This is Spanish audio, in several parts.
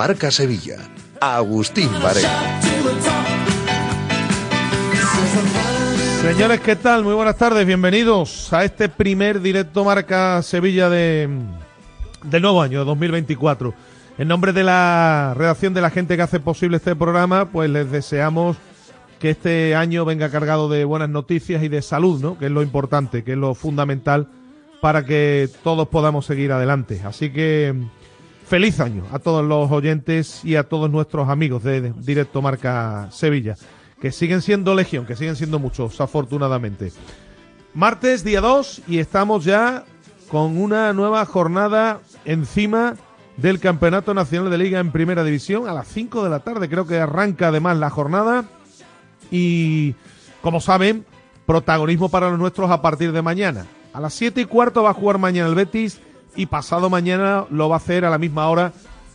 Marca Sevilla. Agustín Varela. Señores, ¿qué tal? Muy buenas tardes, bienvenidos a este primer Directo Marca Sevilla de, del nuevo año, 2024. En nombre de la redacción de la gente que hace posible este programa, pues les deseamos que este año venga cargado de buenas noticias y de salud, ¿no? Que es lo importante, que es lo fundamental para que todos podamos seguir adelante. Así que feliz año a todos los oyentes y a todos nuestros amigos de Directo Marca Sevilla, que siguen siendo legión, que siguen siendo muchos, afortunadamente. Martes, día 2, y estamos ya con una nueva jornada encima del Campeonato Nacional de Liga en Primera División a las 5 de la tarde. Creo que arranca además la jornada y, como saben, protagonismo para los nuestros a partir de mañana. A las 7 y cuarto va a jugar mañana el Betis y pasado mañana lo va a hacer a la misma hora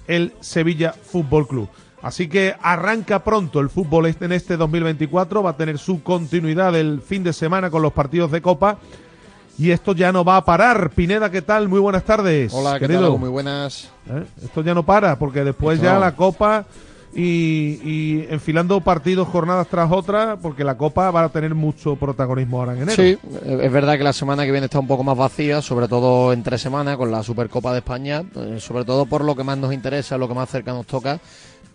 el Sevilla Fútbol Club. Así que arranca pronto el fútbol este en este 2024, va a tener su continuidad el fin de semana con los partidos de Copa y esto ya no va a parar. Pineda, ¿qué tal? Muy buenas tardes. Hola, ¿qué tal? Muy buenas. ¿Eh? Esto ya no para porque después ya la Copa y, enfilando partidos jornadas tras otras, porque la Copa va a tener mucho protagonismo ahora en enero. Sí, es verdad que la semana que viene está un poco más vacía, sobre todo en tres semanas con la Supercopa de España, eh, sobre todo por lo que más nos interesa, lo que más cerca nos toca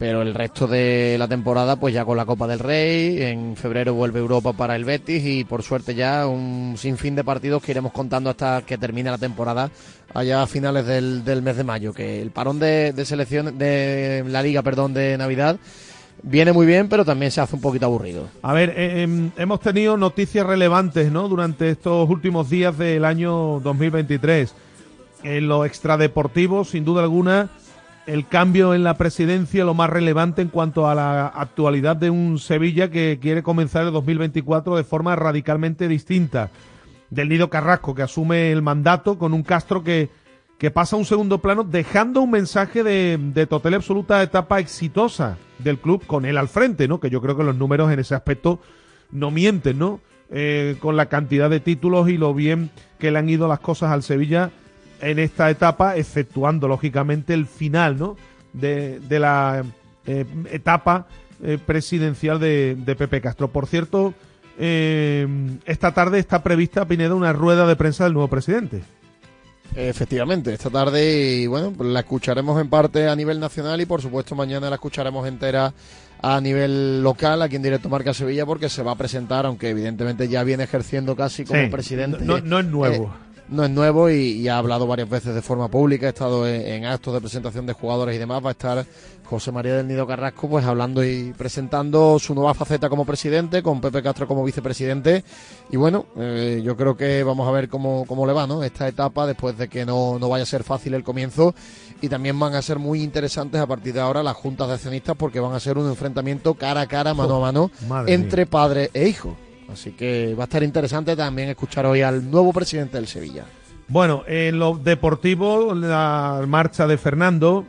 pero el resto de la temporada pues ya con la Copa del Rey, en febrero vuelve Europa para el Betis y por suerte ya un sinfín de partidos que iremos contando hasta que termine la temporada allá a finales del, del mes de mayo, que el parón de, de selección de la liga, perdón, de Navidad viene muy bien, pero también se hace un poquito aburrido. A ver, eh, em, hemos tenido noticias relevantes, ¿no? Durante estos últimos días del año 2023. En lo extradeportivo, sin duda alguna, el cambio en la presidencia lo más relevante en cuanto a la actualidad de un Sevilla que quiere comenzar el 2024 de forma radicalmente distinta. Del Nido Carrasco, que asume el mandato con un Castro que, que pasa a un segundo plano, dejando un mensaje de, de total y absoluta etapa exitosa del club con él al frente, ¿no? Que yo creo que los números en ese aspecto no mienten, ¿no? Eh, con la cantidad de títulos y lo bien que le han ido las cosas al Sevilla en esta etapa, efectuando lógicamente el final ¿no? de, de la eh, etapa eh, presidencial de, de, Pepe Castro. Por cierto, eh, esta tarde está prevista, Pineda, una rueda de prensa del nuevo presidente. Efectivamente, esta tarde, y bueno, pues la escucharemos en parte a nivel nacional y por supuesto mañana la escucharemos entera a nivel local, aquí en Directo Marca Sevilla, porque se va a presentar, aunque evidentemente ya viene ejerciendo casi como presidente. No, no, es nuevo no es nuevo y, ha hablado varias veces de forma pública, ha estado en, actos de presentación de jugadores y demás, va a estar José María del Nido Carrasco pues hablando y presentando su nueva faceta como presidente, con Pepe Castro como vicepresidente y bueno, eh, yo creo que vamos a ver cómo, cómo le va ¿no? esta etapa después de que no, no vaya a ser fácil el comienzo y también van a ser muy interesantes a partir de ahora las juntas de accionistas porque van a ser un enfrentamiento cara a cara, mano a mano, entre padre e hijo. Así que va a estar interesante también escuchar hoy al nuevo presidente del Sevilla. Bueno, en lo deportivo, la marcha de Fernando,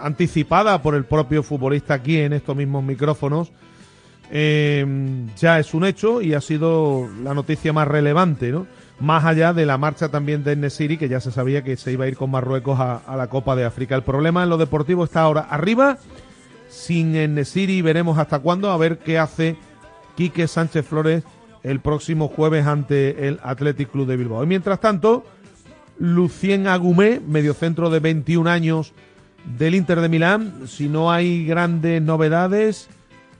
anticipada por el propio futbolista aquí en estos mismos micrófonos, eh, ya es un hecho y ha sido la noticia más relevante, ¿no? Más allá de la marcha también de Nesiri, que ya se sabía que se iba a ir con Marruecos a, a la Copa de África. El problema en lo deportivo está ahora arriba, sin Nesiri, veremos hasta cuándo, a ver qué hace Quique Sánchez Flores el próximo jueves ante el Athletic Club de Bilbao. Y mientras tanto, Lucien Agumé, mediocentro de 21 años del Inter de Milán, si no hay grandes novedades,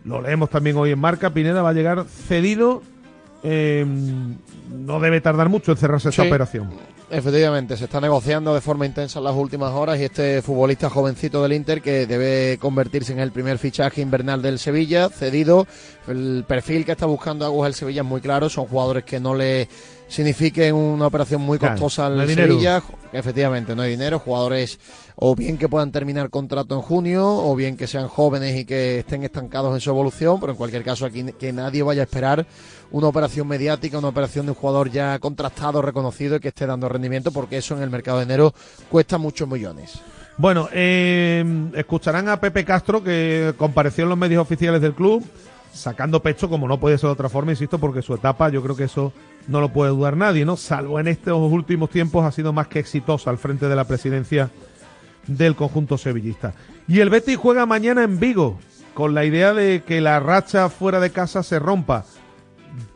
lo leemos también hoy en marca, Pineda va a llegar cedido, eh, no debe tardar mucho en cerrarse esta operación. Efectivamente, se está negociando de forma intensa en las últimas horas y este futbolista jovencito del Inter que debe convertirse en el primer fichaje invernal del Sevilla, cedido. El perfil que está buscando Aguas el Sevilla es muy claro, son jugadores que no le signifiquen una operación muy costosa al Sevilla. Efectivamente, no hay dinero, jugadores o bien que puedan terminar contrato en junio, o bien que sean jóvenes y que estén estancados en su evolución, pero en cualquier caso aquí que nadie vaya a esperar una operación mediática, una operación de un jugador ya contrastado, reconocido y que esté dando rendimiento, porque eso en el mercado de enero cuesta muchos millones. Bueno, eh, escucharán a Pepe Castro, que compareció en los medios oficiales del club, sacando pecho, como no puede ser de otra forma, insisto, porque su etapa, yo creo que eso no lo puede dudar nadie, ¿no? Salvo en estos últimos tiempos ha sido más que exitosa al frente de la presidencia del conjunto sevillista. Y el Betis juega mañana en Vigo, con la idea de que la racha fuera de casa se rompa.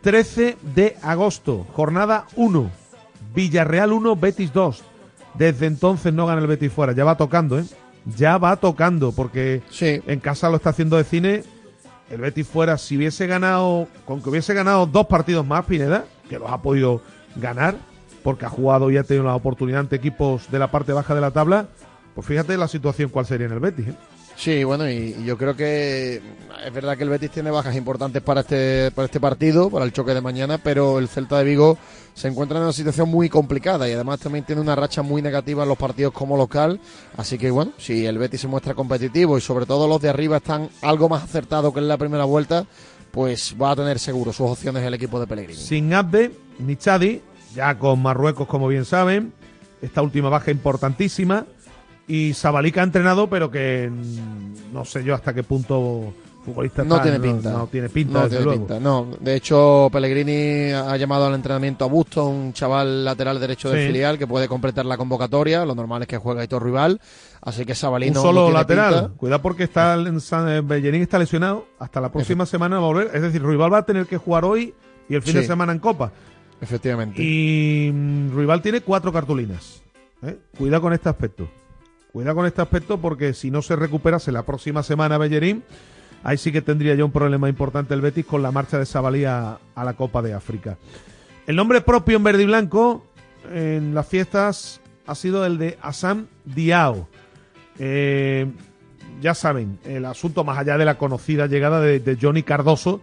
13 de agosto, jornada 1. Villarreal 1, Betis 2. Desde entonces no gana el Betis fuera. Ya va tocando, ¿eh? Ya va tocando, porque en casa lo está haciendo de cine. El Betis fuera, si hubiese ganado, con que hubiese ganado dos partidos más, Pineda, que los ha podido ganar, porque ha jugado y ha tenido la oportunidad ante equipos de la parte baja de la tabla, pues fíjate la situación cuál sería en el Betis. ¿eh? Sí, bueno, y, yo creo que es verdad que el Betis tiene bajas importantes para este, para este partido, para el choque de mañana, pero el Celta de Vigo se encuentra en una situación muy complicada y además también tiene una racha muy negativa en los partidos como local. Así que bueno, si el Betis se muestra competitivo y sobre todo los de arriba están algo más acertados que en la primera vuelta, pues va a tener seguro sus opciones el equipo de Pellegrini. Sin Abde ni Chadi, ya con Marruecos como bien saben, esta última baja importantísima y Sabalica ha entrenado, pero que no sé yo hasta qué punto futbolista no tiene pinta. No, tiene pinta, No, de hecho, Pellegrini ha llamado al entrenamiento a Busto, un chaval lateral derecho del filial que puede completar la convocatoria. Lo normal es que juegue todo rival. Así que Sabalino. Un solo lateral. Cuidado porque está eh, Bellerín está lesionado. Hasta la próxima semana va a volver. Es decir, Rival va a tener que jugar hoy y el fin de semana en Copa. Efectivamente. Y mm, Rival tiene cuatro cartulinas. ¿eh? Cuidado con este aspecto. Cuidado con este aspecto porque si no se recuperase la próxima semana Bellerín, ahí sí que tendría ya un problema importante el Betis con la marcha de Sabalí a, la Copa de África. El nombre propio en verde y blanco en las fiestas ha sido el de Assam Diao. Eh, ya saben, el asunto más allá de la conocida llegada de, Johnny Cardoso,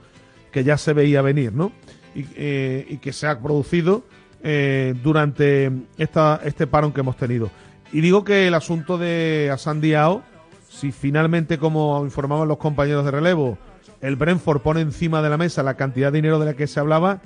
que ya se veía venir, ¿no? Y, eh, que se ha producido eh, durante esta, este parón que hemos tenido. Y digo que el asunto de Asan Diao, si finalmente, como informaban los compañeros de relevo, el Brentford pone encima de la mesa la cantidad de dinero de la que se hablaba,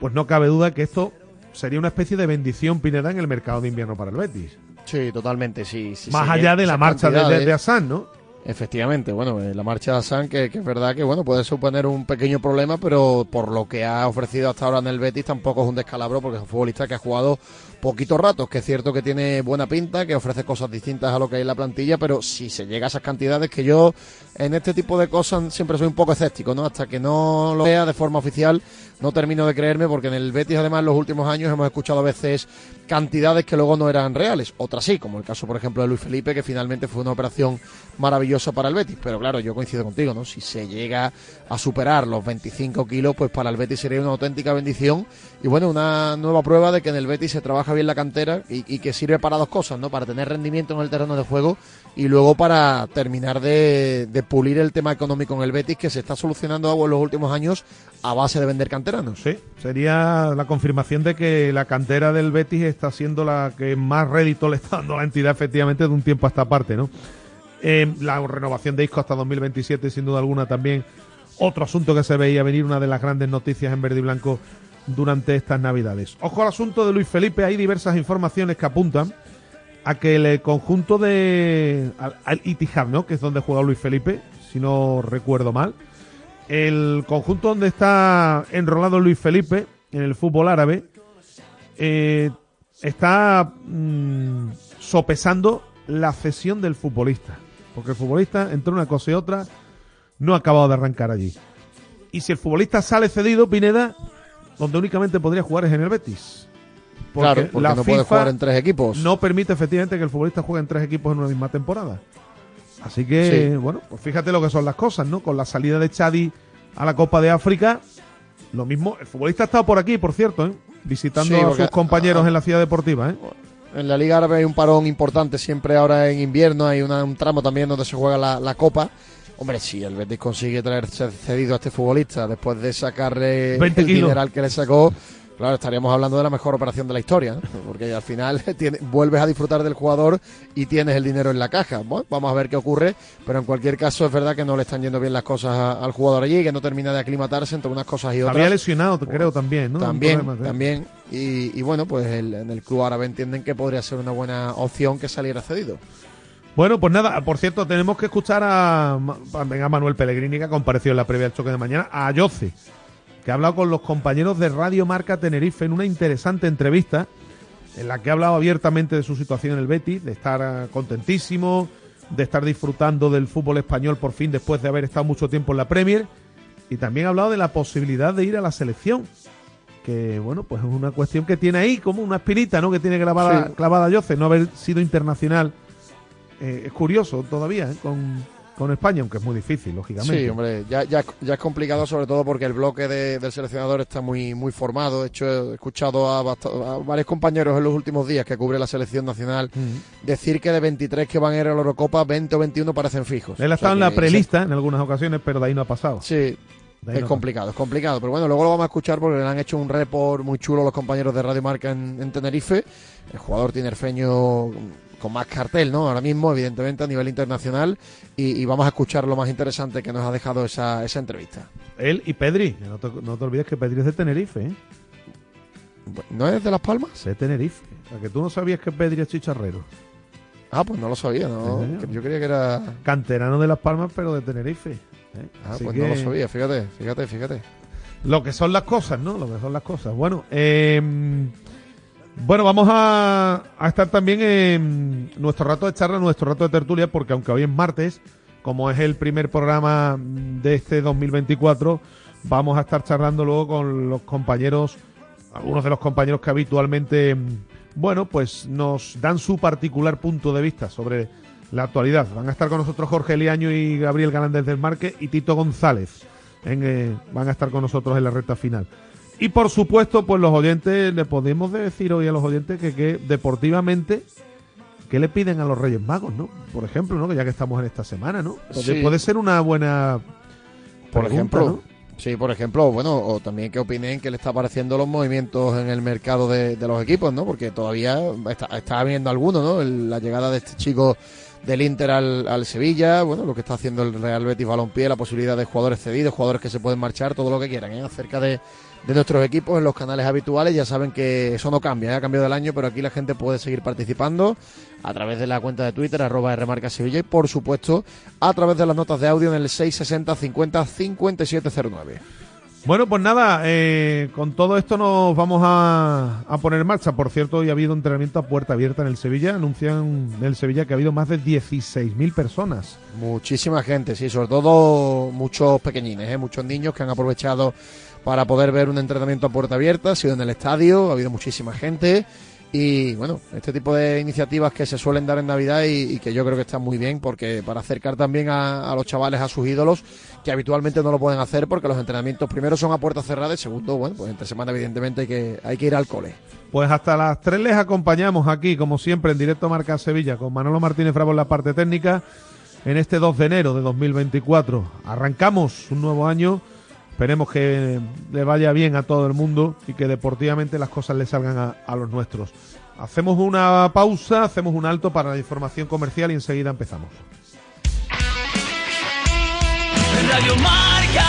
pues no cabe duda que esto sería una especie de bendición Pineda en el mercado de invierno para el Betis. Sí, totalmente, sí. Más allá de la marcha de, de, Asan, ¿no? Efectivamente, bueno, eh, la marcha de que, que, es verdad que bueno puede suponer un pequeño problema, pero por lo que ha ofrecido hasta ahora en el Betis tampoco es un descalabro, porque es un futbolista que ha jugado poquitos ratos, que es cierto que tiene buena pinta, que ofrece cosas distintas a lo que hay en la plantilla, pero si se llega a esas cantidades, que yo en este tipo de cosas siempre soy un poco escéptico, ¿no? Hasta que no lo vea de forma oficial, no termino de creerme porque en el Betis además en los últimos años hemos escuchado a veces cantidades que luego no eran reales, otras sí, como el caso por ejemplo de Luis Felipe que finalmente fue una operación maravillosa para el Betis, pero claro, yo coincido contigo, ¿no? Si se llega a superar los 25 kilos, pues para el Betis sería una auténtica bendición y bueno, una nueva prueba de que en el Betis se trabaja bien la cantera y, que sirve para dos cosas, ¿no? Para tener rendimiento en el terreno de juego y luego para terminar de, pulir el tema económico en el Betis que se está solucionando en los últimos años a base de vender canteranos. Sí, sería la confirmación de que la cantera del Betis está siendo la que más rédito le está dando a la entidad efectivamente de un tiempo a esta parte, ¿no? Eh, la renovación de Isco hasta 2027, sin duda alguna, también otro asunto que se veía venir, una de las grandes noticias en verde y blanco durante estas Navidades. Ojo al asunto de Luis Felipe, hay diversas informaciones que apuntan a que el conjunto de al, Itihad, ¿no? que es donde juega Luis Felipe, si no recuerdo mal, el conjunto donde está enrolado Luis Felipe en el fútbol árabe eh, está mm, sopesando la cesión del futbolista. Porque el futbolista, entre una cosa y otra, no ha acabado de arrancar allí. Y si el futbolista sale cedido, Pineda, donde únicamente podría jugar es en el Betis. Porque claro, la no puede jugar en tres equipos. No permite efectivamente que el futbolista juegue en tres equipos en una misma temporada. Así que, bueno, pues fíjate lo que son las cosas, ¿no? Con la salida de Chadi a la Copa de África, lo mismo. El futbolista ha estado por aquí, por cierto, ¿eh? visitando a sus compañeros en la ciudad deportiva. ¿eh? En la Liga Árabe hay un parón importante, siempre ahora en invierno hay un tramo también donde se juega la, Copa. Hombre, si el Betis consigue traerse cedido a este futbolista después de sacarle el dineral que le sacó, Claro, estaríamos hablando de la mejor operación de la historia, porque al final vuelves a disfrutar del jugador y tienes el dinero en la caja. Bueno, vamos a ver qué ocurre, pero en cualquier caso es verdad que no le están yendo bien las cosas al jugador allí, que no termina de aclimatarse entre unas cosas y otras. Había lesionado, creo, también, ¿no? También, también. Y, bueno, pues en el club árabe entienden que podría ser una buena opción que saliera cedido. Bueno, pues nada, por cierto, tenemos que escuchar a, a Manuel Pellegrini, que aparecido en la previa del choque de mañana, a Yoce que ha hablado con los compañeros de Radio Marca Tenerife en una interesante entrevista en la que ha hablado abiertamente de su situación en el Betis, de estar eh, contentísimo, de estar disfrutando del fútbol español por fin después de haber estado mucho tiempo en la Premier y también ha hablado de la posibilidad de ir a la selección que bueno, pues es una cuestión que tiene ahí como una espinita, ¿no? Que tiene clavada, clavada Jose, no haber sido internacional. Eh, es curioso todavía, ¿eh? con, con España, aunque es muy difícil, lógicamente. Sí, hombre, ya, ya, ya es complicado sobre todo porque el bloque del seleccionador está muy, muy formado. De hecho, he escuchado a, varios compañeros en los últimos días que cubre la selección nacional decir que de 23 que van a ir a la Eurocopa, 20 o 21 parecen fijos. Él ha estado en la prelista en algunas ocasiones, pero de ahí no ha pasado. Sí, es complicado, es complicado. Pero bueno, luego lo vamos a escuchar porque le han hecho un report muy chulo los compañeros de Radio Marca en, en Tenerife. El jugador tinerfeño con más cartel, ¿no? Ahora mismo, evidentemente, a nivel internacional. Y, vamos a escuchar lo más interesante que nos ha dejado esa, esa entrevista. Él y Pedri. No te, no te olvides que Pedri es de Tenerife, ¿eh? ¿No es de Las Palmas? Es de Tenerife. O que tú no sabías que Pedri es chicharrero. Ah, pues no lo sabía, ¿no? Yo creía que era... Canterano de Las Palmas, pero de Tenerife. ¿eh? Ah, pues no lo sabía, fíjate, fíjate, fíjate. Lo que son las cosas, ¿no? Lo que son las cosas. Bueno, eh... Bueno, vamos a, estar también en nuestro rato de charla, nuestro rato de tertulia, porque aunque hoy es martes, como es el primer programa de este 2024, vamos a estar charlando luego con los compañeros, algunos de los compañeros que habitualmente, bueno, pues nos dan su particular punto de vista sobre la actualidad. Van a estar con nosotros Jorge Liaño y Gabriel Galández del Marque y Tito González. Eh, van a estar con nosotros en la recta final. Y por supuesto, pues los oyentes, le podemos decir hoy a los oyentes que, que deportivamente, ¿qué le piden a los Reyes Magos, no? Por ejemplo, ¿no? Que ya que estamos en esta semana, ¿no? Puede ser una buena. Por ejemplo. Sí, por ejemplo, bueno, o también que opinen qué le está pareciendo los movimientos en el mercado de, los equipos, ¿no? Porque todavía está, está habiendo alguno, ¿no? la llegada de este chico del Inter al, al, Sevilla, bueno, lo que está haciendo el Real Betis Balompié, la posibilidad de jugadores cedidos, jugadores que se pueden marchar, todo lo que quieran, ¿eh? Acerca de, de nuestros equipos en los canales habituales. Ya saben que eso no cambia, ¿eh? ha cambiado el año, pero aquí la gente puede seguir participando a través de la cuenta de Twitter, arroba Remarca Sevilla, y por supuesto a través de las notas de audio en el 660 50 5709. Bueno, pues nada, eh, con todo esto nos vamos a, a, poner en marcha. Por cierto, hoy ha habido entrenamiento a puerta abierta en el Sevilla. Anuncian en el Sevilla que ha habido más de 16.000 personas. Muchísima gente, sí, sobre todo muchos pequeñines, ¿eh? muchos niños que han aprovechado para poder ver un entrenamiento a puerta abierta, ha sido en el estadio, ha habido muchísima gente y bueno, este tipo de iniciativas que se suelen dar en Navidad y, que yo creo que están muy bien porque para acercar también a, los chavales a sus ídolos que habitualmente no lo pueden hacer porque los entrenamientos primero son a puerta cerrada y segundo, bueno, pues entre semana evidentemente hay que, hay que ir al cole. Pues hasta las tres les acompañamos aquí, como siempre, en directo Marca Sevilla con Manolo Martínez Bravo en la parte técnica en este 2 de enero de 2024. Arrancamos un nuevo año Esperemos que le vaya bien a todo el mundo y que deportivamente las cosas le salgan a, los nuestros. Hacemos una pausa, hacemos un alto para la información comercial y enseguida empezamos. Radio Marca.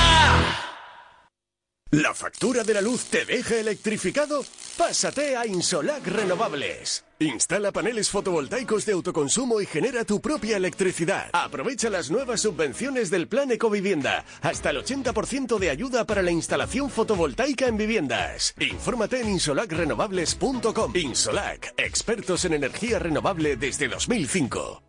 ¿La factura de la luz te deja electrificado? Pásate a Insolac Renovables. Instala paneles fotovoltaicos de autoconsumo y genera tu propia electricidad. Aprovecha las nuevas subvenciones del Plan Ecovivienda. Hasta el 80% de ayuda para la instalación fotovoltaica en viviendas. Infórmate en insolacrenovables.com. Insolac, expertos en energía renovable desde 2005.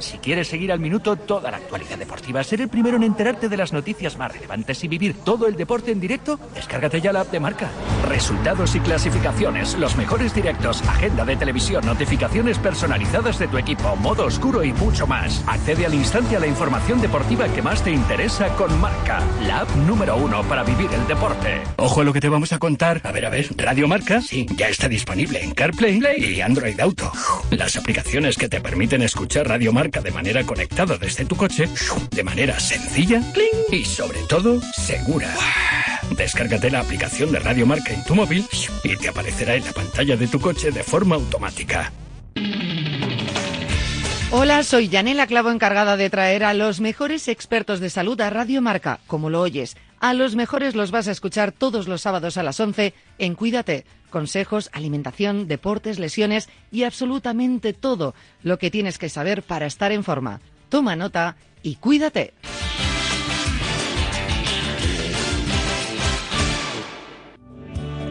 Si quieres seguir al minuto toda la actualidad deportiva, ser el primero en enterarte de las noticias más relevantes y vivir todo el deporte en directo, descárgate ya la app de marca. Resultados y clasificaciones, los mejores directos, agenda de televisión, notificaciones personalizadas de tu equipo, modo oscuro y mucho más. Accede al instante a la información deportiva que más te interesa con Marca, la app número uno para vivir el deporte. Ojo a lo que te vamos a contar. A ver, a ver, Radio Marca, sí, ya está disponible en CarPlay y Android Auto. Las aplicaciones que te permiten escuchar Radio Marca de manera conectada desde tu coche, de manera sencilla y sobre todo segura. Descárgate la aplicación de Radio Marca en tu móvil y te aparecerá en la pantalla de tu coche de forma automática. Hola, soy Yanela Clavo, encargada de traer a los mejores expertos de salud a Radio Marca, como lo oyes. A los mejores los vas a escuchar todos los sábados a las 11 en Cuídate consejos, alimentación, deportes, lesiones y absolutamente todo lo que tienes que saber para estar en forma. Toma nota y cuídate.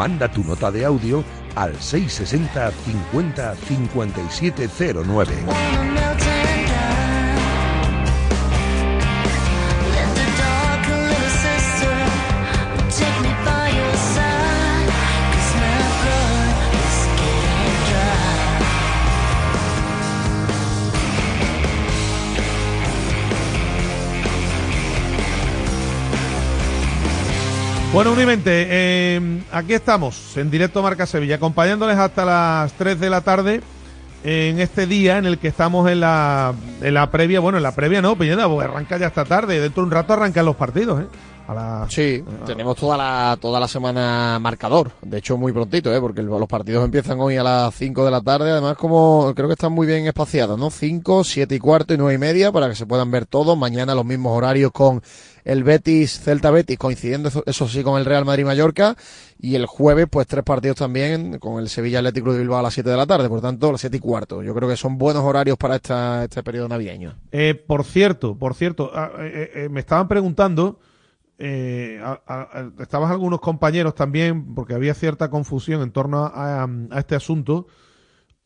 Manda tu nota de audio al 660 50 5709. Bueno, unimente, eh, aquí estamos en directo Marca Sevilla, acompañándoles hasta las 3 de la tarde en este día en el que estamos en la, en la previa, bueno, en la previa no, Piñeda, pues arranca ya esta tarde, dentro de un rato arrancan los partidos, ¿eh? Sí, tenemos toda la, toda la semana marcador, de hecho muy prontito, ¿eh? porque los partidos empiezan hoy a las 5 de la tarde, además como creo que están muy bien espaciados, ¿no? 5, 7 y cuarto y 9 y media para que se puedan ver todos, mañana los mismos horarios con el Betis, Celta Betis, coincidiendo eso, sí con el Real Madrid Mallorca, y el jueves pues tres partidos también con el Sevilla Atlético de Bilbao a las 7 de la tarde, por tanto a las 7 y cuarto. Yo creo que son buenos horarios para esta, este periodo navideño. Eh, por cierto, por cierto, ah, eh, eh, me estaban preguntando eh, estaban algunos compañeros también, porque había cierta confusión en torno a, este asunto.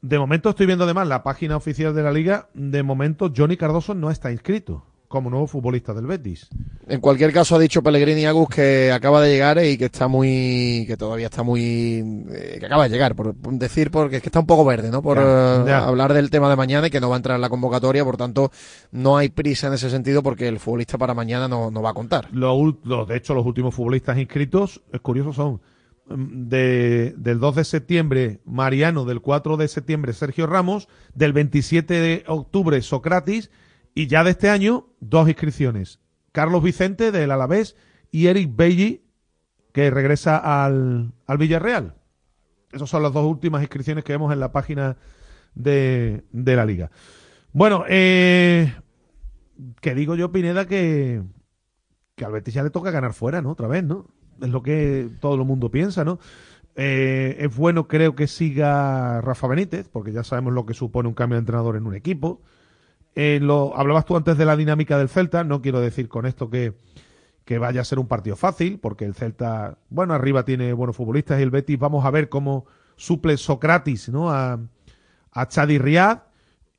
de momento estoy viendo además la página oficial de la liga. De momento Johnny Cardoso no está inscrito como nuevo futbolista del Betis. En cualquier caso ha dicho Pellegrini Agus que acaba de llegar y que está muy, que todavía está muy, eh, que acaba de llegar, por decir, porque es que está un poco verde, ¿no? Por Ya, ya. eh, hablar del tema de mañana y que no va a entrar en la convocatoria, por tanto no hay prisa en ese sentido porque el futbolista para mañana no, no va a contar. Lo ul- lo- de hecho, los últimos futbolistas inscritos, es curioso, son mm, de, del 2 de septiembre Mariano, del 4 de septiembre Sergio Ramos, del 27 de octubre Socrates y ya de este año dos inscripciones. Carlos Vicente del Alavés y Eric Belli que regresa al, al Villarreal. Esas son las dos últimas inscripciones que vemos en la página de, de la liga. Bueno, eh, que digo yo, Pineda, que, que al Betis ya le toca ganar fuera, ¿no? Otra vez, ¿no? Es lo que todo el mundo piensa, ¿no? Eh, es bueno, creo que siga Rafa Benítez, porque ya sabemos lo que supone un cambio de entrenador en un equipo. Eh, lo, hablabas tú antes de la dinámica del Celta, no quiero decir con esto que, vaya a ser un partido fácil, porque el Celta, bueno, arriba tiene buenos futbolistas y el Betis, vamos a ver cómo suple Socrates, ¿no? A, a Chadi Riad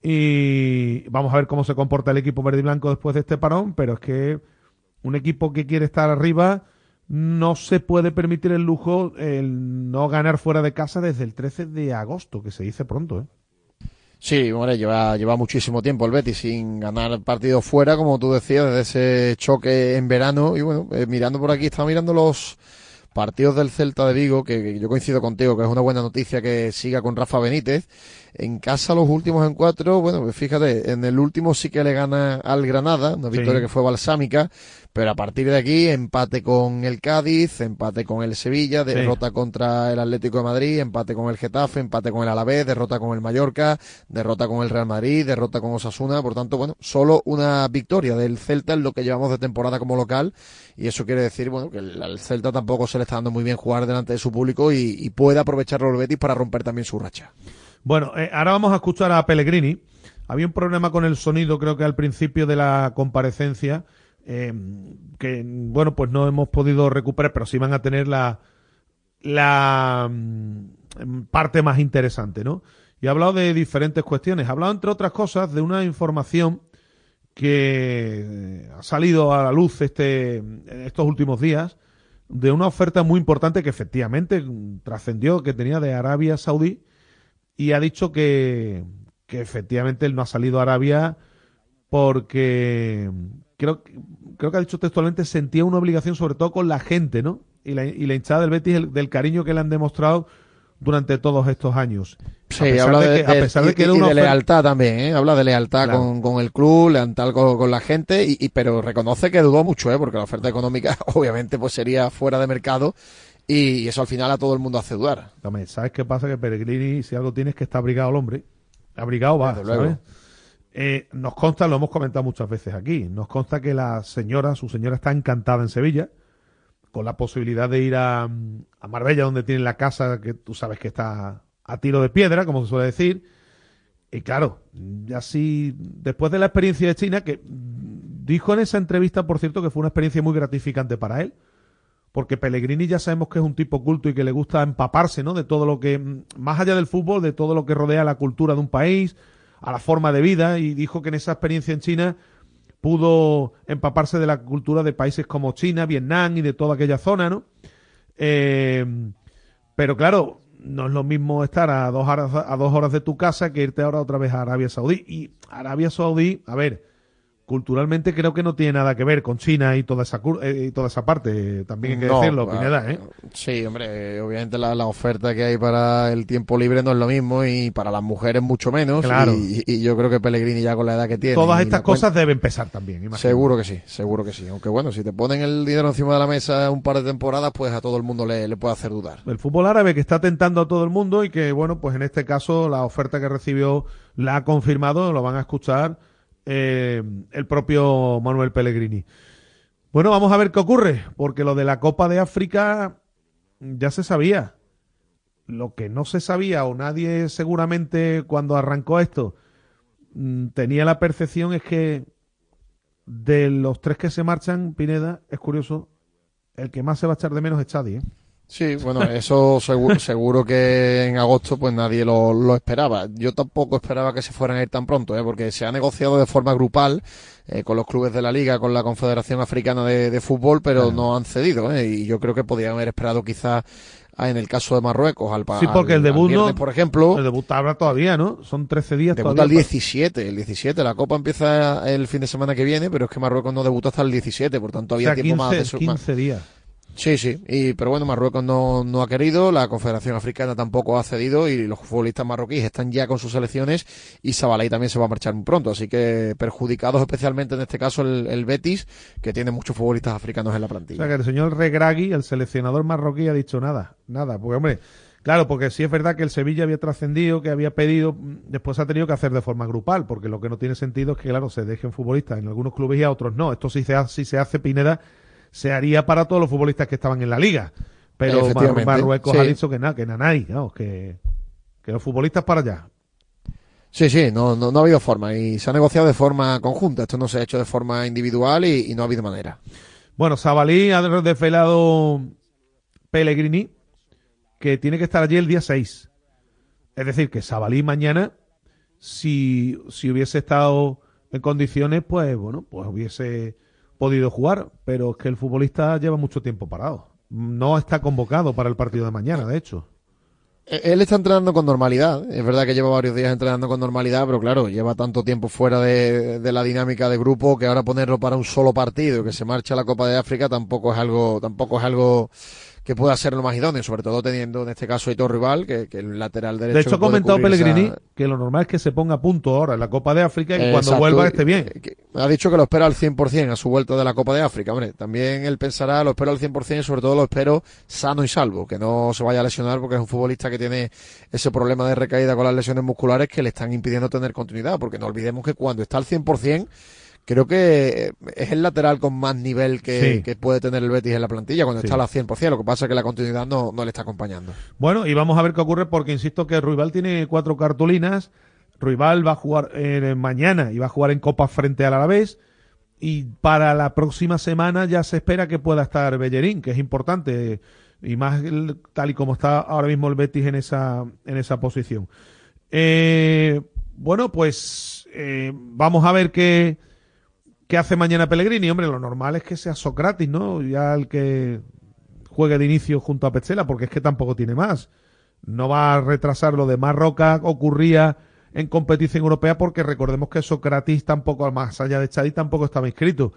y vamos a ver cómo se comporta el equipo verde y blanco después de este parón, pero es que un equipo que quiere estar arriba no se puede permitir el lujo el no ganar fuera de casa desde el 13 de agosto, que se dice pronto, ¿eh? Sí, hombre, lleva, lleva muchísimo tiempo el Betis sin ganar partidos fuera, como tú decías, desde ese choque en verano. Y bueno, eh, mirando por aquí, estaba mirando los partidos del Celta de Vigo, que yo coincido contigo, que es una buena noticia que siga con Rafa Benítez. En casa los últimos encuentros, bueno, pues fíjate, en el último sí que le gana al Granada, una Sí. victoria que fue balsámica, pero a partir de aquí empate con el Cádiz, empate con el Sevilla, Sí. derrota contra el Atlético de Madrid, empate con el Getafe, empate con el Alavés, derrota con el Mallorca, derrota con el Real Madrid, derrota con Osasuna, por tanto, bueno, solo una victoria del Celta en lo que llevamos de temporada como local y eso quiere decir, bueno, que el- al Celta tampoco se le está dando muy bien jugar delante de su público y, y puede aprovecharlo el Betis para romper también su racha. Bueno, eh, ahora vamos a escuchar a Pellegrini. Había un problema con el sonido, creo que al principio de la comparecencia, eh, que, bueno, pues no hemos podido recuperar, pero sí van a tener la, la mm, parte más interesante, ¿no? Y ha hablado de diferentes cuestiones. Ha hablado, entre otras cosas, de una información que eh, ha salido a la luz este, estos últimos días de una oferta muy importante que efectivamente mm, trascendió, que tenía de Arabia Saudí, y ha dicho que, que efectivamente él no ha salido a Arabia porque creo, que- creo que ha dicho textualmente sentía una obligación sobre todo con la gente, ¿no? Y la, y la hinchada del Betis el- del cariño que le han demostrado durante todos estos años. Sí, habla de de, que- a pesar de que era y una de lealtad también, ¿eh? Habla de lealtad Claro. con, con el club, lealtad con, con la gente, y, y- pero reconoce que dudó mucho, ¿eh? Porque la oferta económica obviamente pues sería fuera de mercado y, eso al final a todo el mundo hace dudar. También, ¿sabes qué pasa? Que Peregrini, si algo tiene es que está abrigado el hombre. Abrigado va, Desde luego. ¿sabes? Eh, nos consta, lo hemos comentado muchas veces aquí, nos consta que la señora, su señora está encantada en Sevilla, con la posibilidad de ir a, a Marbella, donde tiene la casa, que tú sabes que está a tiro de piedra, como se suele decir. Y claro, ya sí, después de la experiencia de China, que dijo en esa entrevista, por cierto, que fue una experiencia muy gratificante para él, porque Pellegrini ya sabemos que es un tipo culto y que le gusta empaparse, ¿no? De todo lo que, mm, más allá del fútbol, de todo lo que rodea la cultura de un país, a la forma de vida, y dijo que en esa experiencia en China pudo empaparse de la cultura de países como China, Vietnam y de toda aquella zona, ¿no? Eh, pero claro, no es lo mismo estar a dos, horas, a dos horas de tu casa que irte ahora otra vez a Arabia Saudí. Y Arabia Saudí, a ver, culturalmente creo que no tiene nada que ver con China y toda esa, eh, y toda esa parte. También hay que No, decirlo, ah, Pineda, ¿eh? Sí, hombre, eh, obviamente la, la oferta que hay para el tiempo libre no es lo mismo y para las mujeres mucho menos. Claro. Y, y yo creo que Pellegrini ya con la edad que tiene. Todas estas cuenta- cosas deben pesar también, imagino. Seguro que sí, seguro que sí. Aunque bueno, si te ponen el dinero encima de la mesa un par de temporadas, pues a todo el mundo le, le puede hacer dudar. El fútbol árabe que está tentando a todo el mundo y que, bueno, pues en este caso la oferta que recibió la ha confirmado, lo van a escuchar eh, el propio Manuel Pellegrini. Bueno, vamos a ver qué ocurre, porque lo de la Copa de África ya se sabía. Lo que no se sabía, o nadie seguramente cuando arrancó esto mm, tenía la percepción, es que de los tres que se marchan, Pineda, es curioso, el que más se va a echar de menos es Chadi. Sí, bueno, eso seguro, seguro que en agosto pues nadie lo, lo, esperaba. Yo tampoco esperaba que se fueran a ir tan pronto, ¿eh? porque se ha negociado de forma grupal eh, con los clubes de la liga, con la Confederación Africana de, de Fútbol, pero no han cedido. ¿eh? Y yo creo que podían haber esperado quizás en el caso de Marruecos al Sí, porque al, el debut viernes, no, por ejemplo. El debut habrá todavía, ¿no? Son 13 días Debuta todavía. el 17, el 17. La Copa empieza el fin de semana que viene, pero es que Marruecos no debuta hasta el 17, por tanto había o sea, tiempo 15, más de su, 15 días. Sí, sí, y, pero bueno, Marruecos no, no ha querido, la Confederación Africana tampoco ha cedido y los futbolistas marroquíes están ya con sus selecciones y Sabalay también se va a marchar muy pronto, así que perjudicados especialmente en este caso el, el Betis, que tiene muchos futbolistas africanos en la O plantilla. sea, que el señor Regragui, el seleccionador marroquí, ha dicho nada. Nada, porque hombre, claro, porque sí es verdad que el Sevilla había trascendido, que había pedido, después ha tenido que hacer de forma grupal, porque lo que no tiene sentido es que, claro, se dejen futbolistas en algunos clubes y a otros no. Esto sí se si se hace Pineda, se haría para todos los futbolistas que estaban en la liga. Pero Mar Marruecos sí. ha dicho que nada, que nanay, vamos, que, que los futbolistas para allá. Sí, sí, no, no, no ha habido forma y se ha negociado de forma conjunta, esto no se ha hecho de forma individual y, y no ha habido manera. Bueno, Sabalí ha desvelado Pellegrini que tiene que estar allí el día 6. Es decir, que Sabalí mañana, si, si hubiese estado en condiciones, pues bueno, pues hubiese podido jugar, pero es que el futbolista lleva mucho tiempo parado. No está convocado para el partido de mañana, de hecho. Eh, Él está entrenando con normalidad. Es verdad que lleva varios días entrenando con normalidad, pero claro, lleva tanto tiempo fuera de, de la dinámica de grupo que ahora ponerlo para un solo partido, que se marcha a la Copa de África, tampoco es algo, tampoco es algo que pueda ser lo más idóneo, sobre todo teniendo en este caso a Hitor Rival, que, que el lateral derecho. De hecho, ha comentado Pellegrini esa- que lo normal es que se ponga a punto ahora en la Copa de África y cuando Exacto, vuelva esté bien. que- Ha dicho que lo espera al 100% a su vuelta de la Copa de África. Hombre, también él pensará, lo espero al 100% y sobre todo lo espero sano y salvo, que no se vaya a lesionar porque es un futbolista que tiene ese problema de recaída con las lesiones musculares que le están impidiendo tener continuidad, porque no olvidemos que cuando está al 100%, creo que es el lateral con más nivel que, Sí. que puede tener el Betis en la plantilla cuando Sí. está al 100%, lo que pasa es que la continuidad no, no le está acompañando. Bueno, y vamos a ver qué ocurre porque insisto que Ruibal tiene cuatro cartulinas. Ruibal va a jugar eh, mañana y va a jugar en Copa frente al Alavés. Y para la próxima semana ya se espera que pueda estar Bellerín, que es importante. Y más el- tal y como está ahora mismo el Betis en esa, en esa posición. Eh, bueno, pues eh, vamos a ver qué, qué hace mañana Pellegrini. Hombre, lo normal es que sea Socrates, ¿no? Ya el que juegue de inicio junto a Petzela, porque es que tampoco tiene más. No va a retrasar lo de Marroca, ocurría en competición europea, porque recordemos que Socrates tampoco, más allá de Chadi, tampoco estaba inscrito.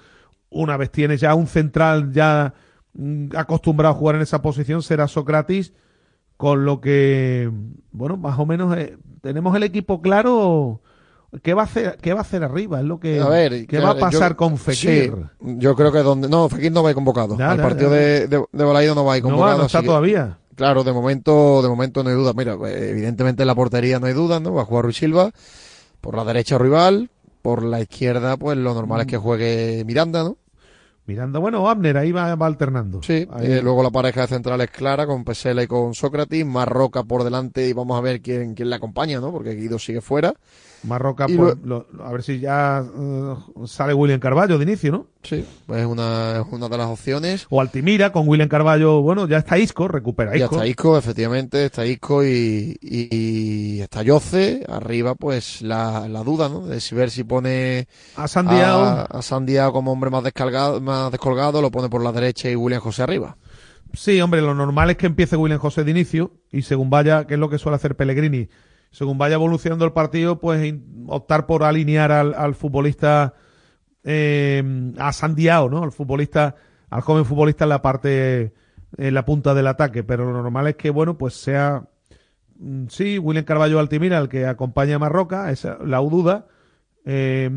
Una vez tienes ya un central ya mm, acostumbrado a jugar en esa posición, será Socrates, con lo que, bueno, más o menos eh, tenemos el equipo claro. ¿Qué va a hacer, qué va a hacer arriba? Es lo que, A ver, ¿qué claro, va a pasar yo- con Fekir? sí, yo creo que donde. No, Fekir no va a ir convocado. Ya, Al ya, partido ya. de, de, de no va a ir No va, convocado. no está que- todavía. Claro, de momento, de momento no hay duda. Mira, evidentemente en la portería no hay duda, ¿no? Va a jugar Ruiz Silva. Por la derecha rival. Por la izquierda, pues lo normal es Mm. que juegue Miranda, ¿no? Miranda, bueno, Abner ahí va, va alternando. Sí. Eh, luego la pareja de centrales clara con Pesela y con Sócrates. Marroca por delante y vamos a ver quién, quién le acompaña, ¿no? Porque Guido sigue fuera. Marroca, pues, lo- a ver si ya eh, sale William Carballo de inicio, ¿no? Sí, pues es una, una de las opciones. O Altimira con William Carballo, bueno, ya está Isco, recupera Ya Isco. está Isco, efectivamente, está Isco y, y, y está Yoce. Arriba, pues la, la duda, ¿no? De si ver si pone A Sandiao. a, a Sandiao como hombre más descargado, más descolgado, lo pone por la derecha y William José arriba. Sí, hombre, lo normal es que empiece William José de inicio y según vaya, que es lo que suele hacer Pellegrini, según vaya evolucionando el partido, pues optar por alinear al, al futbolista eh, a Sandiao, ¿no? Al futbolista, al joven futbolista en la parte, en la punta del ataque. Pero lo normal es que, bueno, pues sea, mm, sí, William Carballo Altimira el que acompaña a Marroca, esa la duda. Eh,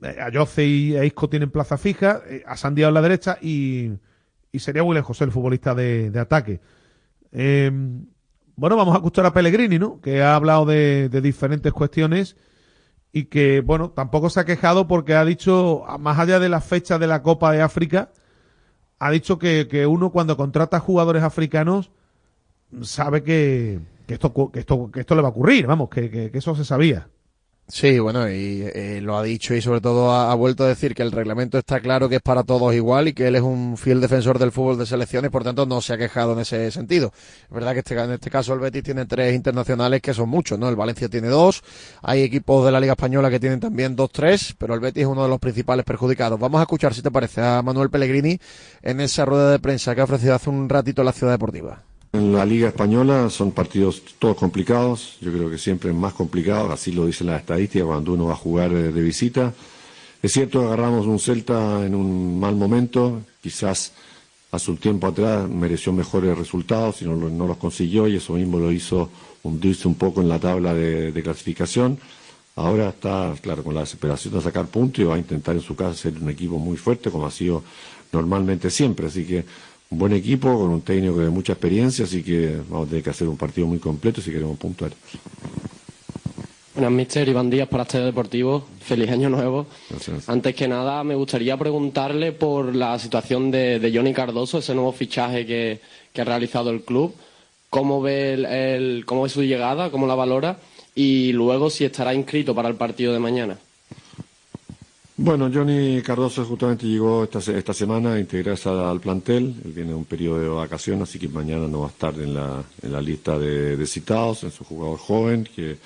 a Yoce y a Isco tienen plaza fija, eh, a Sandiao en la derecha y, y sería William José el futbolista de, de ataque. Eh, bueno, vamos a escuchar a Pellegrini, ¿no? Que ha hablado de, diferentes cuestiones y que, bueno, tampoco se ha quejado porque ha dicho, más allá de la fecha de la Copa de África, ha dicho que, que uno cuando contrata jugadores africanos sabe que, que esto, que, esto, que esto le va a ocurrir, vamos, que, que- que eso se sabía. Sí, bueno, y eh, lo ha dicho y sobre todo ha, vuelto a decir que el reglamento está claro que es para todos igual y que él es un fiel defensor del fútbol de selecciones, por tanto no se ha quejado en ese sentido. Es verdad que este, en este caso el Betis tiene tres internacionales que son muchos, ¿no? El Valencia tiene dos, hay equipos de la Liga Española que tienen también dos, tres, pero el Betis es uno de los principales perjudicados. Vamos a escuchar, si te parece, a Manuel Pellegrini en esa rueda de prensa que ha ofrecido hace un ratito la Ciudad Deportiva. En la Liga Española son partidos todos complicados, yo creo que siempre más complicados, así lo dicen las estadísticas cuando uno va a jugar eh, de visita. Es cierto, agarramos un Celta en un mal momento, quizás hace un tiempo atrás mereció mejores resultados y no, los consiguió y eso mismo lo hizo hundirse un poco en la tabla de, de, clasificación. Ahora está, claro, con la desesperación de sacar puntos y va a intentar en su casa ser un equipo muy fuerte como ha sido normalmente siempre. Así que un buen equipo, con un técnico de mucha experiencia, así que vamos a tener que hacer un partido muy completo si queremos puntuar. Buenas, mister Iván Díaz para Estadio Deportivo. Feliz año nuevo. Antes que nada, me gustaría preguntarle por la situación de, Johnny Cardoso, ese nuevo fichaje que, ha realizado el club. ¿Cómo ve, el, ¿Cómo ve su llegada? ¿Cómo la valora? Y luego si estará inscrito para el partido de mañana. Bueno, Johnny Cardoso justamente llegó esta, esta semana a integrarse al plantel. Él viene de un periodo de vacaciones, así que mañana no va a estar en la, en la lista de, citados. Es un jugador joven que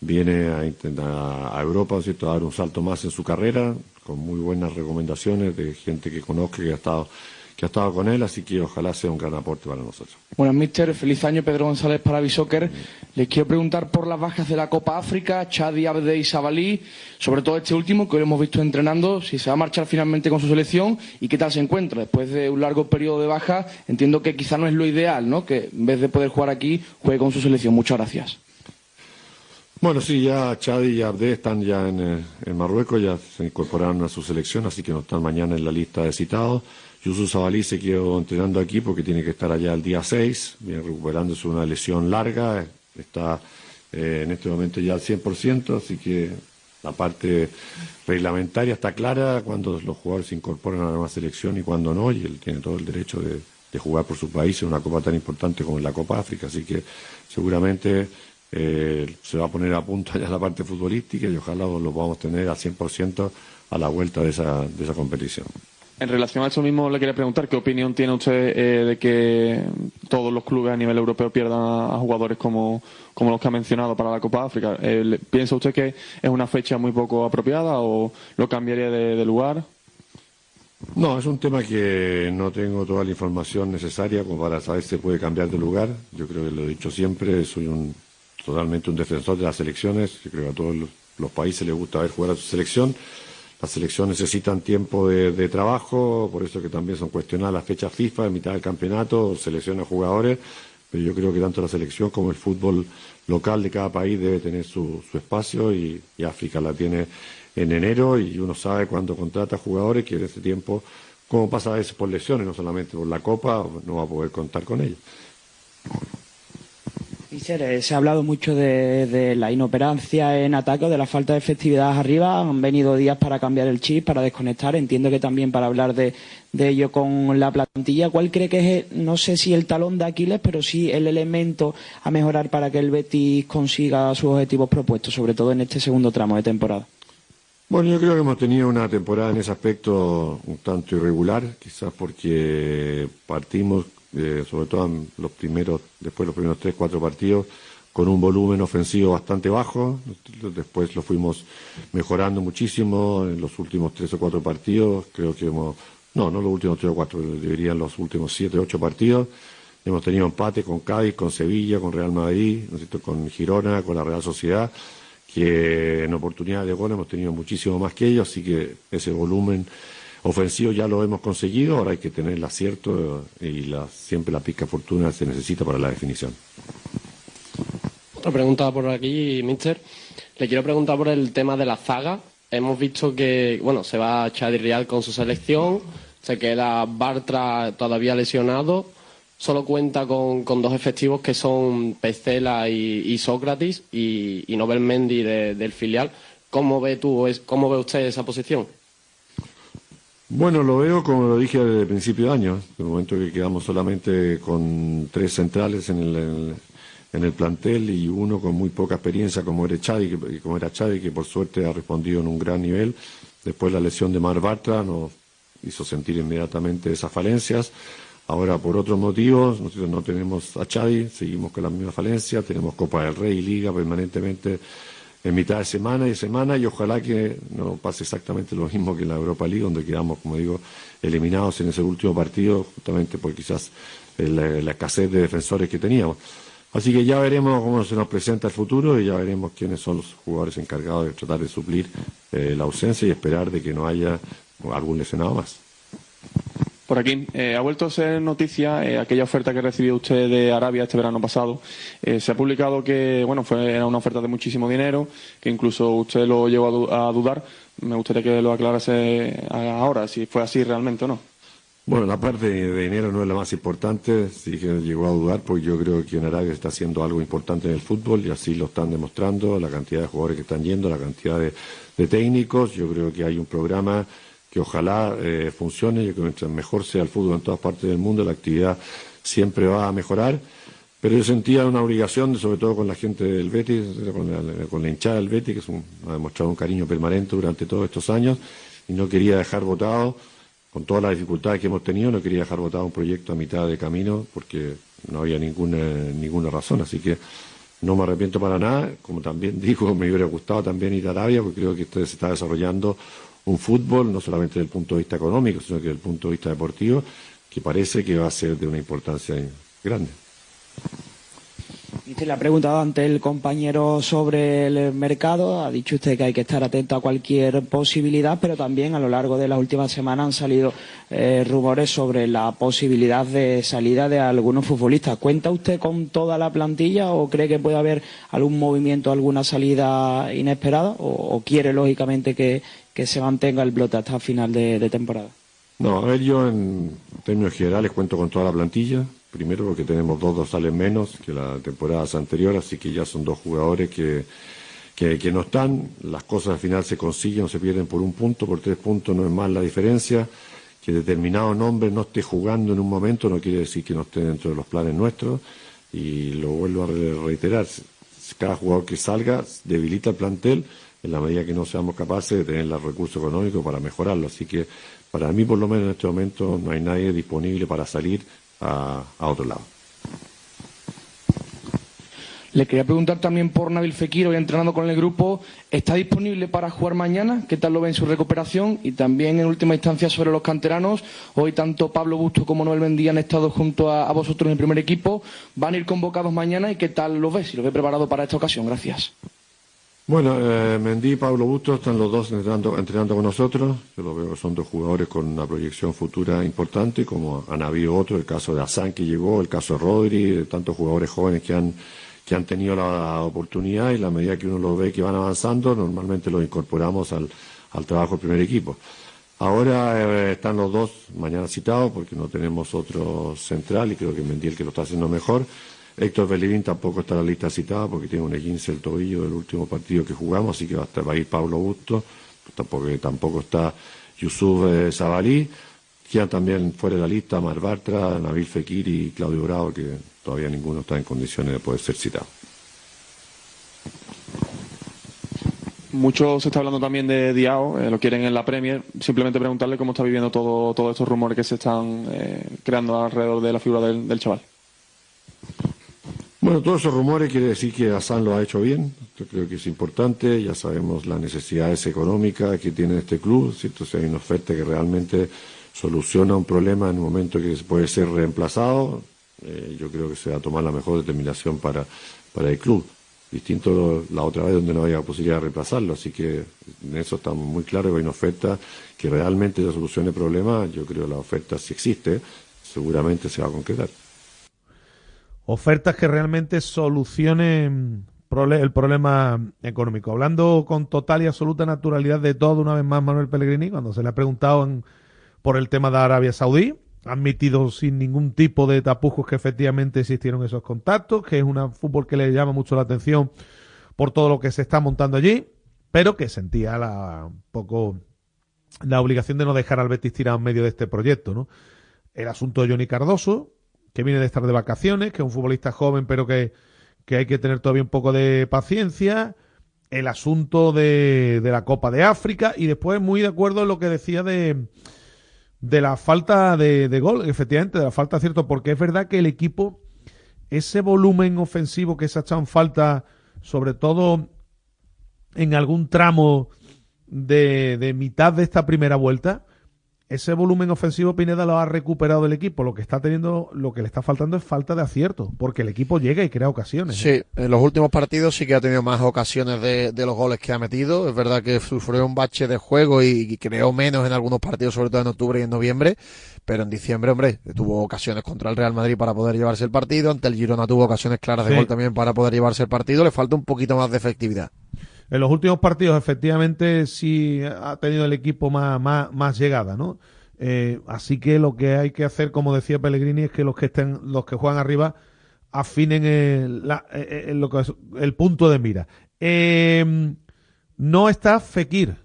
viene a, a Europa ¿cierto? a dar un salto más en su carrera, con muy buenas recomendaciones de gente que conozca, que ha estado que ha estado con él, así que ojalá sea un gran aporte para nosotros. Bueno, mister, feliz año Pedro González para Bisoccer. Les quiero preguntar por las bajas de la Copa África, Chadi, Abde y Sabalí, sobre todo este último que hoy hemos visto entrenando, si se va a marchar finalmente con su selección y qué tal se encuentra. Después de un largo periodo de baja, entiendo que quizá no es lo ideal, ¿no? Que en vez de poder jugar aquí, juegue con su selección. Muchas gracias. Bueno, sí, ya Chadi y Abde están ya en, eh, en Marruecos, ya se incorporaron a su selección, así que no están mañana en la lista de citados. Yusuf Zabalí se quedó entrenando aquí porque tiene que estar allá el día 6, viene recuperándose una lesión larga, está eh, en este momento ya al 100%, así que la parte reglamentaria está clara cuando los jugadores se incorporan a la nueva selección y cuando no, y él tiene todo el derecho de, jugar por su país en una copa tan importante como la Copa África, así que seguramente eh, se va a poner a punto ya la parte futbolística y ojalá lo, podamos tener al 100% a la vuelta de esa, de esa competición. En relación a eso mismo, le quería preguntar qué opinión tiene usted eh, de que todos los clubes a nivel europeo pierdan a, jugadores como, los que ha mencionado para la Copa África. Eh, ¿Piensa usted que es una fecha muy poco apropiada o lo cambiaría de, lugar? No, es un tema que no tengo toda la información necesaria como para saber si se puede cambiar de lugar. Yo creo que lo he dicho siempre, soy un, totalmente un defensor de las selecciones. Yo creo que a todos los, países les gusta ver jugar a su selección. Las selecciones necesitan tiempo de, trabajo, por eso que también son cuestionadas las fechas FIFA, en mitad del campeonato, selecciona jugadores, pero yo creo que tanto la selección como el fútbol local de cada país debe tener su, espacio y, África la tiene en enero y uno sabe cuando contrata jugadores que en ese tiempo, como pasa a veces por lesiones, no solamente por la Copa, no va a poder contar con ellos. Eh, se ha hablado mucho de, la inoperancia en ataque de la falta de efectividad arriba. Han venido días para cambiar el chip, para desconectar. Entiendo que también para hablar de, ello con la plantilla. ¿Cuál cree que es, no sé si el talón de Aquiles, pero sí el elemento a mejorar para que el Betis consiga sus objetivos propuestos, sobre todo en este segundo tramo de temporada? Bueno, yo creo que hemos tenido una temporada en ese aspecto un tanto irregular, quizás porque partimos eh, sobre todo en los primeros, después de los primeros tres, cuatro partidos, con un volumen ofensivo bastante bajo. Después lo fuimos mejorando muchísimo en los últimos tres o cuatro partidos. Creo que hemos, no, no los últimos tres o cuatro, deberían los últimos siete, ocho partidos. Hemos tenido empate con Cádiz, con Sevilla, con Real Madrid, con Girona, con la Real Sociedad, que en oportunidad de gol hemos tenido muchísimo más que ellos, así que ese volumen ofensivo ya lo hemos conseguido, ahora hay que tener el acierto y siempre la pizca fortuna se necesita para la definición. Otra pregunta por aquí, Mister. Le quiero preguntar por el tema de la zaga. Hemos visto que, bueno, se va Chadi Real con su selección, se queda Bartra todavía lesionado, solo cuenta con, dos efectivos que son Pecela y, Sócrates y, Nobel Mendy del filial. ¿Cómo ve, tú, ¿Cómo ve usted esa posición? Bueno, lo veo como lo dije desde el principio de año, el momento que quedamos solamente con tres centrales en el, en el plantel y uno con muy poca experiencia como era Chadi, que, como era Chadi, que por suerte ha respondido en un gran nivel. Después la lesión de Mar Bartra nos hizo sentir inmediatamente esas falencias. Ahora, por otros motivos, nosotros no tenemos a Chadi, seguimos con la misma falencia, tenemos Copa del Rey y Liga permanentemente en mitad de semana y semana y ojalá que no pase exactamente lo mismo que en la Europa League, donde quedamos, como digo, eliminados en ese último partido, justamente por quizás la, escasez de defensores que teníamos. Así que ya veremos cómo se nos presenta el futuro y ya veremos quiénes son los jugadores encargados de tratar de suplir eh, la ausencia y esperar de que no haya algún lesionado más. Por aquí, eh, ha vuelto a ser noticia eh, aquella oferta que recibió usted de Arabia este verano pasado. Eh, se ha publicado que, bueno, fue era una oferta de muchísimo dinero, que incluso usted lo llegó a, dudar. Me gustaría que lo aclarase ahora, si fue así realmente o no. Bueno, la parte de dinero no es la más importante, sí que llegó a dudar, porque yo creo que en Arabia está haciendo algo importante en el fútbol y así lo están demostrando, la cantidad de jugadores que están yendo, la cantidad de técnicos. Yo creo que hay un programa que ojalá eh, funcione y que mientras mejor sea el fútbol en todas partes del mundo, la actividad siempre va a mejorar. Pero yo sentía una obligación, sobre todo con la gente del Betis, con la, hinchada del Betis, que ha demostrado un cariño permanente durante todos estos años, y no quería dejar votado, con todas las dificultades que hemos tenido, no quería dejar votado un proyecto a mitad de camino, porque no había ninguna, ninguna razón. Así que no me arrepiento para nada, como también digo, me hubiera gustado también ir a Arabia, porque creo que se está desarrollando un fútbol, no solamente desde el punto de vista económico, sino que desde el punto de vista deportivo, que parece que va a ser de una importancia grande. Y le ha preguntado ante el compañero sobre el mercado. Ha dicho usted que hay que estar atento a cualquier posibilidad, pero también a lo largo de las últimas semanas han salido eh, rumores sobre la posibilidad de salida de algunos futbolistas. ¿Cuenta usted con toda la plantilla o cree que puede haber algún movimiento, alguna salida inesperada? ¿O, quiere, lógicamente, que, se mantenga el blote hasta final de temporada? No, a ver, yo en términos generales cuento con toda la plantilla. Primero porque tenemos dos dorsales menos que la temporada anterior, así que ya son dos jugadores que, que, no están. Las cosas al final se consiguen o se pierden por un punto, por tres puntos no es más la diferencia. Que determinado nombre no esté jugando en un momento no quiere decir que no esté dentro de los planes nuestros. Y lo vuelvo a reiterar, cada jugador que salga debilita el plantel en la medida que no seamos capaces de tener los recursos económicos para mejorarlo. Así que para mí, por lo menos en este momento, no hay nadie disponible para salir a, otro lado. Le quería preguntar también por Nabil Fekir, hoy entrenando con el grupo, ¿está disponible para jugar mañana? ¿Qué tal lo ve en su recuperación? Y también en última instancia sobre los canteranos, hoy tanto Pablo Busto como Noel Bendía han estado junto a, vosotros en el primer equipo, ¿van a ir convocados mañana y qué tal lo ve? Si lo ve preparado para esta ocasión, gracias. Bueno, eh, Mendy y Pablo Busto están los dos entrenando, entrenando con nosotros. Yo lo veo son dos jugadores con una proyección futura importante, como han habido otros, el caso de Hassan que llegó, el caso de Rodri, de tantos jugadores jóvenes que han, que han tenido la oportunidad y la medida que uno los ve que van avanzando, normalmente los incorporamos al, al trabajo del primer equipo. Ahora eh, están los dos mañana citados porque no tenemos otro central y creo que Mendy el que lo está haciendo mejor. Héctor Bellerín tampoco está en la lista citada porque tiene un E15 el tobillo del último partido que jugamos, así que va a, estar, ir Pablo Busto, tampoco, tampoco está Yusuf eh, Zabalí. Quedan también fuera de la lista Mar Bartra, Nabil Fekir y Claudio Bravo, que todavía ninguno está en condiciones de poder ser citado. Mucho se está hablando también de Diao, eh, lo quieren en la Premier. Simplemente preguntarle cómo está viviendo todo, todos estos rumores que se están eh, creando alrededor de la figura del chaval. Bueno, todos esos rumores quiere decir que Hassan lo ha hecho bien. Yo creo que es importante. Ya sabemos las necesidades económicas que tiene este club. Si hay una oferta que realmente soluciona un problema en un momento que puede ser reemplazado, eh, yo creo que se va a tomar la mejor determinación para, para el club. Distinto la otra vez donde no había posibilidad de reemplazarlo. Así que en eso estamos muy claros que hay una oferta que realmente solucione el problema. Yo creo que la oferta si existe, seguramente se va a concretar ofertas que realmente solucionen el problema económico. Hablando con total y absoluta naturalidad de todo una vez más Manuel Pellegrini, cuando se le ha preguntado por el tema de Arabia Saudí, ha admitido sin ningún tipo de tapujos que efectivamente existieron esos contactos, que es un fútbol que le llama mucho la atención por todo lo que se está montando allí, pero que sentía la, un poco la obligación de no dejar al Betis tirado en medio de este proyecto, ¿no? El asunto de Johnny Cardoso, que viene de estar de vacaciones, que es un futbolista joven, pero que, que hay que tener todavía un poco de paciencia, el asunto de, de la Copa de África y después muy de acuerdo en lo que decía de, de la falta de, de gol, efectivamente, de la falta cierto, porque es verdad que el equipo, ese volumen ofensivo que se ha echado en falta, sobre todo en algún tramo de, de mitad de esta primera vuelta, ese volumen ofensivo Pineda lo ha recuperado el equipo. Lo que está teniendo, lo que le está faltando es falta de acierto, porque el equipo llega y crea ocasiones. Sí, en los últimos partidos sí que ha tenido más ocasiones de, de los goles que ha metido. Es verdad que sufrió un bache de juego y, y, creó menos en algunos partidos, sobre todo en octubre y en noviembre. Pero en diciembre, hombre, tuvo ocasiones contra el Real Madrid para poder llevarse el partido. Ante el Girona tuvo ocasiones claras de Sí. gol también para poder llevarse el partido. Le falta un poquito más de efectividad. En los últimos partidos, efectivamente, sí ha tenido el equipo más, más, llegada, ¿no? Eh, así que lo que hay que hacer, como decía Pellegrini, es que los que estén, los que juegan arriba, afinen el, eh, eh, el punto de mira. Eh, no está Fekir,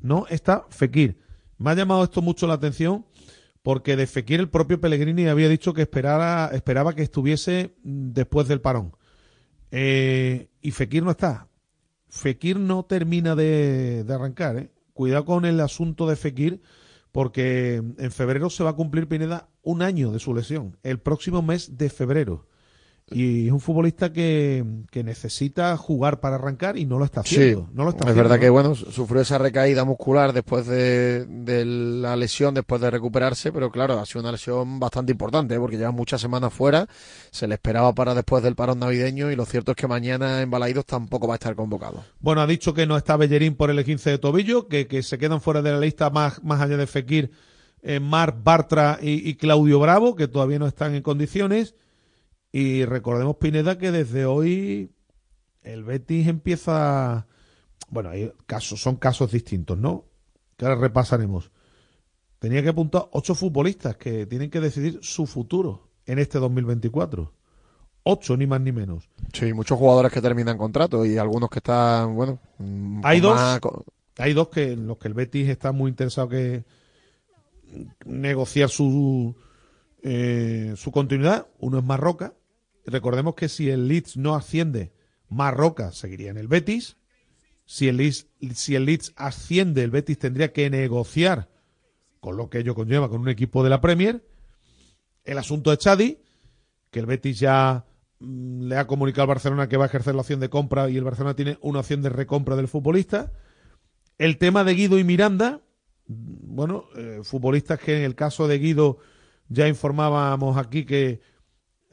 no está Fekir. Me ha llamado esto mucho la atención porque de Fekir el propio Pellegrini había dicho que esperara, esperaba que estuviese mm, después del parón. Y Fekir no está. Fekir no termina de, de arrancar. ¿eh? Cuidado con el asunto de Fekir, porque en febrero se va a cumplir Pineda un año de su lesión, el próximo mes de febrero. Y es un futbolista que, que necesita jugar para arrancar y no lo está haciendo. no lo está es haciendo, verdad ¿no? que bueno sufrió esa recaída muscular después de, de la lesión, después de recuperarse, pero claro, ha sido una lesión bastante importante, ¿eh? porque lleva muchas semanas fuera, se le esperaba para después del parón navideño y lo cierto es que mañana en Balaidos tampoco va a estar convocado. Bueno, ha dicho que no está Bellerín por el 15 de tobillo, que, que se quedan fuera de la lista más, más allá de Fekir, eh, Marc Bartra y, y Claudio Bravo, que todavía no están en condiciones. Y recordemos, Pineda, que desde hoy el Betis empieza. Bueno, hay casos, son casos distintos, ¿no? Que ahora repasaremos. Tenía que apuntar ocho futbolistas que tienen que decidir su futuro en este 2024. Ocho, ni más ni menos. Sí, muchos jugadores que terminan contrato y algunos que están, bueno, mm, Hay dos, más hay dos que en los que el Betis está muy interesado que negociar su eh, su continuidad. Uno es Marroca. Recordemos que si el Leeds no asciende, Marroca seguiría en el Betis. Si el Leeds, si el Leeds asciende, el Betis tendría que negociar con lo que ello conlleva con un equipo de la Premier. El asunto de Chadi, que el Betis ya mm, le ha comunicado al Barcelona que va a ejercer la opción de compra y el Barcelona tiene una opción de recompra del futbolista. El tema de Guido y Miranda, mm, bueno, eh, futbolistas que en el caso de Guido ya informábamos aquí que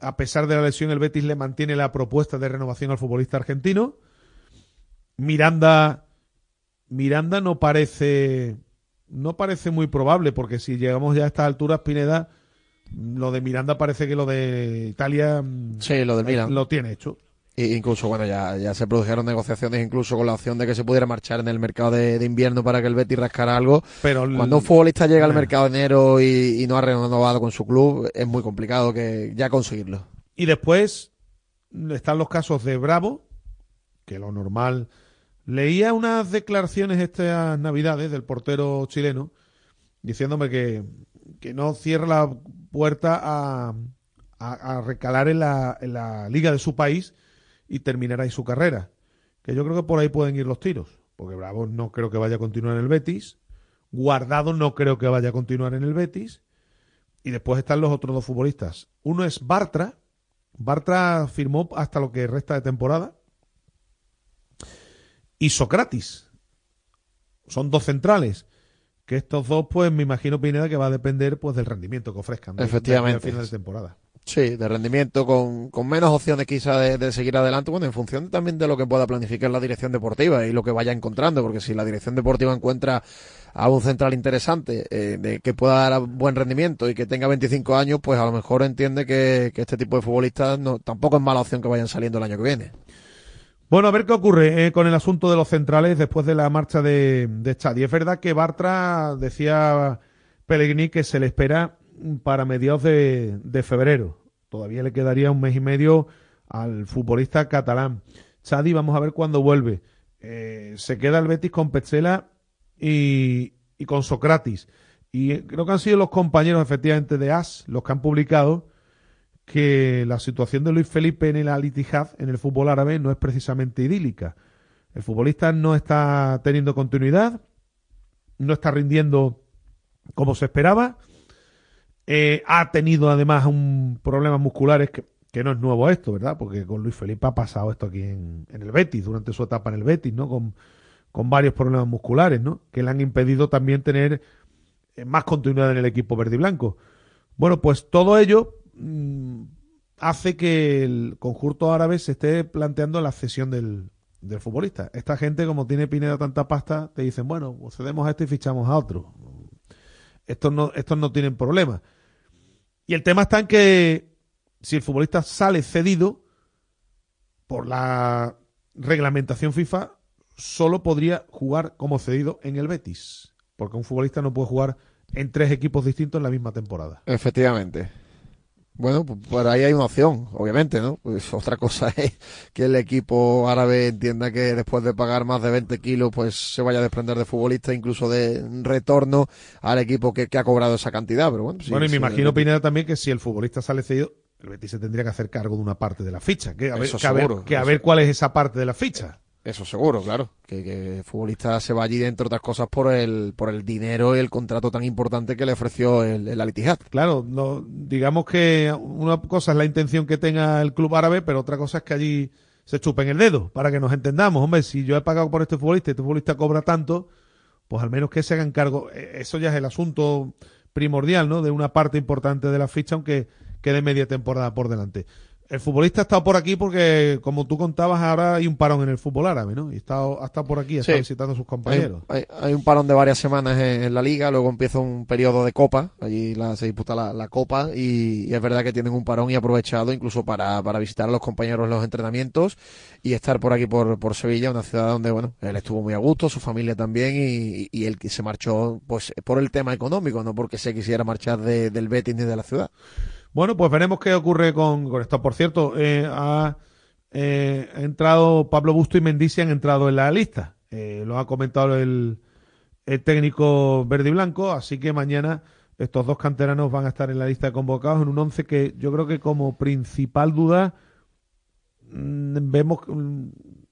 a pesar de la lesión el Betis le mantiene la propuesta de renovación al futbolista argentino. Miranda Miranda no parece no parece muy probable porque si llegamos ya a estas alturas Pineda lo de Miranda parece que lo de Italia mm, Sí, lo del Milan. lo tiene hecho. E incluso, bueno, ya, ya se produjeron negociaciones incluso con la opción de que se pudiera marchar en el mercado de, de invierno para que el Betis rascara algo. Pero el- Cuando un futbolista llega al Eh. mercado de enero y, y no ha renovado con su club, es muy complicado que ya conseguirlo. Y después están los casos de Bravo, que lo normal. Leía unas declaraciones estas navidades del portero chileno diciéndome que, que no cierra la puerta a, a, a recalar en la, en la liga de su país y terminar ahí su carrera. Que yo creo que por ahí pueden ir los tiros, porque Bravo no creo que vaya a continuar en el Betis, Guardado no creo que vaya a continuar en el Betis, y después están los otros dos futbolistas. Uno es Bartra, Bartra firmó hasta lo que resta de temporada. Y Socratis. Son dos centrales. Que estos dos, pues me imagino, Pineda, que va a depender pues del rendimiento que ofrezcan. Efectivamente. al final de temporada. Sí, de rendimiento, con, con menos opciones quizá de, seguir adelante, bueno, en función también de lo que pueda planificar la dirección deportiva y lo que vaya encontrando, porque si la dirección deportiva encuentra a un central interesante eh, que pueda dar buen rendimiento y que tenga 25 años, pues a lo mejor entiende que, que este tipo de futbolistas no, tampoco es mala opción que vayan saliendo el año que viene. Bueno, a ver qué ocurre eh, con el asunto de los centrales después de la marcha de, de Chad. Y es verdad que Bartra decía Pellegrini que se le espera para mediados de, febrero. Todavía le quedaría un mes y medio al futbolista catalán. Chadi, vamos a ver cuándo vuelve. Eh, se queda el Betis con Petzela y, con Socratis. Y eh, creo que han sido los compañeros, efectivamente, de AS los que han publicado que la situación de Luis Felipe en el Al Ittihad, en el fútbol árabe, no es precisamente idílica. El futbolista no está teniendo continuidad, no está rindiendo como se esperaba. Eh, ha tenido además un problemas musculares que, que, no es nuevo esto, ¿verdad? Porque con Luis Felipe ha pasado esto aquí en, el Betis, durante su etapa en el Betis, ¿no? Con, varios problemas musculares, ¿no? Que le han impedido también tener eh, más continuidad en el equipo verde y blanco. Bueno, pues todo ello mmm, hace que el conjunto árabe se esté planteando la cesión del, futbolista. Esta gente, como tiene Pineda tanta pasta, te dicen, bueno, cedemos a este y fichamos a otro. Estos no, estos no tienen problema. Y el tema está en que si el futbolista sale cedido por la reglamentación FIFA, solo podría jugar como cedido en el Betis. Porque un futbolista no puede jugar en tres equipos distintos en la misma temporada. Efectivamente. Bueno, pues por ahí hay una opción, obviamente, ¿no? Pues otra cosa es que el equipo árabe entienda que después de pagar más de 20 kilos, pues se vaya a desprender de futbolista, incluso de retorno al equipo que, que ha cobrado esa cantidad. Pero bueno, sí, bueno y me imagino, Pineda, también que si el futbolista sale cedido, el Betis se tendría que hacer cargo de una parte de la ficha. Que a ver, que a ver, que a ver cuál es esa parte de la ficha. Eso seguro, claro. Que, que, el futbolista se va allí, entre otras cosas, por el, por el dinero y el contrato tan importante que le ofreció el, el Al-Ittihad. Claro, no, digamos que una cosa es la intención que tenga el club árabe, pero otra cosa es que allí se chupen el dedo, para que nos entendamos. Hombre, si yo he pagado por este futbolista y este futbolista cobra tanto, pues al menos que se hagan cargo. Eso ya es el asunto primordial, ¿no? De una parte importante de la ficha, aunque quede media temporada por delante el futbolista ha estado por aquí porque, como tú contabas, ahora hay un parón en el fútbol árabe, ¿no? Y ha estado, ha estado por aquí, ha estado sí. visitando a sus compañeros. Hay, hay, hay, un parón de varias semanas en, en, la liga, luego empieza un periodo de copa, allí la, se disputa la, la copa y, y, es verdad que tienen un parón y aprovechado incluso para, para visitar a los compañeros en los entrenamientos y estar por aquí por, por Sevilla, una ciudad donde, bueno, él estuvo muy a gusto, su familia también y, y él se marchó pues por el tema económico, no porque se quisiera marchar de, del Betis ni de la ciudad. Bueno, pues veremos qué ocurre con, con esto. Por cierto, eh, ha, eh, entrado Pablo Busto y Mendici han entrado en la lista. Eh, lo ha comentado el, el, técnico verde y blanco, así que mañana estos dos canteranos van a estar en la lista de convocados en un once que yo creo que como principal duda mmm, vemos mmm,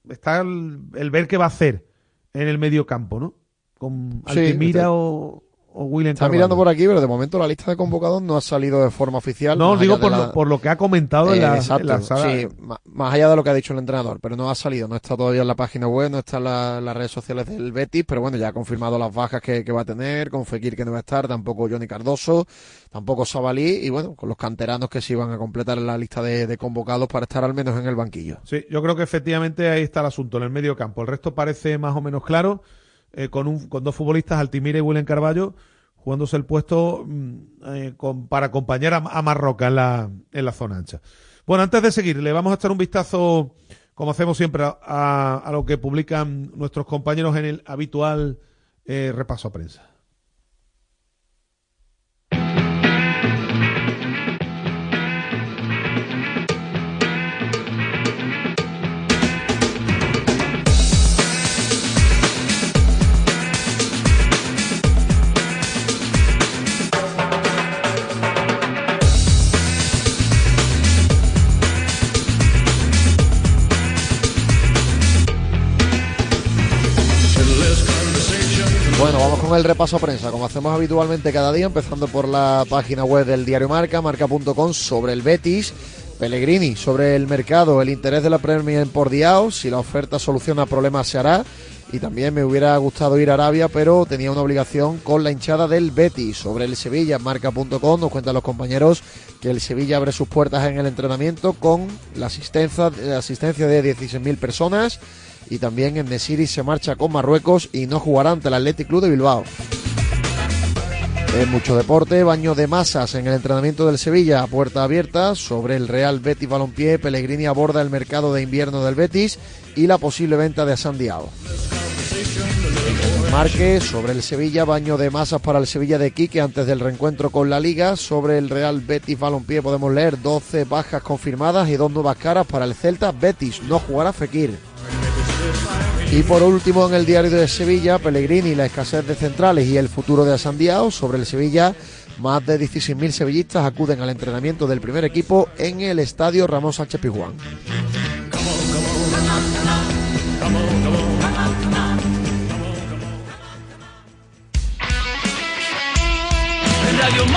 está el, el, ver qué va a hacer en el medio campo, ¿no? Con Altimira sí, o, o William Está mirando por aquí, pero de momento la lista de convocados no ha salido de forma oficial. No, digo por, la... lo, por, lo, que ha comentado eh, en, la, exacto, en la sala. Sí, más allá de lo que ha dicho el entrenador, pero no ha salido, no está todavía en la página web, no está en la, las redes sociales del Betis, pero bueno, ya ha confirmado las bajas que, que, va a tener, con Fekir que no va a estar, tampoco Johnny Cardoso, tampoco Sabalí, y bueno, con los canteranos que se iban a completar la lista de, de convocados para estar al menos en el banquillo. Sí, yo creo que efectivamente ahí está el asunto, en el medio campo. El resto parece más o menos claro, eh, con, un, con dos futbolistas, Altimira y William Carballo, jugándose el puesto eh, con, para acompañar a, a Marroca en la, en la zona ancha. Bueno, antes de seguir, le vamos a echar un vistazo, como hacemos siempre, a, a lo que publican nuestros compañeros en el habitual eh, repaso a prensa. Con el repaso a prensa, como hacemos habitualmente cada día, empezando por la página web del diario Marca, marca.com, sobre el Betis, Pellegrini, sobre el mercado, el interés de la Premier por Diao, si la oferta soluciona problemas se hará, y también me hubiera gustado ir a Arabia, pero tenía una obligación con la hinchada del Betis. Sobre el Sevilla, marca.com, nos cuentan los compañeros que el Sevilla abre sus puertas en el entrenamiento con la asistencia, la asistencia de 16.000 personas y también en Nesiri se marcha con Marruecos y no jugará ante el Athletic Club de Bilbao. En mucho deporte, baño de masas en el entrenamiento del Sevilla puerta abierta sobre el Real Betis Balompié. Pellegrini aborda el mercado de invierno del Betis y la posible venta de Sandiao. Marque sobre el Sevilla, baño de masas para el Sevilla de Quique antes del reencuentro con la Liga. Sobre el Real Betis Balompié podemos leer 12 bajas confirmadas y dos nuevas caras para el Celta. Betis no jugará Fekir. Y por último, en el diario de Sevilla, Pellegrini, la escasez de centrales y el futuro de Asandiao. Sobre el Sevilla, Más de 16.000 sevillistas acuden al entrenamiento del primer equipo en el estadio Ramón Sánchez Pizjuán. Radio.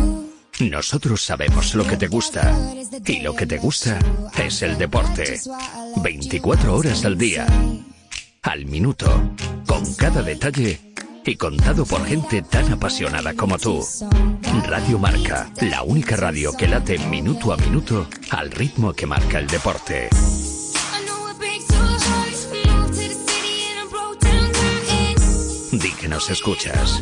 Nosotros sabemos lo que te gusta. Y lo que te gusta es el deporte. 24 horas al día. Al minuto. Con cada detalle. Y contado por gente tan apasionada como tú. Radio Marca. La única radio que late minuto a minuto al ritmo que marca el deporte. Di nos escuchas.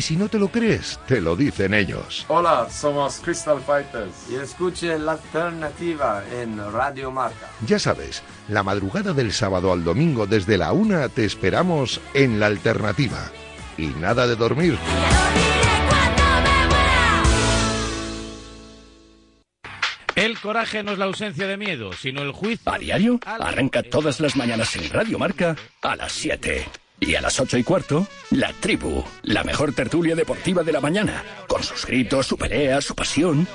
Y si no te lo crees, te lo dicen ellos. Hola, somos Crystal Fighters y escuchen la alternativa en Radio Marca. Ya sabes, la madrugada del sábado al domingo desde la una te esperamos en La Alternativa. Y nada de dormir. El coraje no es la ausencia de miedo, sino el juicio. A diario, arranca todas las mañanas en Radio Marca a las 7. Y a las 8 y cuarto, La Tribu, la mejor tertulia deportiva de la mañana, con sus gritos, su pelea, su pasión.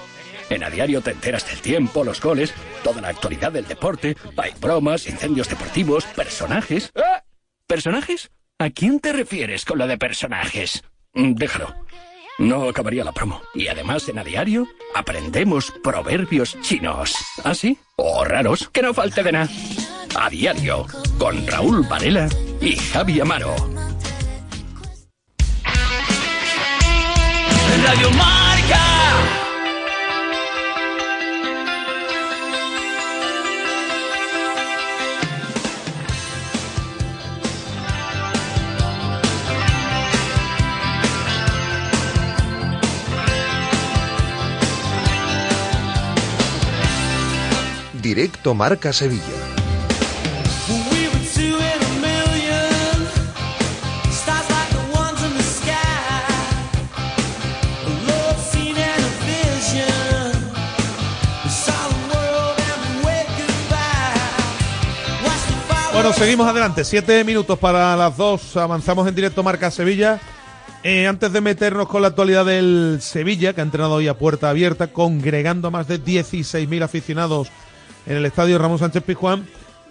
En A Diario te enteras del tiempo, los goles, toda la actualidad del deporte, hay bromas, incendios deportivos, personajes. ¡Ah! ¿Personajes? ¿A quién te refieres con lo de personajes? Mm, Déjalo. No acabaría la promo. Y además en A Diario aprendemos proverbios chinos. ¿Ah, sí? O raros, que no falte de nada. A Diario, con Raúl Varela y Javi Amaro. Radio Marca. Directo Marca Sevilla. Seguimos adelante. Siete minutos para las dos. Avanzamos en directo Marca Sevilla. Eh, antes de meternos con la actualidad del Sevilla, que ha entrenado hoy a puerta abierta, congregando a más de 16.000 aficionados en el estadio Ramón Sánchez Pizjuán,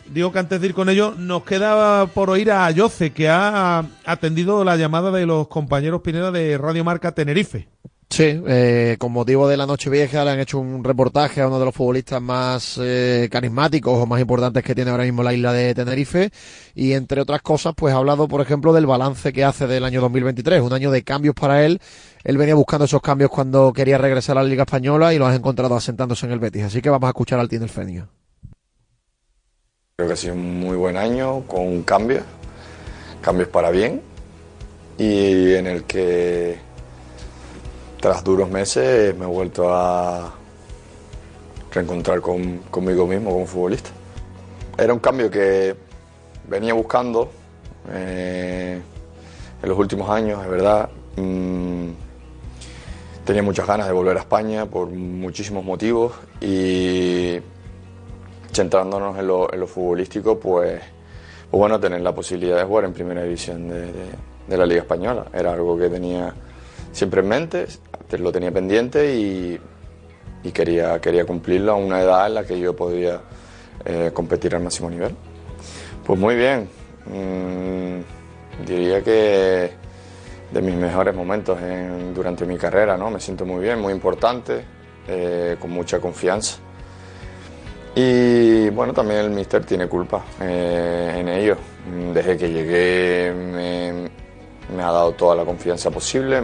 digo que antes de ir con ello, nos queda por oír a Ayoce, que ha atendido la llamada de los compañeros Pineda de Radio Marca Tenerife. Sí, eh, con motivo de la Nochevieja le han hecho un reportaje a uno de los futbolistas más eh, carismáticos o más importantes que tiene ahora mismo la isla de Tenerife y entre otras cosas pues ha hablado por ejemplo del balance que hace del año 2023, un año de cambios para él. Él venía buscando esos cambios cuando quería regresar a la Liga Española y los ha encontrado asentándose en el Betis, así que vamos a escuchar al Tino Fenio. Creo que ha sido un muy buen año con cambios, cambios para bien y en el que tras duros meses me he vuelto a reencontrar con- conmigo mismo como futbolista. Era un cambio que venía buscando eh, en los últimos años, es verdad. Mm, tenía muchas ganas de volver a España por muchísimos motivos y centrándonos en lo, en lo futbolístico, pues, pues bueno, tener la posibilidad de jugar en primera división de, de- de la Liga Española. Era algo que tenía siempre en mente, te- lo tenía pendiente y, quería, quería cumplirlo a una edad en la que yo podía eh, competir al máximo nivel. Pues muy bien, Mm, diría que de mis mejores momentos en- durante mi carrera, ¿no? Me siento muy bien, muy importante, eh, con mucha confianza. Y bueno, también el míster tiene culpa eh, en ello. Desde que llegué me, me ha dado toda la confianza posible,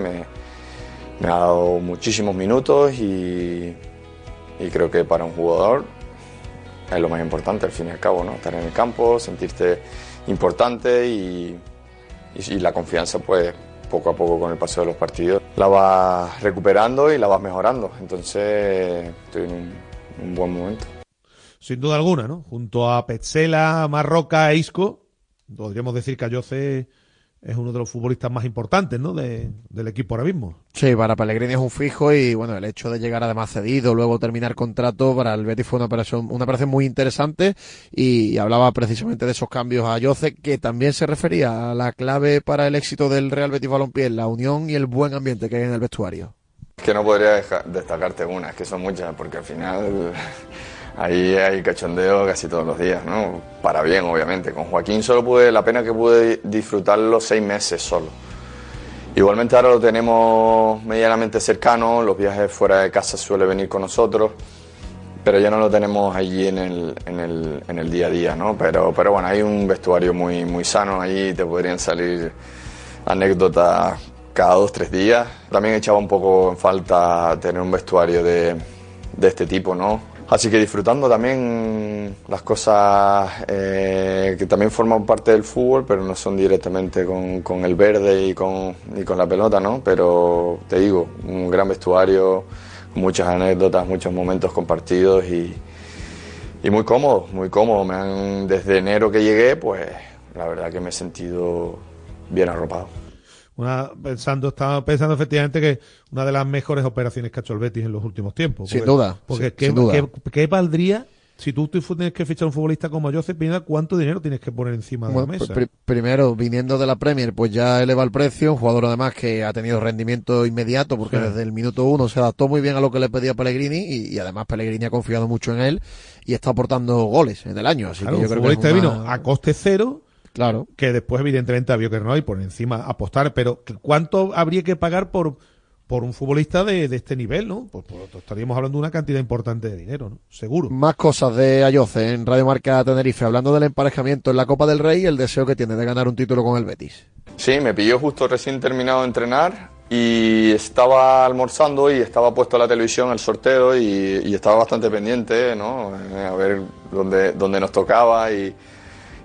me ha dado muchísimos minutos y, y creo que para un jugador es lo más importante al fin y al cabo, ¿no? Estar en el campo, sentirte importante y, y, la confianza pues poco a poco con el paso de los partidos la vas recuperando y la vas mejorando. Entonces estoy en un, un buen momento. Sin duda alguna, ¿no? Junto a Petzela, Marroca e Isco, podríamos decir que Ayoce es uno de los futbolistas más importantes, ¿no? De- del equipo ahora mismo. Sí, para Pellegrini es un fijo y bueno, el hecho de llegar además cedido, luego terminar contrato, para el Betis fue una operación, una operación muy interesante y, hablaba precisamente de esos cambios a Yoce, que también se refería a la clave para el éxito del Real Betis Balompié, la unión y el buen ambiente que hay en el vestuario. Es que no podría deja- destacarte una, es que son muchas, porque al final ahí hay cachondeo casi todos los días, ¿no? Para bien, obviamente. Con Joaquín solo pude, la pena que pude disfrutarlo seis meses solo. Igualmente ahora lo tenemos medianamente cercano, los viajes fuera de casa suele venir con nosotros, pero ya no lo tenemos allí en el, en el, en el día a día, ¿no? Pero, pero bueno, hay un vestuario muy, muy sano allí, te podrían salir anécdotas cada dos, tres días. También echaba un poco en falta tener un vestuario de, de este tipo, ¿no? Así que disfrutando también las cosas eh, que también forman parte del fútbol, pero no son directamente con, con el verde y con, y con la pelota, ¿no? Pero te digo, un gran vestuario, muchas anécdotas, muchos momentos compartidos y, y muy cómodo, muy cómodo. Me han, desde enero que llegué, pues la verdad que me he sentido bien arropado. Una, pensando, estaba pensando efectivamente que una de las mejores operaciones que ha hecho el Betis en los últimos tiempos. Sin duda, Porque sin- ¿qué, sin duda. qué- qué valdría si tú tienes que fichar un futbolista como Josep Pineda? ¿Cuánto dinero tienes que poner encima de la mesa? pri- primero, viniendo de la Premier, pues ya eleva el precio. Un jugador además que ha tenido rendimiento inmediato porque Sí. desde el minuto uno se adaptó muy bien a lo que le pedía Pellegrini y, y además Pellegrini ha confiado mucho en él y está aportando goles en el año. Así Claro, que yo un creo que es futbolista que una- vino a coste cero. Claro. Que después, evidentemente, había que no y por encima apostar. Pero, ¿cuánto habría que pagar por, por un futbolista de, de este nivel, no? Pues, pues, estaríamos hablando de una cantidad importante de dinero, ¿no? Seguro. Más cosas de Ayoce en Radio Marca Tenerife, hablando del emparejamiento en la Copa del Rey y el deseo que tiene de ganar un título con el Betis. Sí, me pilló justo recién terminado de entrenar y estaba almorzando y estaba puesto la televisión el sorteo y, y estaba bastante pendiente, ¿no? A ver dónde, dónde nos tocaba y,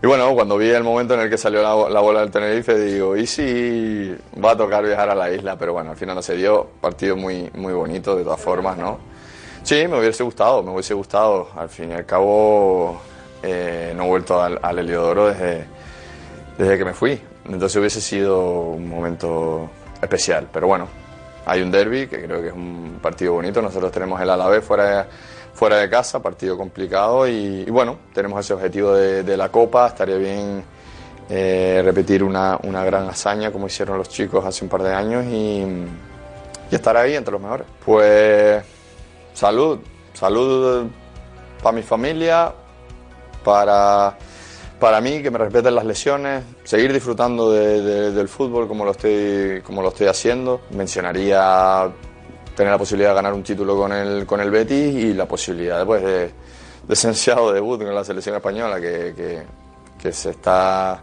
y bueno, cuando vi el momento en el que salió la, la bola del Tenerife, digo, ¿y si va a tocar viajar a la isla? Pero bueno, al final no se dio, partido muy, muy bonito de todas formas, ¿no? Sí, me hubiese gustado, me hubiese gustado. Al fin y al cabo, eh, no he vuelto al, al Heliodoro desde, desde que me fui. Entonces hubiese sido un momento especial. Pero bueno, hay un derby que creo que es un partido bonito. Nosotros tenemos el Alavés fuera de, fuera de casa, partido complicado. Y, bueno, tenemos ese objetivo de, la Copa. Estaría bien eh, repetir una, una gran hazaña como hicieron los chicos hace un par de años y, estar ahí entre los mejores. Pues salud, salud para mi familia, para, para mí, que me respeten las lesiones, seguir disfrutando de- de- del fútbol como lo, estoy, como lo estoy haciendo. Mencionaría tener la posibilidad de ganar un título con el, con el Betis y la posibilidad pues, de, de ese ansiado debut con la selección española que, que- que se está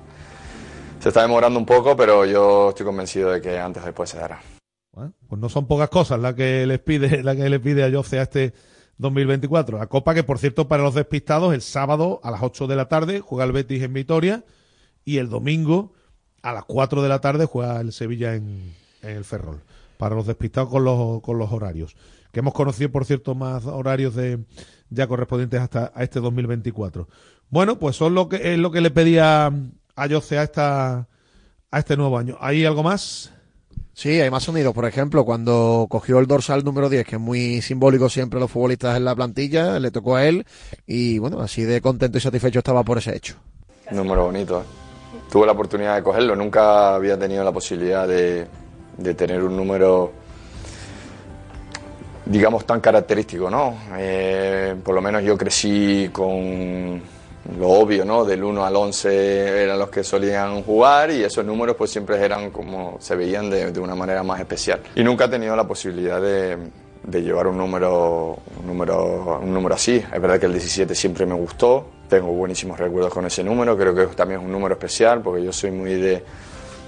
se está demorando un poco, pero yo estoy convencido de que antes o después se dará. Bueno, pues no son pocas cosas las que les pide, la que le pide a Jose a este 2024. La Copa que, por cierto, para los despistados, el sábado a las 8 de la tarde juega el Betis en Vitoria y el domingo a las 4 de la tarde juega el Sevilla en, en el Ferrol. Para los despistados con los, con los horarios. Que hemos conocido, por cierto, más horarios de ya correspondientes hasta a este 2024. Bueno, pues son lo que es lo que le pedía a Jose a esta a este nuevo año. ¿Hay algo más? Sí, hay más sonidos. Por ejemplo, cuando cogió el dorsal número 10, que es muy simbólico siempre los futbolistas en la plantilla, le tocó a él y bueno, así de contento y satisfecho estaba por ese hecho. Número bonito. ¿eh? Tuve la oportunidad de cogerlo, nunca había tenido la posibilidad de, de tener un número, digamos, tan característico, ¿no? Eh, por lo menos yo crecí con lo obvio, ¿no? Del 1 al 11 eran los que solían jugar y esos números pues siempre eran como se veían de, de una manera más especial. Y nunca he tenido la posibilidad de, de llevar un número, un, número, un número así. Es verdad que el 17 siempre me gustó, tengo buenísimos recuerdos con ese número, creo que también es un número especial porque yo soy muy de,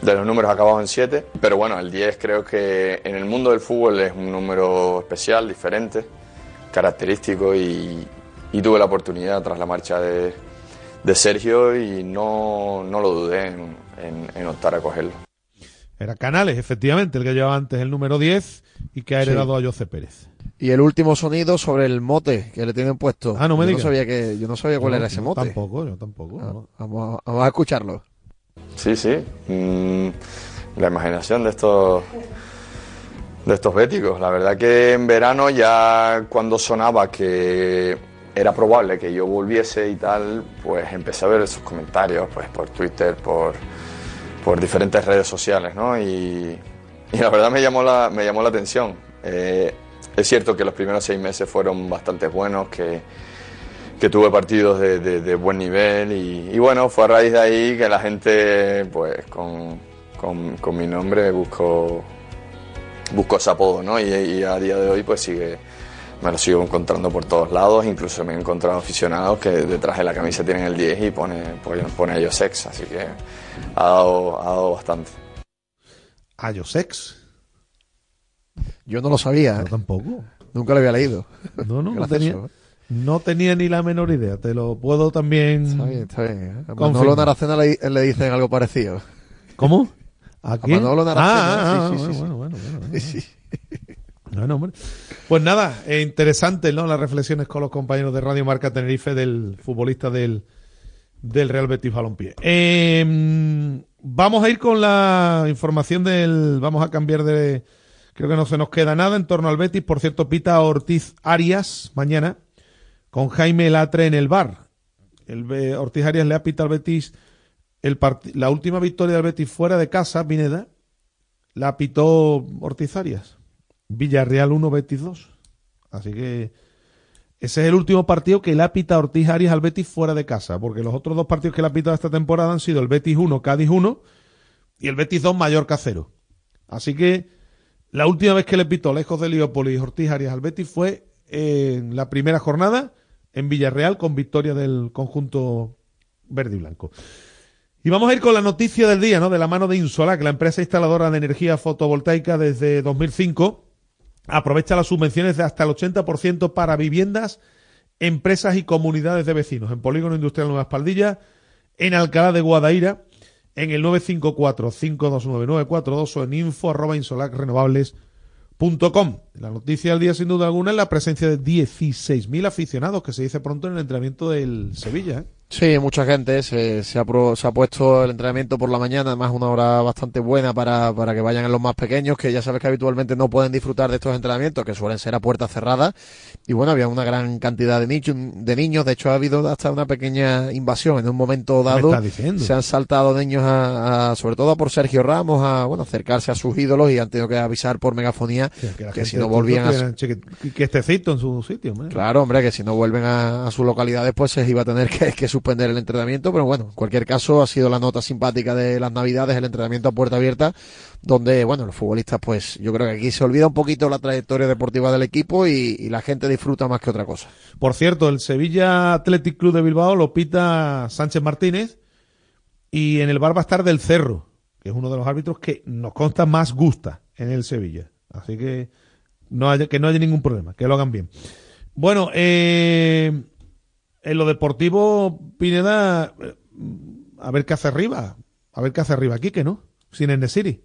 de los números acabados en 7. Pero bueno, el 10 creo que en el mundo del fútbol es un número especial, diferente, característico y, y tuve la oportunidad tras la marcha de, de Sergio y no, no lo dudé en, en- en optar a cogerlo. Era Canales, efectivamente, el que llevaba antes el número 10 y que ha heredado a José Pérez. Y el último sonido sobre el mote que le tienen puesto. Ah, no me yo digas. No sabía que, yo no sabía cuál Yo era ese mote. Tampoco, yo tampoco. Ah, no. vamos, a, vamos a escucharlo. Sí, sí. Mm, la imaginación de estos de estos béticos. La verdad que en verano ya cuando sonaba que era probable que yo volviese y tal, pues empecé a ver esos comentarios pues por Twitter, por, por diferentes redes sociales, ¿no? Y, y la verdad me llamó la, me llamó la atención. Eh, es cierto que los primeros seis meses fueron bastante buenos, que, que tuve partidos de, de- de buen nivel y, y bueno, fue a raíz de ahí que la gente, pues con, con- con mi nombre buscó, buscó ese apodo, ¿no? Y, y a día de hoy pues sigue, me lo sigo encontrando por todos lados, incluso me he encontrado aficionados que detrás de la camisa tienen el 10 y pone, pone, pone a sex, así que ha dado, ha dado bastante. A Josex. Yo no lo sabía. Yo tampoco. Nunca lo había leído. No, no, no Gracioso, tenía, ¿eh? No tenía ni la menor idea. Te lo puedo también. Está bien, está bien. ¿eh? A. Manolo Naracena le, le dicen algo parecido. ¿Cómo? ¿A quién? Manolo Naracena, Ah, ah, sí, sí, ah, sí, sí. bueno, bueno, bueno, bueno. Sí. Bueno, hombre. Pues nada, eh, interesante, ¿no? Las reflexiones con los compañeros de Radio Marca Tenerife del futbolista del, del Real Betis Balompié. Eh, vamos a ir con la información del. Vamos a cambiar de. Creo que no se nos queda nada en torno al Betis. Por cierto, pita Ortiz Arias mañana con Jaime Latre en el bar. El Be- Ortiz Arias le ha pitado al Betis la última victoria del Betis fuera de casa, Pineda, la pitó Ortiz Arias. Villarreal 1, Betis 2. Así que ese es el último partido que le ha pitado Ortiz Arias al Betis fuera de casa, porque los otros dos partidos que le ha pitado esta temporada han sido el Betis 1, Cádiz 1 y el Betis 2, Mallorca 0. Así que la última vez que le pitó lejos de Leópolis Ortiz Arias al Betis fue en la primera jornada en Villarreal con victoria del conjunto verde y blanco. Y vamos a ir con la noticia del día, ¿no? De la mano de Insolac, la empresa instaladora de energía fotovoltaica desde 2005. Aprovecha las subvenciones de hasta el 80% para viviendas, empresas y comunidades de vecinos. En Polígono Industrial Nueva Espaldilla, en Alcalá de Guadaira, en el 954-529-942 o en info arroba insolacrenovables.com. La noticia del día, sin duda alguna, es la presencia de 16.000 aficionados, que se dice pronto en el entrenamiento del Sevilla. ¿eh? Sí, mucha gente se, se, ha, pro- se ha puesto el entrenamiento por la mañana, además una hora bastante buena para, para que vayan los más pequeños, que ya sabes que habitualmente no pueden disfrutar de estos entrenamientos, que suelen ser a puerta cerrada. Y bueno, había una gran cantidad de, nichos, de niños, de hecho ha habido hasta una pequeña invasión en un momento ¿Qué me dado. Se han saltado niños, a, a- sobre todo por Sergio Ramos, a bueno acercarse a sus ídolos y han tenido que avisar por megafonía Que, que si no volvían a... tuvieran chiqui- que estecito en su sitio. Claro, hombre, que si no vuelven a, a sus localidades, pues se iba a tener que, que suspender el entrenamiento. Pero bueno, en cualquier caso, ha sido la nota simpática de las Navidades, el entrenamiento a puerta abierta, donde, bueno, los futbolistas, pues yo creo que aquí se olvida un poquito la trayectoria deportiva del equipo y, la gente disfruta más que otra cosa. Por cierto, el Sevilla Athletic Club de Bilbao lo pita Sánchez Martínez y en el bar va a estar del Cerro, que es uno de los árbitros que nos consta más gusta en el Sevilla. Así que no haya, que no haya ningún problema, que lo hagan bien. Bueno, eh, en lo deportivo, Pineda, eh, a ver qué hace arriba. A ver qué hace arriba aquí, que no, sin Enesiri.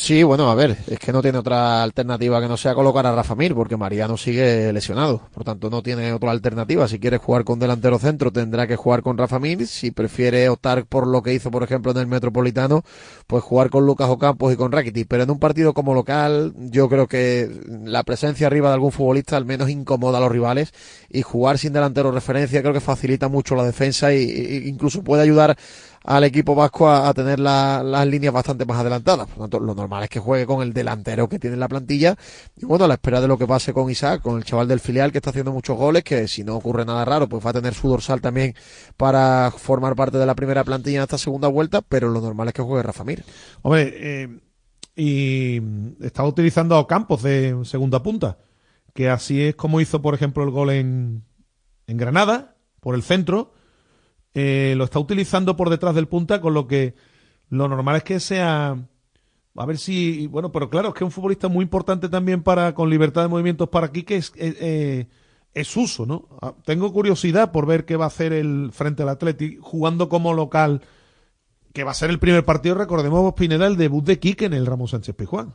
Sí, bueno, a ver, es que no tiene otra alternativa que no sea colocar a Rafa Mir, porque Mariano sigue lesionado, por tanto no tiene otra alternativa. Si quiere jugar con delantero centro, tendrá que jugar con Rafa Mir. Si prefiere optar por lo que hizo, por ejemplo, en el Metropolitano, pues jugar con Lucas Ocampos y con Rakitic. Pero en un partido como local, yo creo que la presencia arriba de algún futbolista al menos incomoda a los rivales y jugar sin delantero referencia creo que facilita mucho la defensa y incluso puede ayudar al equipo vasco a, tener la- las líneas bastante más adelantadas. Por lo tanto, lo normal es que juegue con el delantero que tiene en la plantilla. Y bueno, a la espera de lo que pase con Isaac, con el chaval del filial que está haciendo muchos goles, que si no ocurre nada raro, pues va a tener su dorsal también para formar parte de la primera plantilla en esta segunda vuelta, pero lo normal es que juegue Rafa Mir. Hombre, eh, y estaba utilizando a Campos de segunda punta, que así es como hizo, por ejemplo, el gol en, en Granada, por el centro. Eh, lo está utilizando por detrás del punta, con lo que lo normal es que sea. A ver si. Bueno, pero claro, es que es un futbolista muy importante también para con libertad de movimientos para aquí, que es, eh, eh, es uso, ¿no? Ah, Tengo curiosidad por ver qué va a hacer el frente al Atleti jugando como local que va a ser el primer partido, recordemos, Pineda, el debut de Quique en el Ramón Sánchez Pizjuán.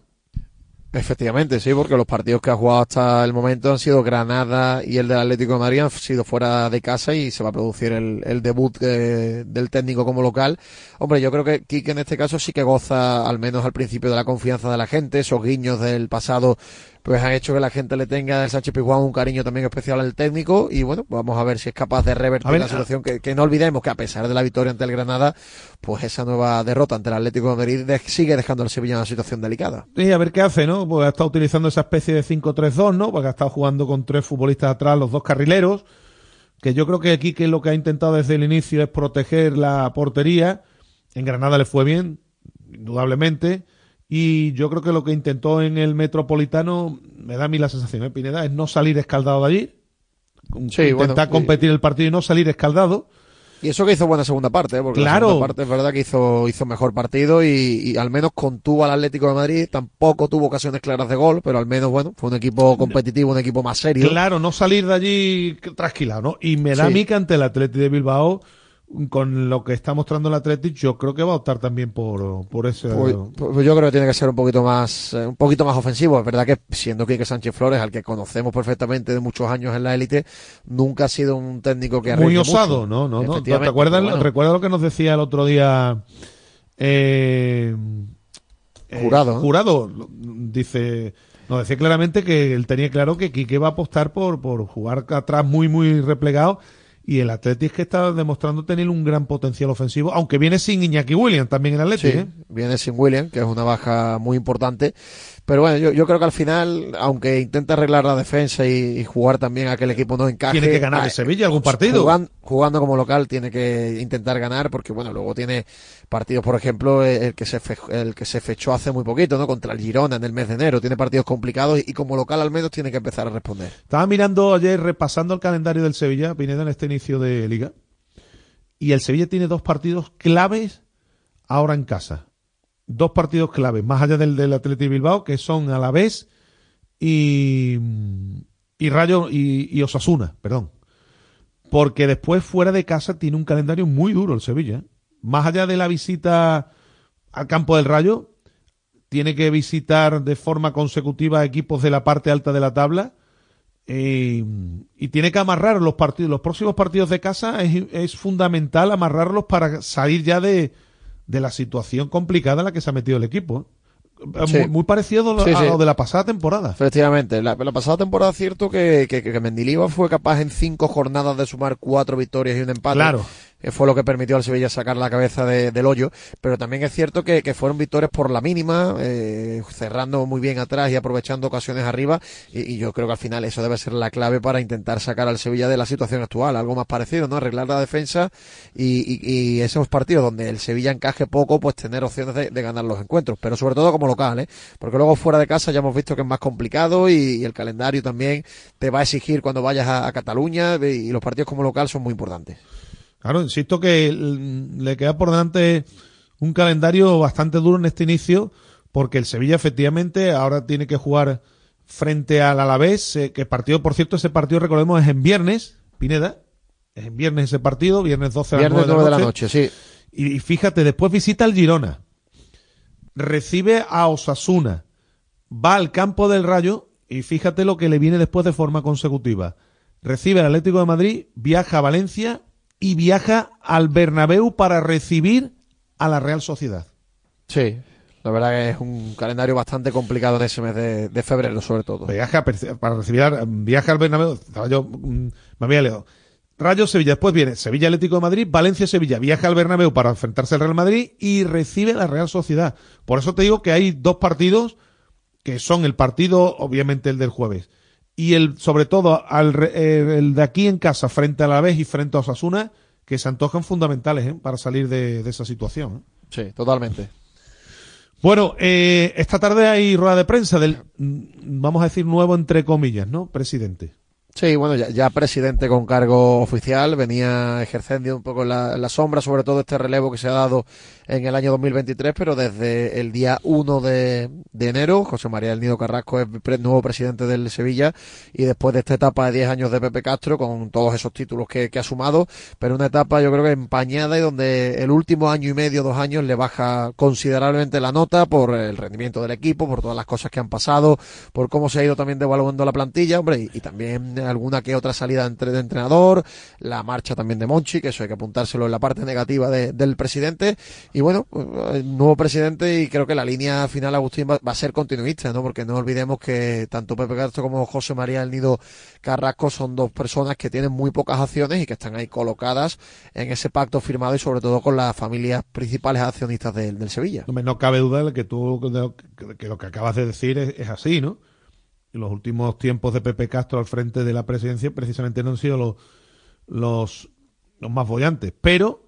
Efectivamente, sí, porque los partidos que ha jugado hasta el momento han sido Granada y el del Atlético de Madrid han sido fuera de casa y se va a producir el, el debut eh, del técnico como local. Hombre, yo creo que Quique en este caso sí que goza, al menos al principio, de la confianza de la gente. Esos guiños del pasado pues han hecho que la gente le tenga del Sánchez Pizjuán un cariño también especial al técnico y bueno, vamos a ver si es capaz de revertir ver, la situación que, que no olvidemos que a pesar de la victoria ante el Granada, pues esa nueva derrota ante el Atlético de Madrid de- sigue dejando al Sevilla en una situación delicada. Sí, a ver qué hace, ¿no? Pues ha estado utilizando esa especie de 5-3-2, ¿no? Porque ha estado jugando con tres futbolistas atrás, los dos carrileros, que yo creo que Quique lo que ha intentado desde el inicio es proteger la portería. En Granada le fue bien, indudablemente. Y yo creo que lo que intentó en el Metropolitano, me da a mí la sensación, ¿eh, Pineda? Es no salir escaldado de allí. Sí, intentar bueno, competir el partido y no salir escaldado. Y eso que hizo buena segunda parte, ¿eh? porque Claro. la segunda parte es verdad que hizo, hizo mejor partido y, y al menos contuvo al Atlético de Madrid. Tampoco tuvo ocasiones claras de gol, pero al menos, bueno, fue un equipo competitivo, un equipo más serio. Claro, no salir de allí trasquilado, ¿no? Y me da a Sí. mí que ante el Atleti de Bilbao, con lo que está mostrando el Atleti, yo creo que va a optar también por, por ese. Pues, pues yo creo que tiene que ser un poquito más eh, un poquito más ofensivo. Es verdad que siendo Quique Sánchez Flores, al que conocemos perfectamente de muchos años en la élite, nunca ha sido un técnico que muy arriesgue osado, mucho. ¿no? No, no. ¿Te acuerdas, bueno. recuerda lo que nos decía el otro día eh, eh, Jurado. Jurado dice, nos decía claramente que él tenía claro que Quique va a apostar por, por jugar atrás muy, muy replegado. Y el Atleti es que está demostrando tener un gran potencial ofensivo, aunque viene sin Iñaki Williams también en el Atleti, Sí, ¿eh? viene sin William, que es una baja muy importante. Pero bueno, yo, yo creo que al final, aunque intenta arreglar la defensa y, y jugar también a que el equipo no encaje. Tiene que ganar ah, el Sevilla algún partido. Jugando, jugando como local tiene que intentar ganar, porque bueno, luego tiene partidos, por ejemplo, eh, el que se fe- el que se fechó hace muy poquito, ¿no? Contra el Girona en el mes de enero. Tiene partidos complicados y, y como local al menos tiene que empezar a responder. Estaba mirando ayer, repasando el calendario del Sevilla, Pineda, en este inicio de liga. Y el Sevilla tiene dos partidos claves ahora en casa. Dos partidos claves, más allá del del Atleti Bilbao, que son Alavés y, y Rayo y, y Osasuna, perdón. Porque después, fuera de casa, tiene un calendario muy duro el Sevilla. ¿eh? Más allá de la visita al campo del Rayo, tiene que visitar de forma consecutiva equipos de la parte alta de la tabla eh, y tiene que amarrar los partidos. Los próximos partidos de casa es, es fundamental amarrarlos para salir ya de, de la situación complicada en la que se ha metido el equipo. ¿eh? Sí. Muy, muy parecido a lo, Sí, a sí. lo de la pasada temporada. Efectivamente, la, la pasada temporada es cierto que, que, que Mendilibar fue capaz en cinco jornadas de sumar cuatro victorias y un empate. Claro. Fue lo que permitió al Sevilla sacar la cabeza de- del hoyo, pero también es cierto que, fueron victorias por la mínima, eh, cerrando muy bien atrás y aprovechando ocasiones arriba, y, yo creo que al final eso debe ser la clave para intentar sacar al Sevilla de la situación actual, algo más parecido, ¿no? Arreglar la defensa y, y- esos partidos donde el Sevilla encaje poco, pues tener opciones de, ganar los encuentros, pero sobre todo como local, ¿eh? Porque luego fuera de casa ya hemos visto que es más complicado y, y el calendario también te va a exigir cuando vayas a, a Cataluña y los partidos como local son muy importantes. Claro, insisto que le queda por delante un calendario bastante duro en este inicio, porque el Sevilla efectivamente ahora tiene que jugar frente al Alavés, eh, que partido, por cierto, ese partido recordemos es en viernes, Pineda, es en viernes ese partido, viernes 12 a las Viernes 9 9 de la noche, sí. Y, y fíjate, después visita el Girona. recibe a Osasuna, va al campo del Rayo y fíjate lo que le viene después de forma consecutiva. Recibe al Atlético de Madrid, viaja a Valencia y viaja al Bernabéu para recibir a la Real Sociedad. Sí, la verdad que es un calendario bastante complicado en ese mes de, de febrero, sobre todo. Viaja para recibir, al- viaja al Bernabéu, yo, mm, me había leído. Rayo Sevilla, después viene Sevilla Atlético de Madrid, Valencia Sevilla, viaja al Bernabéu para enfrentarse al Real Madrid y recibe a la Real Sociedad. Por eso te digo que hay dos partidos que son el partido, obviamente el del jueves, y el, sobre todo, al, eh, el de aquí en casa, frente a la vez y frente a Osasuna, que se antojan fundamentales ¿eh? para salir de, de esa situación. ¿eh? Sí, totalmente. Bueno, eh, esta tarde hay rueda de prensa del, mm, vamos a decir, nuevo entre comillas, ¿no? Presidente. Sí, bueno, ya, ya presidente con cargo oficial, venía ejerciendo un poco la, sombra, sobre todo este relevo que se ha dado en el año 2023, pero desde el día 1 de, enero, José María del Nido Carrasco es pre- nuevo presidente del Sevilla y después de esta etapa de 10 años de Pepe Castro, con todos esos títulos que, ha sumado, pero una etapa yo creo que empañada y donde el último año y medio, dos años, le baja considerablemente la nota por el rendimiento del equipo, por todas las cosas que han pasado, por cómo se ha ido también devaluando la plantilla, hombre, y, y también alguna que otra salida entre, de entrenador, la marcha también de Monchi, que eso hay que apuntárselo en la parte negativa de- del presidente, y bueno, pues, el nuevo presidente y creo que la línea final, Agustín, va, va a ser continuista, ¿no? Porque no olvidemos que tanto Pepe Castro como José María del Nido Carrasco son dos personas que tienen muy pocas acciones y que están ahí colocadas en ese pacto firmado y sobre todo con las familias principales accionistas del, del Sevilla. Hombre, no cabe duda de que tú, que lo que acabas de decir es, es así, ¿no? Y los últimos tiempos de Pepe Castro al frente de la presidencia precisamente no han sido los, los, los más bollantes. Pero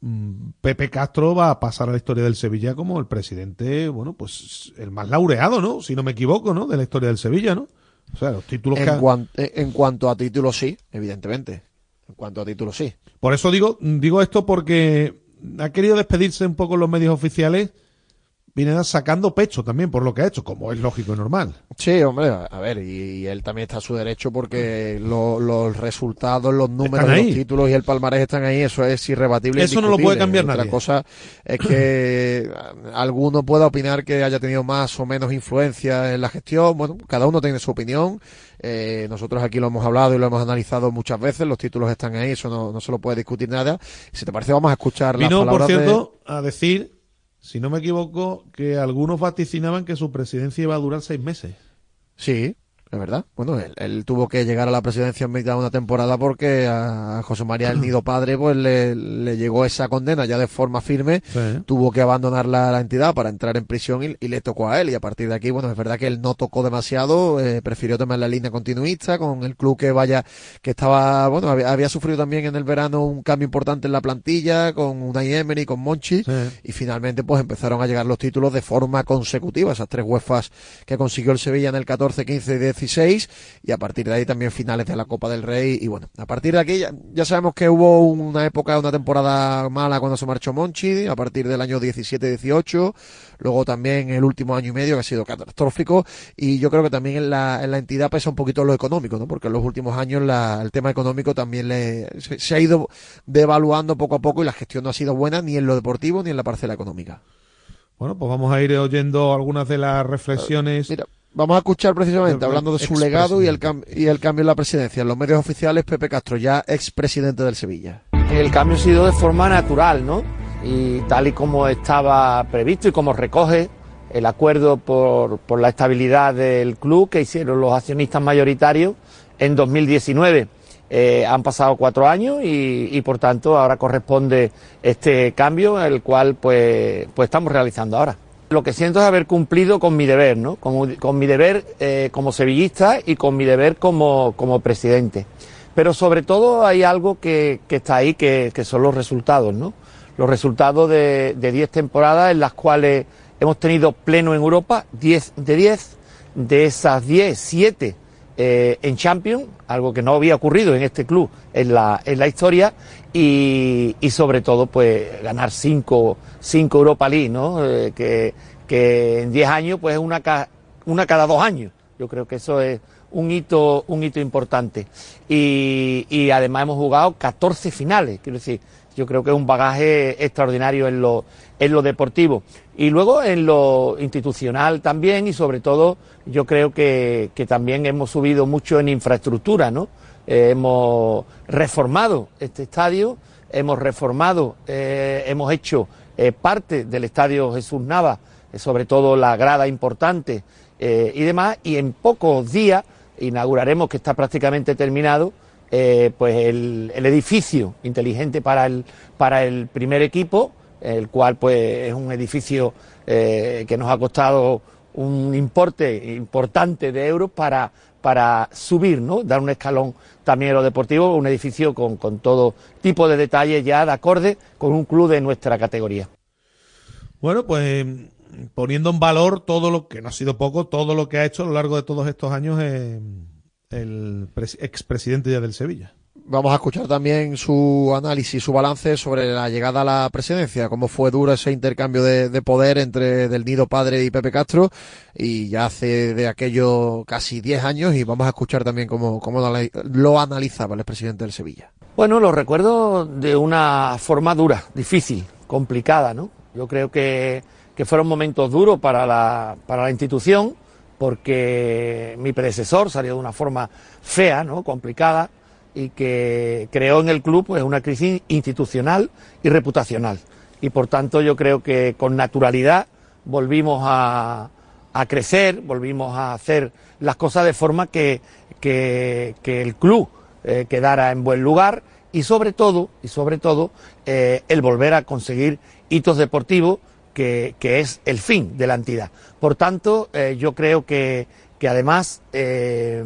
mm, Pepe Castro va a pasar a la historia del Sevilla como el presidente, bueno, pues el más laureado, ¿no? Si no me equivoco, ¿no? De la historia del Sevilla, ¿no? O sea, los títulos que En, cuan- en cuanto a títulos, sí, evidentemente. En cuanto a títulos, sí. Por eso digo, digo esto porque ha querido despedirse un poco en los medios oficiales. Viene sacando pecho también por lo que ha hecho, como es lógico y normal. Sí, hombre, a ver, y, y él también está a su derecho porque lo- los resultados, los números, los títulos y el palmarés están ahí, eso es irrebatible. Eso no lo puede cambiar Otra nadie. cosa es que alguno pueda opinar que haya tenido más o menos influencia en la gestión, bueno, cada uno tiene su opinión. Eh, nosotros aquí lo hemos hablado y lo hemos analizado muchas veces, los títulos están ahí, eso no, no se lo puede discutir nada. Si te parece, vamos a escuchar las Vino, por palabras de- cierto, a decir, si no me equivoco, que algunos vaticinaban que su presidencia iba a durar seis meses. Sí, es verdad. Bueno, él, él tuvo que llegar a la presidencia en mitad de una temporada porque a José María del Nido Padre pues le, le llegó esa condena ya de forma firme. Tuvo que abandonar la, la entidad para entrar en prisión y, y le tocó a él. Y a partir de aquí, bueno, es verdad que él no tocó demasiado, eh, prefirió tomar la línea continuista con el club que vaya, que estaba, bueno, había, había sufrido también en el verano un cambio importante en la plantilla con Unai Emery, con Monchi. Y finalmente pues empezaron a llegar los títulos de forma consecutiva, esas tres UEFAs que consiguió el Sevilla en el 14, 15 y 16 y a partir de ahí también finales de la Copa del Rey y bueno, a partir de aquí ya, ya sabemos que hubo una época, una temporada mala cuando se marchó Monchi, a partir del año 17-18, luego también el último año y medio que ha sido catastrófico y yo creo que también en la, en la entidad pesa un poquito lo económico, ¿no? Porque en los últimos años la- el tema económico también le, se, se ha ido devaluando poco a poco y la gestión no ha sido buena ni en lo deportivo ni en la parcela económica. Bueno, pues vamos a ir oyendo algunas de las reflexiones. Vamos a escuchar precisamente, hablando de su legado y el, cam- y el cambio en la presidencia. En los medios oficiales, Pepe Castro, ya expresidente del Sevilla. El cambio ha sido de forma natural, ¿no? Y tal y como estaba previsto y como recoge el acuerdo por, por la estabilidad del club que hicieron los accionistas mayoritarios en 2019. Eh, han pasado cuatro años y, y, por tanto ahora corresponde este cambio, el cual pues, pues estamos realizando ahora. Lo que siento es haber cumplido con mi deber, ¿no? Con mi deber eh, como sevillista y con mi deber como, como presidente. Pero sobre todo hay algo que, que está ahí, que, son los resultados, ¿no? Los resultados de de 10 temporadas en las cuales hemos tenido pleno en Europa, 10 de 10. De esas 10, 7 eh, en Champions, algo que no había ocurrido en este club en la, en la historia, y, y sobre todo, pues ganar 5 cinco Europa League, ¿no? Eh, que, que en 10 años, pues es una, ca- una cada dos años. Yo creo que eso es un hito, un hito importante. Y, y además hemos jugado 14 finales, quiero decir, yo creo que es un bagaje extraordinario en lo, en lo deportivo. Y luego en lo institucional también y sobre todo yo creo que, que también hemos subido mucho en infraestructura, ¿no? Eh, hemos reformado este estadio, hemos reformado, eh, hemos hecho eh, parte del estadio Jesús Nava, eh, sobre todo la grada importante y demás, y en pocos días inauguraremos, que está prácticamente terminado, pues el, el edificio inteligente para el, para el primer equipo, el cual pues es un edificio que nos ha costado un importe importante de euros para, para subir, ¿no? dar un escalón también a lo deportivo, un edificio con, con todo tipo de detalles ya de acorde con un club de nuestra categoría. Bueno, pues poniendo en valor todo lo que no ha sido poco, todo lo que ha hecho a lo largo de todos estos años eh, el pres- expresidente ya del Sevilla. Vamos a escuchar también su análisis, su balance sobre la llegada a la presidencia, cómo fue duro ese intercambio de, de poder entre Del Nido Padre y Pepe Castro, y ya hace de aquello casi 10 años, y vamos a escuchar también cómo, cómo lo analizaba el expresidente del Sevilla. Bueno, lo recuerdo de una forma dura, difícil, complicada, ¿no? Yo creo que, que fueron momentos duros para la, para la institución, porque mi predecesor salió de una forma fea, ¿no? Complicada, y que creó en el club pues, una crisis institucional y reputacional. Y por tanto yo creo que con naturalidad volvimos a, a crecer, volvimos a hacer las cosas de forma que, que, que el club eh, quedara en buen lugar y sobre todo, y sobre todo, eh, el volver a conseguir hitos deportivos que, que es el fin de la entidad. Por tanto, eh, yo creo que, que además eh,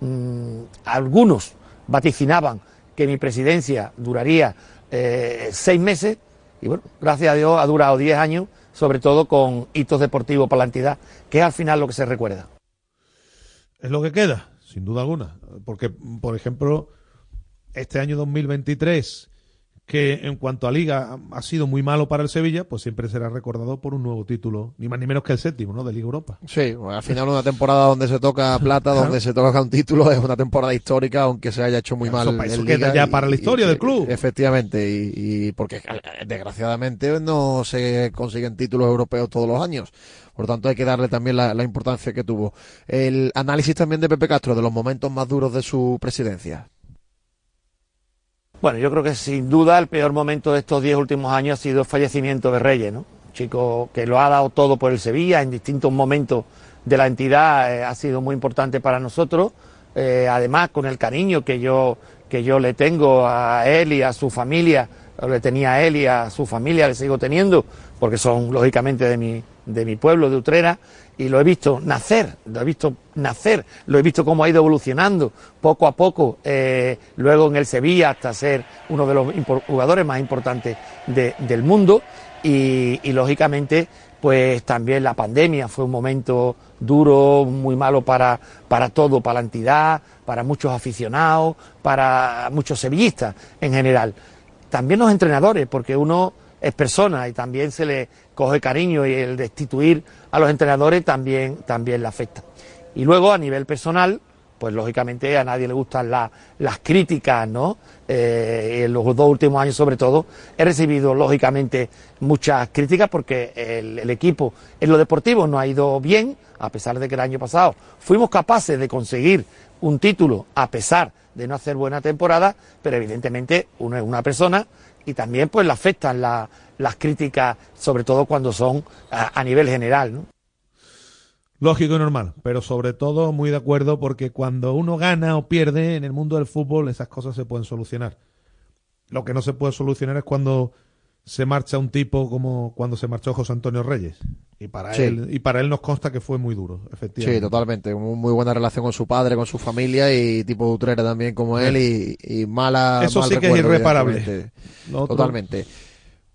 mm, algunos vaticinaban que mi presidencia duraría eh, seis meses y bueno, gracias a Dios ha durado diez años, sobre todo con hitos deportivos para la entidad, que es al final lo que se recuerda. Es lo que queda, sin duda alguna. Porque, por ejemplo, este año 2023, que en cuanto a liga ha sido muy malo para el Sevilla, pues siempre será recordado por un nuevo título, ni más ni menos que el séptimo, ¿no? De Liga Europa. Sí, al final una temporada donde se toca plata, donde se toca un título, es una temporada histórica, aunque se haya hecho muy mal. Eso, eso queda ya para la historia y- del club. Efectivamente, y, y porque eh, desgraciadamente no se consiguen títulos europeos todos los años. Por tanto, hay que darle también la, la importancia que tuvo. El análisis también de Pepe Castro de los momentos más duros de su presidencia. Bueno, yo creo que sin duda el peor momento de estos diez últimos años ha sido el fallecimiento de Reyes, ¿no? Chico que lo ha dado todo por el Sevilla en distintos momentos de la entidad, eh, ha sido muy importante para nosotros. Eh, además, con el cariño que yo, que yo le tengo a él y a su familia, le tenía a él y a su familia, le sigo teniendo, porque son lógicamente de mi, de mi pueblo, de Utrera, y lo he visto nacer, lo he visto nacer, lo he visto cómo ha ido evolucionando poco a poco, eh, luego en el Sevilla hasta ser uno de los jugadores más importantes de- del mundo y, y, lógicamente pues también la pandemia fue un momento duro, muy malo para, para todo, para la entidad, para muchos aficionados, para muchos sevillistas en general. También los entrenadores, porque uno es persona y también se le coge cariño y el destituir a los entrenadores también, también le afecta. Y luego a nivel personal, pues lógicamente a nadie le gustan la- las críticas, ¿no? Eh, en los dos últimos años sobre todo he recibido lógicamente muchas críticas porque el, el equipo en lo deportivo no ha ido bien, a pesar de que el año pasado fuimos capaces de conseguir un título a pesar de no hacer buena temporada, pero evidentemente uno es una persona y también pues le afectan la- las críticas, sobre todo cuando son a, a nivel general, ¿no? Lógico y normal, pero sobre todo muy de acuerdo porque cuando uno gana o pierde en el mundo del fútbol esas cosas se pueden solucionar. Lo que no se puede solucionar es cuando se marcha un tipo como cuando se marchó José Antonio Reyes. Y para Sí. él y para él nos consta que fue muy duro, efectivamente. Sí, totalmente. Muy, muy buena relación con su padre, con su familia y tipo de Utrera también como él y, y mala. Eso mal sí que es irreparable. Totalmente.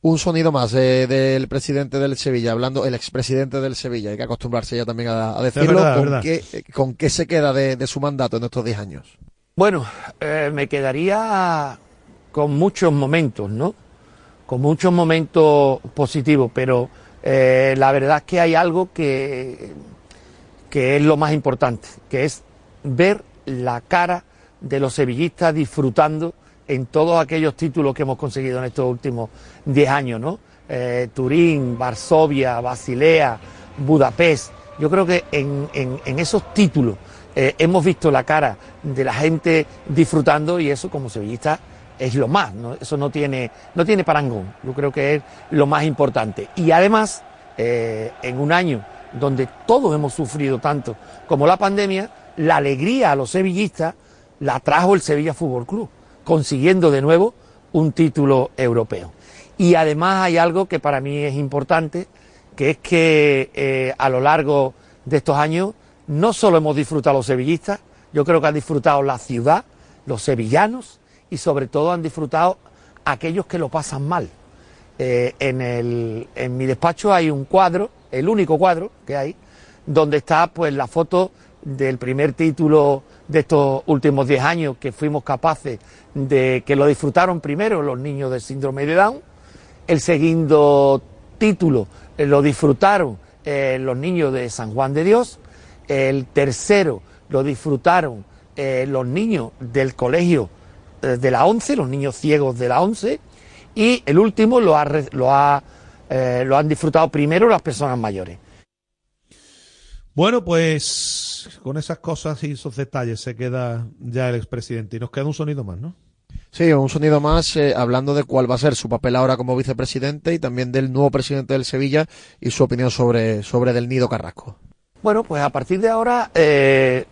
Un sonido más eh, del presidente del Sevilla, hablando, el expresidente del Sevilla, hay que acostumbrarse ya también a, a decirlo. verdad, ¿Con, verdad. Qué, ¿Con qué se queda de, de su mandato en estos 10 años? Bueno, eh, me quedaría con muchos momentos, ¿no? Con muchos momentos positivos, pero eh, la verdad es que hay algo que, que es lo más importante, que es ver la cara de los sevillistas disfrutando en todos aquellos títulos que hemos conseguido en estos últimos 10 años, ¿no? Eh, Turín, Varsovia, Basilea, Budapest. Yo creo que en, en- esos títulos eh, hemos visto la cara de la gente disfrutando y eso como sevillista es lo más, eso no tiene, no tiene parangón, yo creo que es lo más importante. Y además, eh, en un año donde todos hemos sufrido tanto como la pandemia, la alegría a los sevillistas la trajo el Sevilla Fútbol Club, consiguiendo de nuevo un título europeo. Y además hay algo que para mí es importante, que es que eh, a lo largo de estos años no solo hemos disfrutado los sevillistas, yo creo que han disfrutado la ciudad, los sevillanos y sobre todo han disfrutado aquellos que lo pasan mal. Eh, en, el- en mi despacho hay un cuadro, el único cuadro que hay, donde está pues la foto del primer título de estos últimos 10 años que fuimos capaces de que lo disfrutaron primero los niños del síndrome de Down, el segundo título eh, lo disfrutaron eh, los niños de San Juan de Dios, el tercero lo disfrutaron los niños del colegio de la ONCE, los niños ciegos de la ONCE, y el último lo, ha re- lo, ha, eh, lo han disfrutado primero las personas mayores. Bueno, pues con esas cosas y esos detalles se queda ya el expresidente. Y nos queda un sonido más, ¿no? Sí, un sonido más eh, hablando de cuál va a ser su papel ahora como vicepresidente y también del nuevo presidente del Sevilla y su opinión sobre, sobre Del Nido Carrasco. Bueno, pues a partir de ahora eh,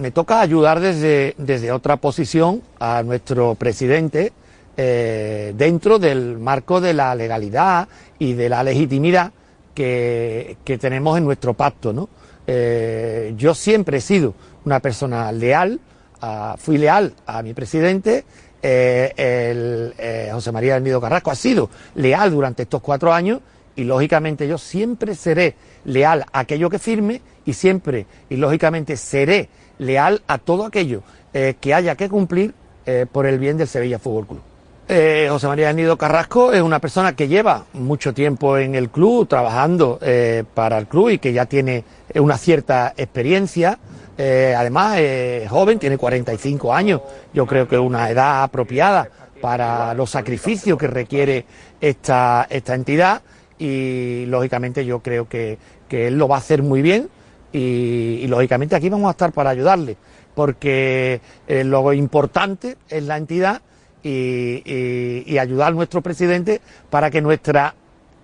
me toca ayudar desde, desde otra posición a nuestro presidente eh, dentro del marco de la legalidad y de la legitimidad que, que tenemos en nuestro pacto. ¿no? Eh, yo siempre he sido una persona leal, ah, fui leal a mi presidente. eh, José María del Carrasco ha sido leal durante estos cuatro años y lógicamente yo siempre seré leal a aquello que firme y siempre y lógicamente seré leal a todo aquello eh, que haya que cumplir eh, por el bien del Sevilla Fútbol Club. Eh, José María Nido Carrasco es una persona que lleva mucho tiempo en el club, trabajando para el club y que ya tiene una cierta experiencia. Además, es joven, tiene 45 años. Yo creo que es una edad apropiada para los sacrificios que requiere esta, esta entidad y lógicamente yo creo que, que él lo va a hacer muy bien y, lógicamente aquí vamos a estar para ayudarle porque eh, lo importante es la entidad y ayudar a nuestro presidente para que nuestra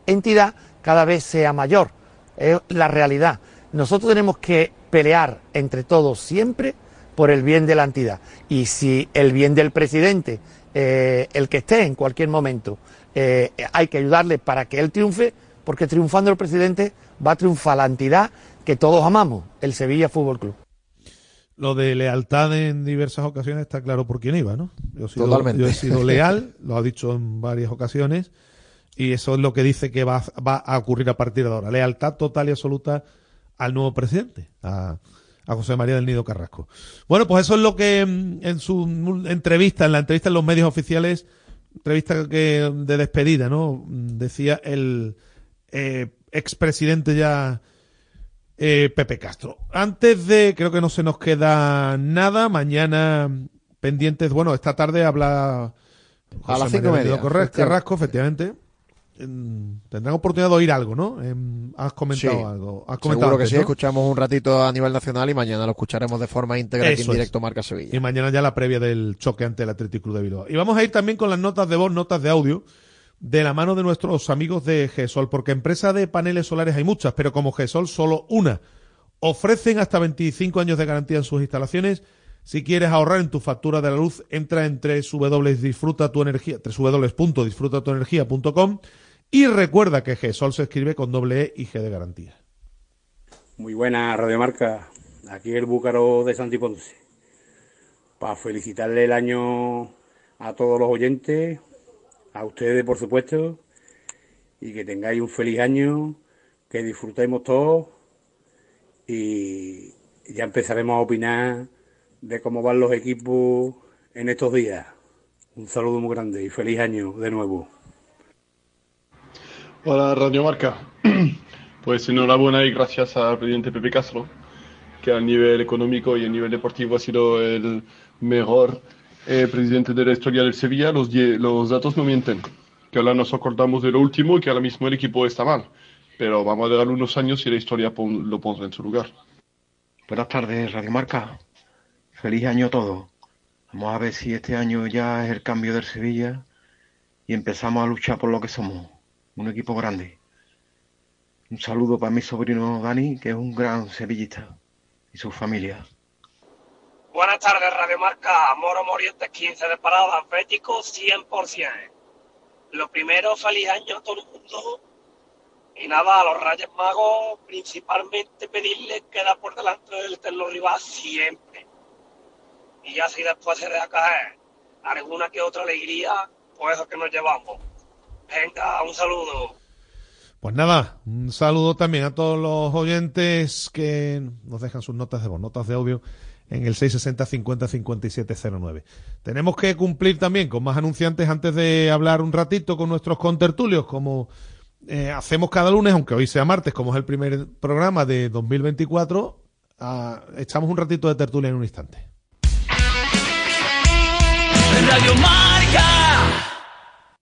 entidad cada vez sea mayor. Es la realidad. Nosotros tenemos que pelear entre todos siempre por el bien de la entidad. Y si el bien del presidente, eh, el que esté en cualquier momento, eh, hay que ayudarle para que él triunfe, porque triunfando el presidente va a triunfar la entidad que todos amamos, el Sevilla Fútbol Club. Lo de lealtad en diversas ocasiones está claro por quién iba, ¿no? Yo he sido, Totalmente. yo he sido leal, lo ha dicho en varias ocasiones, y eso es lo que dice que va, va a ocurrir a partir de ahora. Lealtad total y absoluta al nuevo presidente, a, a José María del Nido Carrasco. Bueno, pues eso es lo que mm, en su entrevista, en la entrevista en los medios oficiales, entrevista que de despedida, ¿no? Decía el eh, expresidente ya eh, Pepe Castro. Antes de, creo que no se nos queda nada, mañana pendientes, bueno, esta tarde habla A las José cinco y María media. Carrasco, efectivamente. Tendrán oportunidad de oír algo, ¿no? Em, has comentado Sí. algo. Has comentado Seguro que sí, ¿no? escuchamos un ratito a nivel nacional y mañana lo escucharemos de forma íntegra aquí en es. directo Marca Sevilla. Y mañana ya la previa del choque ante el Athletic Club de Bilbao. Y vamos a ir también con las notas de voz, notas de audio, de la mano de nuestros amigos de GESOL, porque empresas de paneles solares hay muchas, pero como GESOL solo una. Ofrecen hasta 25 años de garantía en sus instalaciones. Si quieres ahorrar en tu factura de la luz, entra en www.disfruta tu energía, www.disfrutatuenergia.com y recuerda que GESOL se escribe con doble E y G de garantía. Muy buena Radiomarca, aquí el Búcaro de Santi Ponce. Para felicitarle el año a todos los oyentes, a ustedes por supuesto, y que tengáis un feliz año, que disfrutemos todos y ya empezaremos a opinar de cómo van los equipos en estos días. Un saludo muy grande y feliz año de nuevo. Hola Radio Marca. Pues enhorabuena y gracias al presidente Pepe Castro. que a nivel económico y a nivel deportivo ha sido el mejor eh, presidente de la historia del Sevilla, los, datos no mienten. Que ahora nos acordamos de lo último y que ahora mismo el equipo está mal. Pero vamos a darle unos años y la historia lo pondrá en su lugar. Buenas tardes, Radio Marca. Feliz año a todos. Vamos a ver si este año ya es el cambio del Sevilla y empezamos a luchar por lo que somos, un equipo grande. Un saludo para mi sobrino Dani, que es un gran sevillista, y su familia. Buenas tardes, Radio Marca. Moro Morientes 15 de parada, Atlético 100%. Lo primero, feliz año a todo el mundo. Y nada, a los Reyes Magos, principalmente pedirles que da por delante del eterno rival siempre. Y así después se deja caer alguna que otra alegría, pues eso que nos llevamos. Venga, un saludo. Pues nada, un saludo también a todos los oyentes que nos dejan sus notas de voz, notas de audio en el 660 50 5709. Tenemos que cumplir también con más anunciantes antes de hablar un ratito con nuestros contertulios, como eh, hacemos cada lunes, aunque hoy sea martes, como es el primer programa de 2024. ah, echamos un ratito de tertulia en un instante. Radio Marca.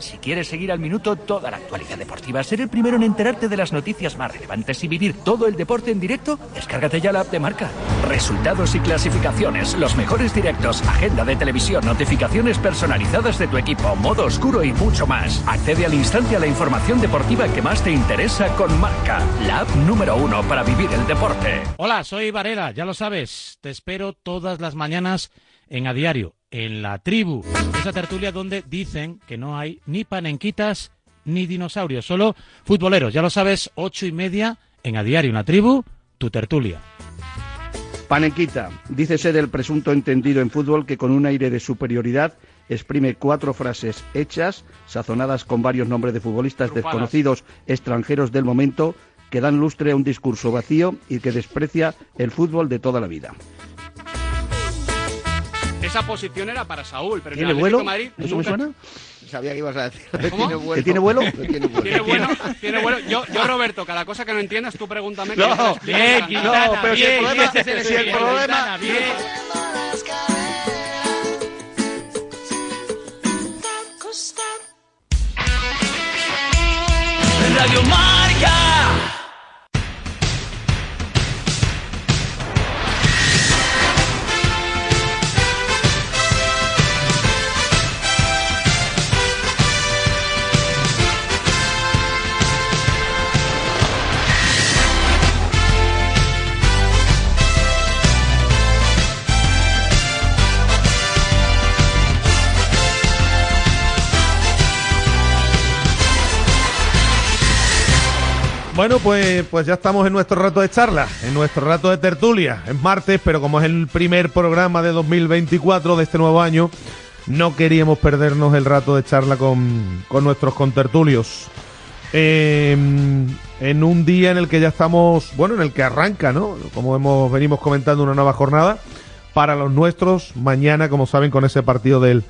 Si quieres seguir al minuto toda la actualidad deportiva, ser el primero en enterarte de las noticias más relevantes y vivir todo el deporte en directo, descárgate ya la app de marca. Resultados y clasificaciones, los mejores directos, agenda de televisión, notificaciones personalizadas de tu equipo, modo oscuro y mucho más. Accede al instante a la información deportiva que más te interesa con marca, la app número uno para vivir el deporte. Hola, soy Varela, ya lo sabes. Te espero todas las mañanas en A Diario, en la tribu. Esa tertulia donde dicen que no hay ni panenquitas ni dinosaurios, solo futboleros. Ya lo sabes, ocho y media en A Diario, en la tribu, tu tertulia. Panenquita, dícese del presunto entendido en fútbol que con un aire de superioridad exprime cuatro frases hechas, sazonadas con varios nombres de futbolistas desconocidos extranjeros del momento, que dan lustre a un discurso vacío y que desprecia el fútbol de toda la vida. Esa posición era para Saúl, pero en ¿Tiene el vuelo? De Madrid ¿Eso me nunca- suena? Sabía que ibas a decir. ¿Cómo? ¿Que tiene vuelo? tiene vuelo. Tiene bueno, tiene bueno. Yo, yo, Roberto, cada cosa que no entiendas, tú pregúntame. No, explico bien. Quintana, No, pero si el bien, problema- ese es el si el Bien, problema- bien. Radio Marca. Bueno, pues, pues ya estamos en nuestro rato de charla, en nuestro rato de tertulia. Es martes, pero como es el primer programa de 2024 de este nuevo año, no queríamos perdernos el rato de charla con, con nuestros contertulios. Eh, en un día en el que ya estamos, bueno, en el que arranca, ¿no? Como hemos venimos comentando, una nueva jornada para los nuestros. Mañana, como saben, con ese partido del,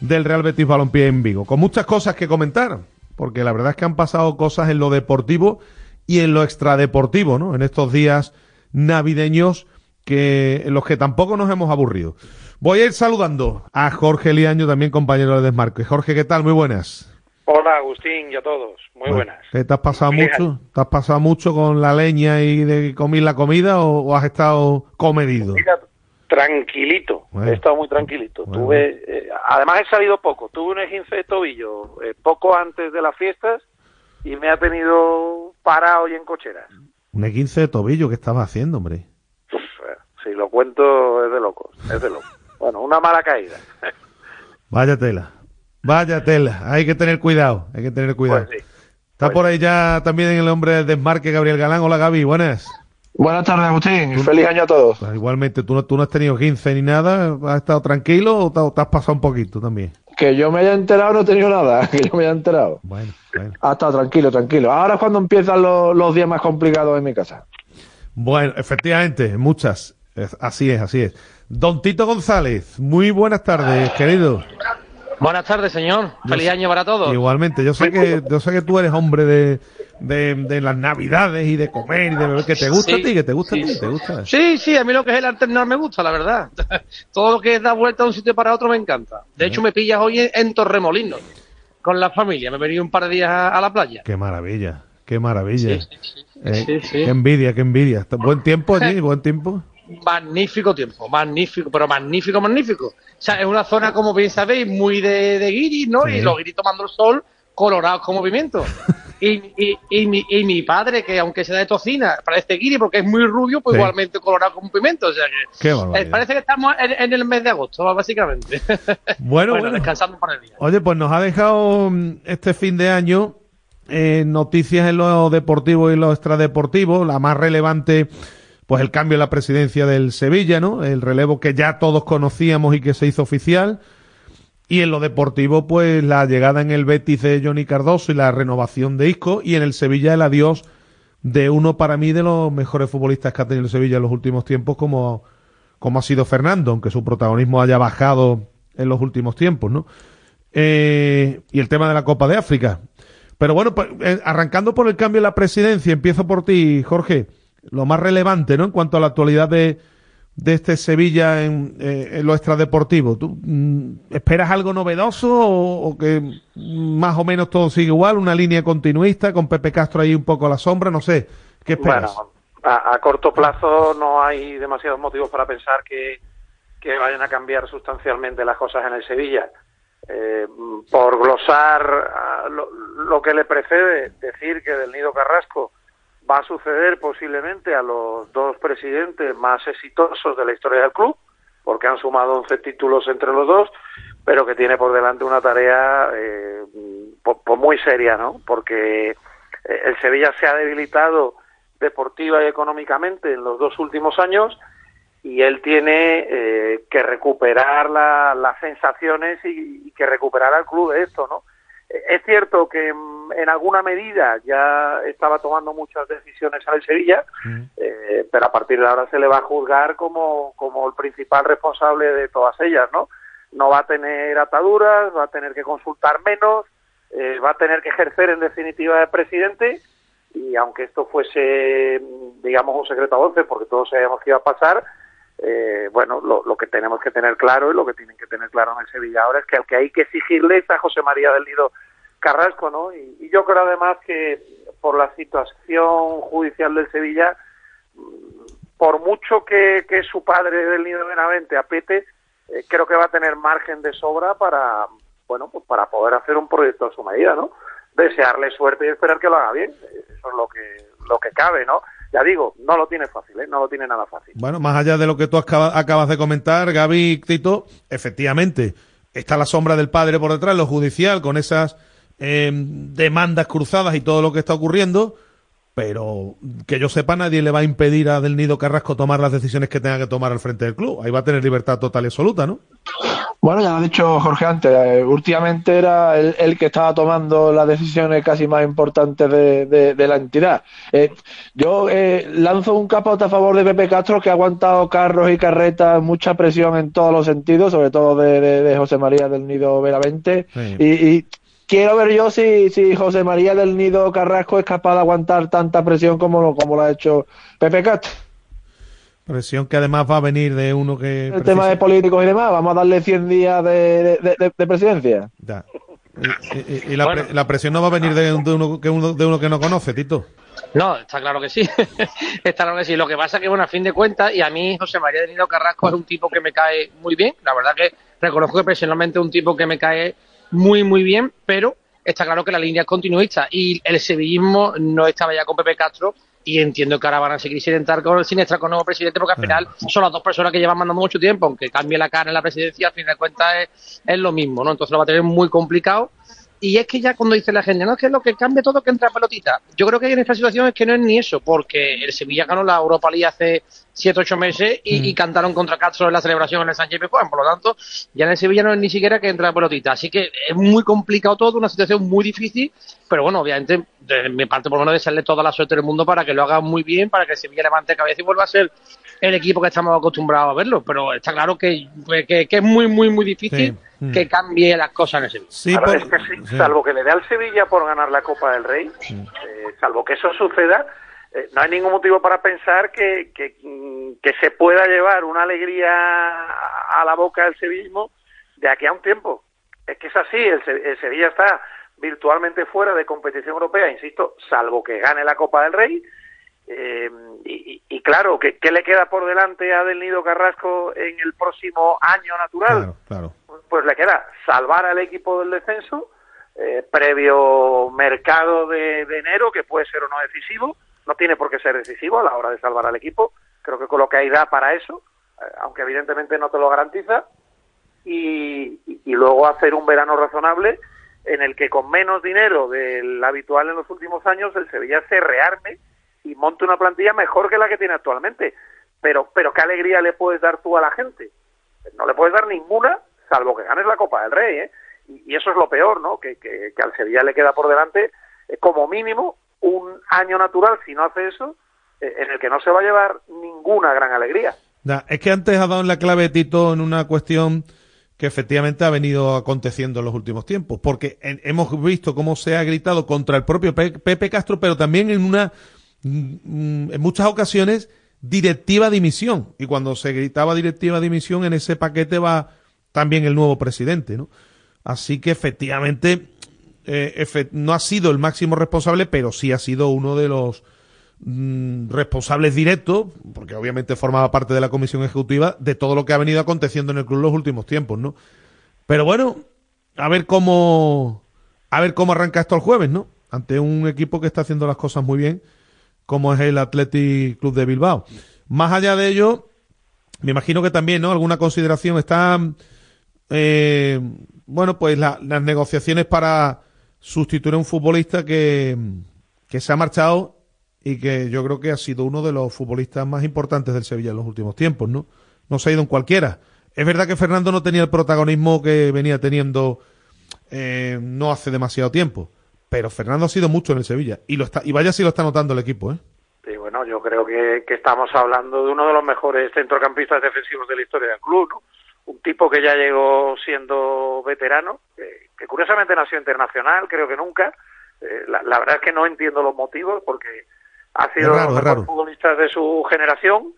del Real Betis Balompié en Vigo. Con muchas cosas que comentar, porque la verdad es que han pasado cosas en lo deportivo y en lo extradeportivo, ¿no? En estos días navideños que en los que tampoco nos hemos aburrido. Voy a ir saludando a Jorge Liaño, también compañero de Desmarque. Jorge, ¿qué tal? Muy buenas. Hola Agustín y a todos, muy buenas. ¿Qué te has pasado mucho? ¿Te has pasado mucho con la leña y de comer la comida o, o has estado comedido? Mira, tranquilito, Bueno. he estado muy tranquilito. Tuve, eh, además he salido poco, tuve un esguince de tobillo eh, poco antes de las fiestas y me ha tenido parado y en cocheras. Un 15 de tobillo, ¿qué estabas haciendo, hombre? Si lo cuento es de locos, es de locos. Bueno, una mala caída. Vaya tela. Vaya tela. Hay que tener cuidado. Hay que tener cuidado. Pues Está por ahí ya también el hombre del desmarque, Gabriel Galán. Hola, Gaby. Buenas. Buenas tardes, Agustín. Feliz año a todos. Pues igualmente, tú no, tú no has tenido 15 ni nada, has estado tranquilo o te, o te has pasado un poquito también. Que yo me haya enterado no he tenido nada, que yo me haya enterado. Bueno, bueno. Ha estado tranquilo, tranquilo. Ahora es cuando empiezan los, los días más complicados en mi casa. Bueno, efectivamente, muchas. Así es, así es. Don Tito González, muy buenas tardes, querido. Buenas tardes, señor. Yo Feliz sé- año para todos. Igualmente, yo sé que yo sé que tú eres hombre de, de, de las navidades y de comer y de beber, que te gusta Sí, a ti, que te gusta sí, a ti, sí. te gusta. Sí, sí, a mí lo que es el alternar me gusta, la verdad. Todo lo que es dar vuelta de un sitio para otro me encanta. De hecho, me pillas hoy en, en Torremolinos con la familia. Me he venido un par de días a, a la playa. Qué maravilla, qué maravilla. Eh, sí, sí. Qué envidia, qué envidia. Buen tiempo allí, buen tiempo. Magnífico tiempo, magnífico, pero magnífico, magnífico. O sea, es una zona, como bien sabéis, muy de, de guiris, ¿no? Sí. Y los guiris tomando el sol, colorados como pimiento. y, y, y, mi, y mi padre, que aunque sea de tocina, parece guiri porque es muy rubio, pues Sí. igualmente colorado como pimiento. O sea que Qué eh, parece que estamos en, en el mes de agosto, básicamente. Bueno, bueno. descansando un par de días. Oye, pues nos ha dejado mm, este fin de año eh, noticias en lo deportivo y lo extradeportivo. La más relevante, pues el cambio en la presidencia del Sevilla, ¿no? El relevo que ya todos conocíamos y que se hizo oficial. Y en lo deportivo, pues la llegada en el Betis de Johnny Cardoso y la renovación de Isco. Y en el Sevilla el adiós de uno para mí de los mejores futbolistas que ha tenido el Sevilla en los últimos tiempos, como, como ha sido Fernando, aunque su protagonismo haya bajado en los últimos tiempos, ¿no? Eh, y el tema de la Copa de África. Pero bueno, pues, eh, arrancando por el cambio en la presidencia, empiezo por ti, Jorge. Lo más relevante, ¿no? En cuanto a la actualidad de, de este Sevilla en, eh, en lo extradeportivo. ¿Tú mm, esperas algo novedoso o, que más o menos todo sigue igual? ¿Una línea continuista con Pepe Castro ahí un poco a la sombra? No sé. ¿Qué esperas? Bueno, a, corto plazo no hay demasiados motivos para pensar que, que vayan a cambiar sustancialmente las cosas en el Sevilla. Eh, por glosar ah, lo que le precede, decir que del Nido Carrasco va a suceder posiblemente a los dos presidentes más exitosos de la historia del club, porque han sumado 11 títulos entre los dos, pero que tiene por delante una tarea eh, muy seria, ¿no? Porque eh, el Sevilla se ha debilitado deportiva y económicamente en los dos últimos años y él tiene eh, que recuperar la- las sensaciones y que recuperar al club de esto, ¿no? Es cierto que mm, en alguna medida ya estaba tomando muchas decisiones en el Sevilla, eh, pero a partir de ahora se le va a juzgar como, como el principal responsable de todas ellas, ¿no? No va a tener ataduras, va a tener que consultar menos, eh, va a tener que ejercer en definitiva de presidente y aunque esto fuese, mm, digamos, un secreto a voces, porque todos sabíamos que iba a pasar, eh, bueno, lo, lo que tenemos que tener claro y lo que tienen que tener claro en el Sevilla ahora es que al que hay que exigirle es a José María del Nido Carrasco, ¿no? Y, yo creo además que por la situación judicial del Sevilla, mm, por mucho que, su padre del Nido Benavente apete, eh, creo que va a tener margen de sobra para, bueno, pues para poder hacer un proyecto a su medida, ¿no? Desearle suerte y esperar que lo haga bien. Eso es lo que, lo que cabe, ¿no? Ya digo, no lo tiene fácil, ¿eh? No lo tiene nada fácil. Bueno, más allá de lo que tú acaba- acabas de comentar, Gaby Tito, efectivamente, está la sombra del padre por detrás, lo judicial, con esas eh, demandas cruzadas y todo lo que está ocurriendo, pero que yo sepa, nadie le va a impedir a Del Nido Carrasco tomar las decisiones que tenga que tomar al frente del club. Ahí va a tener libertad total y absoluta, ¿no? Bueno, ya lo ha dicho Jorge antes, eh, últimamente era el, el que estaba tomando las decisiones casi más importantes de, de- de la entidad. Eh, yo eh, lanzo un capote a favor de Pepe Castro, que ha aguantado carros y carretas, mucha presión en todos los sentidos, sobre todo de, José María del Nido. Sí. Y, y quiero ver yo si, si José María del Nido Carrasco es capaz de aguantar tanta presión como, lo- como lo ha hecho Pepe Castro. Presión que además va a venir de uno que... El tema de políticos y demás, vamos a darle 100 días de, de- de- de presidencia. Ya. Y, y- y la, pre- la presión no va a venir de, de uno, que uno, de uno que no conoce, Tito. No, está claro que sí. está claro que sí. Lo que pasa que, bueno, a fin de cuentas, y a mí José María de Nino Carrasco es un tipo que me cae muy bien. La verdad que reconozco que personalmente es un tipo que me cae muy, muy bien, pero está claro que la línea es continuista y el sevillismo no estaba ya con Pepe Castro y entiendo que ahora van a seguir sin entrar con, sin estar con nuevo presidente porque al final son las dos personas que llevan mandando mucho tiempo, aunque cambie la cara en la presidencia, al fin de cuentas es, es lo mismo, ¿no? Entonces lo va a tener muy complicado Y es que ya cuando dice la gente, no es que lo que cambia todo que entra pelotita. Yo creo que en esta situación es que no es ni eso, porque el Sevilla ganó la Europa League hace 7 8 meses y, Mm. y cantaron contra Castro en la celebración en el Sánchez Pizjuán. Por lo tanto, ya en el Sevilla no es ni siquiera que entra pelotita. Así que es muy complicado todo, una situación muy difícil, pero bueno, obviamente, de mi parte, por lo menos, desearle toda la suerte del mundo para que lo haga muy bien, para que el Sevilla levante cabeza y vuelva a ser el equipo que estamos acostumbrados a verlo. Pero está claro que, que, que es muy, muy, muy difícil Sí. Que cambie las cosas en el Sevilla. Claro, es que sí, salvo que le dé al Sevilla por ganar la Copa del Rey, eh, salvo que eso suceda, eh, no hay ningún motivo para pensar que, que, mm, que se pueda llevar una alegría a la boca del sevillismo de aquí a un tiempo. Es que es así, el, Se- el Sevilla está virtualmente fuera de competición europea, insisto, salvo que gane la Copa del Rey. Eh, y, y- claro, ¿qué, ¿qué le queda por delante a Del Nido Carrasco en el próximo año natural? Claro. pues le queda salvar al equipo del descenso eh, previo mercado de, de enero que puede ser o no decisivo no tiene por qué ser decisivo a la hora de salvar al equipo creo que con lo que hay da para eso eh, aunque evidentemente no te lo garantiza y, y- y luego hacer un verano razonable en el que con menos dinero del habitual en los últimos años el Sevilla se rearme y monte una plantilla mejor que la que tiene actualmente pero pero qué alegría le puedes dar tú a la gente no le puedes dar ninguna, salvo que ganes la Copa del Rey, ¿eh? Y, eso es lo peor, ¿no? Que, que, al Sevilla le queda por delante, eh, como mínimo, un año natural, si no hace eso, eh, en el que no se va a llevar ninguna gran alegría. Es que antes ha dado en la clave Tito en una cuestión que efectivamente ha venido aconteciendo en los últimos tiempos, porque en- hemos visto cómo se ha gritado contra el propio Pe- Pepe Castro, pero también en una en muchas ocasiones directiva dimisión y cuando se gritaba directiva dimisión en ese paquete va también el nuevo presidente, ¿no? Así que efectivamente eh, no ha sido el máximo responsable, pero sí ha sido uno de los mm, responsables directos, porque obviamente formaba parte de la comisión ejecutiva, de todo lo que ha venido aconteciendo en el club los últimos tiempos, ¿no? Pero bueno, a ver cómo a ver cómo arranca esto el jueves, ¿no? Ante un equipo que está haciendo las cosas muy bien, como es el Athletic Club de Bilbao. Más allá de ello, me imagino que también, ¿no? Alguna consideración está, eh, bueno, pues la- las negociaciones para sustituir a un futbolista que, que se ha marchado y que yo creo que ha sido uno de los futbolistas más importantes del Sevilla en los últimos tiempos, ¿no? No se ha ido en cualquiera. Es verdad que Fernando no tenía el protagonismo que venía teniendo eh, no hace demasiado tiempo, pero Fernando ha sido mucho en el Sevilla y lo está y vaya si lo está notando el equipo, ¿eh? Y bueno, yo creo que, que estamos hablando de uno de los mejores centrocampistas defensivos de la historia del club, ¿no? Un tipo que ya llegó siendo veterano, que, que curiosamente nació internacional, creo que nunca. Eh, la, la verdad es que no entiendo los motivos porque ha sido uno de los futbolistas de su generación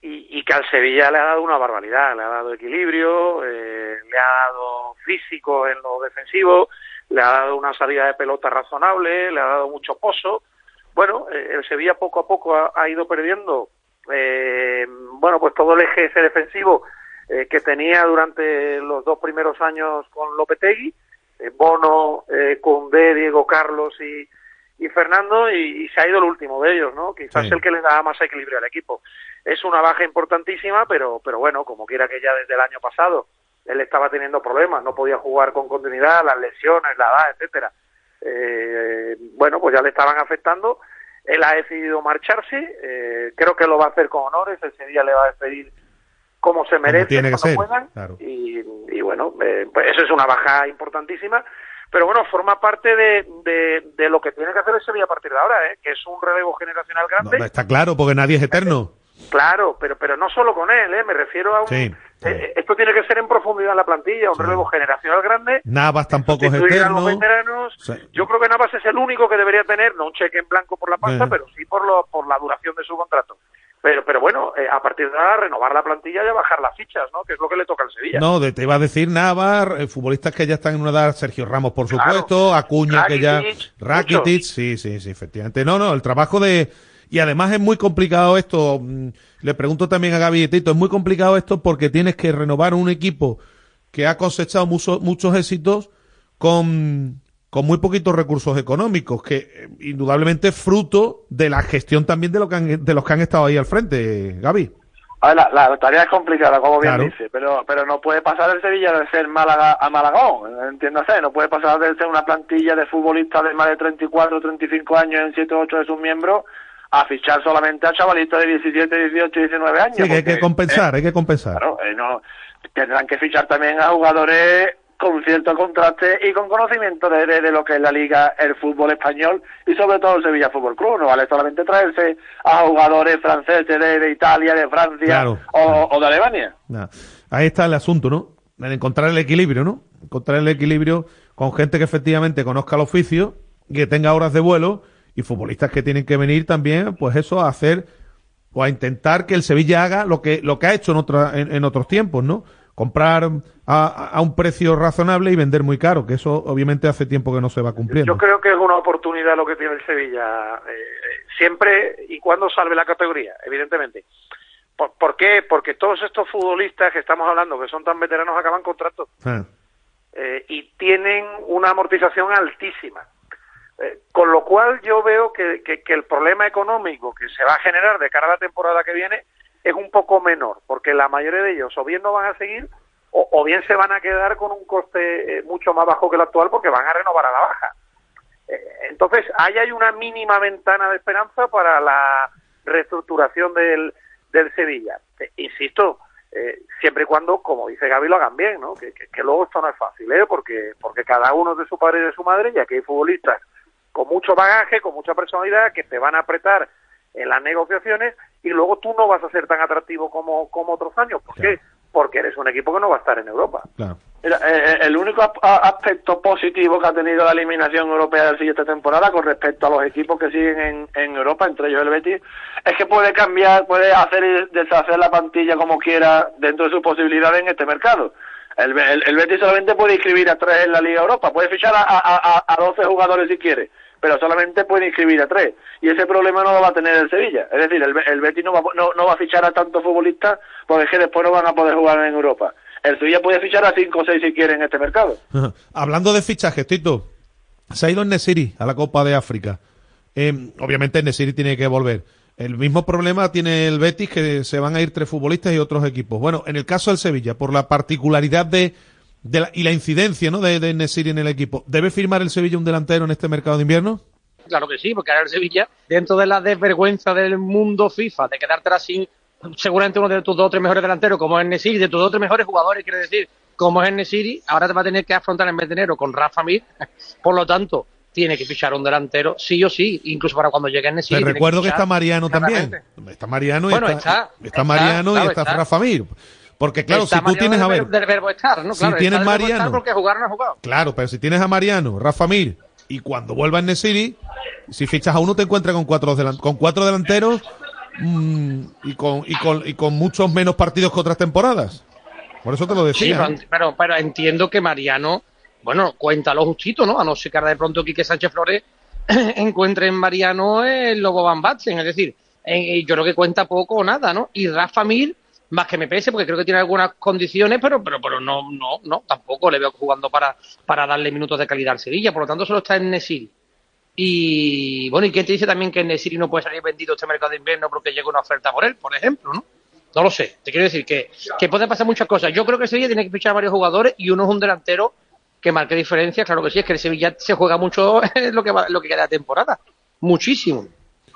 y, y que al Sevilla le ha dado una barbaridad, le ha dado equilibrio, eh, le ha dado físico en lo defensivo, le ha dado una salida de pelota razonable, le ha dado mucho pozo. Bueno, eh, el Sevilla poco a poco ha, ha ido perdiendo, eh, bueno, pues todo el eje ese defensivo eh, que tenía durante los dos primeros años con Lopetegui, eh, Bono, eh, Koundé, Diego Carlos y, y Fernando, y, y se ha ido el último de ellos, ¿no? Quizás Sí. el que le da más equilibrio al equipo. Es una baja importantísima, pero, pero bueno, como quiera que ya desde el año pasado él estaba teniendo problemas, no podía jugar con continuidad, las lesiones, la edad, etcétera. Eh, bueno, pues ya le estaban afectando. Él ha decidido marcharse, eh, creo que lo va a hacer con honores, ese día le va a despedir como se merece, tiene que ser, puedan. claro. Y, y bueno, eh, pues eso es una baja importantísima, pero bueno, forma parte de, de, de lo que tiene que hacer el Sevilla a partir de ahora, ¿eh? que es un relevo generacional grande. No, está claro, porque nadie es eterno. Claro, pero pero no solo con él, ¿eh? me refiero a un... Sí. Eh, esto tiene que ser en profundidad en la plantilla, un relevo generacional grande. Navas tampoco es eterno. veteranos. Sí. Yo creo que Navas es el único que debería tener, no un cheque en blanco por la pasta, pero sí por, lo, por la duración de su contrato. Pero, pero bueno, eh, a partir de ahora renovar la plantilla y a bajar las fichas, ¿no? Que es lo que le toca al Sevilla. No, de, te iba a decir Navar, eh, futbolistas que ya están en una edad, Sergio Ramos, por supuesto, Acuña, que ya. Rakitic, Rakitic, sí, sí, sí, efectivamente. No, no, el trabajo de. Y además es muy complicado esto. mm, Le pregunto también a Gaby Tito, es muy complicado esto porque tienes que renovar un equipo que ha cosechado mucho- muchos éxitos con, con muy poquitos recursos económicos, que eh, indudablemente es fruto de la gestión también de, lo que han- de los que han estado ahí al frente, Gaby. A ver, la, la tarea es complicada, como bien Claro. dice, pero pero no puede pasar el Sevilla de ser Málaga a Malagón, entiéndase, no puede pasar de ser una plantilla de futbolistas de más de 34 35 años en 7 o 8 de sus miembros a fichar solamente a chavalitos de 17, 18, 19 años. Sí, hay que compensar, hay que compensar. Claro, eh, no, tendrán que fichar también a jugadores con cierto contraste y con conocimiento de, de- de lo que es la liga, el fútbol español y sobre todo el Sevilla Fútbol Club. No vale solamente traerse a jugadores franceses de, de Italia, de Francia Claro, o, o de Alemania. Nah, Ahí está el asunto, ¿no? En encontrar el equilibrio, ¿no? Encontrar el equilibrio con gente que efectivamente conozca el oficio, que tenga horas de vuelo y futbolistas que tienen que venir también, pues eso, a hacer o a intentar que el Sevilla haga lo que lo que ha hecho en, otra, en, en otros tiempos, ¿no? Comprar a, a un precio razonable y vender muy caro, que eso obviamente hace tiempo que no se va cumpliendo. Yo creo que es una oportunidad lo que tiene el Sevilla, eh, eh, siempre y cuando salve la categoría, evidentemente. ¿Por, por qué? Porque todos estos futbolistas que estamos hablando, que son tan veteranos, acaban contratos Ah, eh, y tienen una amortización altísima. Eh, con lo cual yo veo que, que- el problema económico que se va a generar de cara a la temporada que viene es un poco menor, porque la mayoría de ellos o bien no van a seguir o, o bien se van a quedar con un coste eh, mucho más bajo que el actual porque van a renovar a la baja. Eh, entonces, ahí hay una mínima ventana de esperanza para la reestructuración del, del Sevilla. Eh, insisto, eh, siempre y cuando, como dice Gaby, lo hagan bien, ¿no? Que luego esto no es fácil, ¿eh? Porque, porque cada uno es de su padre y de su madre, y aquí hay futbolistas con mucho bagaje, con mucha personalidad, que te van a apretar en las negociaciones y luego tú no vas a ser tan atractivo como, como otros años. ¿Por qué? Porque eres un equipo que no va a estar en Europa. claro. Mira, eh, eh, el único aspecto positivo que ha tenido la eliminación europea del Sevilla esta temporada con respecto a los equipos que siguen en, en Europa, entre ellos el Betis, es que puede cambiar, puede hacer y deshacer la plantilla como quiera dentro de sus posibilidades en este mercado. El, el, el Betis solamente puede inscribir a tres en la Liga Europa, puede fichar a, a, a, a 12 jugadores si quiere, pero solamente puede inscribir a tres. Y ese problema no lo va a tener el Sevilla. Es decir, el, el Betis no va, no, no va a fichar a tantos futbolistas porque es que después no van a poder jugar en Europa. El Sevilla puede fichar a cinco o seis si quiere en este mercado. Hablando de fichajes, Tito, se ha ido en Nesiri a la Copa de África. Eh, obviamente Nesiri tiene que volver. El mismo problema tiene el Betis, que se van a ir tres futbolistas y otros equipos. Bueno, en el caso del Sevilla, por la particularidad de, de la- y la incidencia ¿no? de, de Nesiri en el equipo, ¿debe firmar el Sevilla un delantero en este mercado de invierno? Claro que sí, porque ahora el Sevilla, dentro de la desvergüenza del mundo FIFA, de quedarte sin seguramente uno de tus dos o tres mejores delanteros, como es Nesiri, de tus dos o tres mejores jugadores, quiere decir, como es Nesiri, ahora te va a tener que afrontar en vez de enero con Rafa Mir. Por lo tanto, tiene que fichar un delantero, sí o sí, incluso para cuando llegue Nesiri. Te recuerdo que está Mariano también. Está Mariano y Bueno, está, está, está está, Mariano claro, y está, está. Rafa Mir. Porque claro, si tú tienes, del a ver, ver- del verbo estar, ¿no? si Claro, tienes del verbo estar Mariano- porque jugar no ha jugado. Claro, pero si tienes a Mariano, Rafa Mir, y cuando vuelva en Nesiri, si fichas a uno te encuentras con cuatro, delan- con cuatro delanteros mm, y, con, y, con, y con muchos menos partidos que otras temporadas. Por eso te lo Sí, decía. pero, pero, pero entiendo que Mariano, bueno, cuenta lo justito, ¿no? A no ser que ahora de pronto Quique Sánchez Flores encuentre en Mariano el Lobo Van Basten, es decir, eh, yo creo que cuenta poco o nada, ¿no? Y Rafa Mir, más que me pese, porque creo que tiene algunas condiciones, pero pero pero no, no, no, tampoco le veo jugando para, para darle minutos de calidad al Sevilla, por lo tanto solo está en Nesiri. Y bueno, ¿y quién te dice también que Nesiri no puede salir vendido este mercado de invierno porque llega una oferta por él, por ejemplo, ¿no? No lo sé. Te quiero decir que, que pueden pasar muchas cosas. Yo creo que Sevilla tiene que fichar a varios jugadores y uno es un delantero que marque diferencias. Claro que sí, es que el Sevilla se juega mucho lo que, va, lo que queda de temporada. Muchísimo.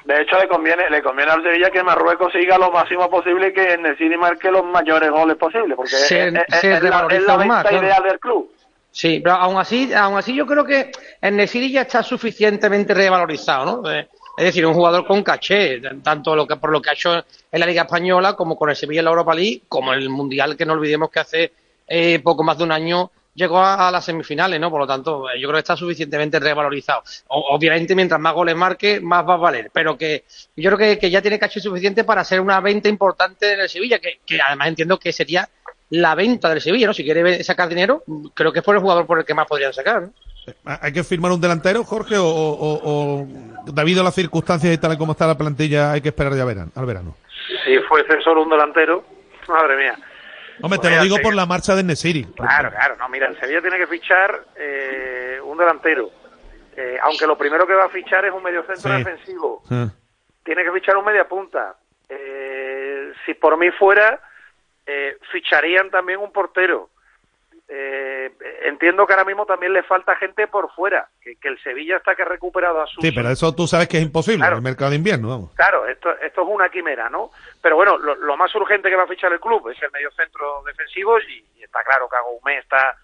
De hecho, le conviene, le conviene al Sevilla que Marruecos siga lo máximo posible y que Nesiri marque los mayores goles posibles, porque Se- es, es- se es la, es la más, claro. ideal del club. Sí, pero aún así, aún así yo creo que el Nesiri ya está suficientemente revalorizado, ¿no? Eh, Es decir, un jugador con caché, tanto lo que, por lo que ha hecho en la Liga Española como con el Sevilla en la Europa League, como en el Mundial, que no olvidemos que hace eh, poco más de un año llegó a, a las semifinales, ¿no? Por lo tanto, eh, yo creo que está suficientemente revalorizado. O- obviamente, mientras más goles marque, más va a valer, pero que yo creo que, que ya tiene caché suficiente para ser una venta importante en el Sevilla, que, que además entiendo que sería la venta del Sevilla, ¿no? Si quiere sacar dinero, creo que es por el jugador por el que más podrían sacar, ¿no? ¿Hay que firmar un delantero, Jorge? O, o- o- debido a las circunstancias y tal y como está la plantilla, hay que esperar ya verano, al verano? Si fuese solo un delantero, madre mía. Hombre, te lo digo por la marcha de Nesiri. Claro, claro, no, mira, el Sevilla tiene que fichar eh, un delantero. Eh, aunque lo primero que va a fichar es un mediocentro Sí. defensivo. Ah. Tiene que fichar un media punta. Eh, si por mí fuera, eh, ficharían también un portero. Eh, entiendo que ahora mismo también le falta gente por fuera, que, que el Sevilla está que ha recuperado a su... Sí, pero eso tú sabes que es imposible Claro. en el mercado de invierno, vamos. Claro, esto, esto es una quimera, ¿no? Pero bueno, lo, lo más urgente que va a fichar el club es el mediocentro defensivo y, y está claro que Agoumé está,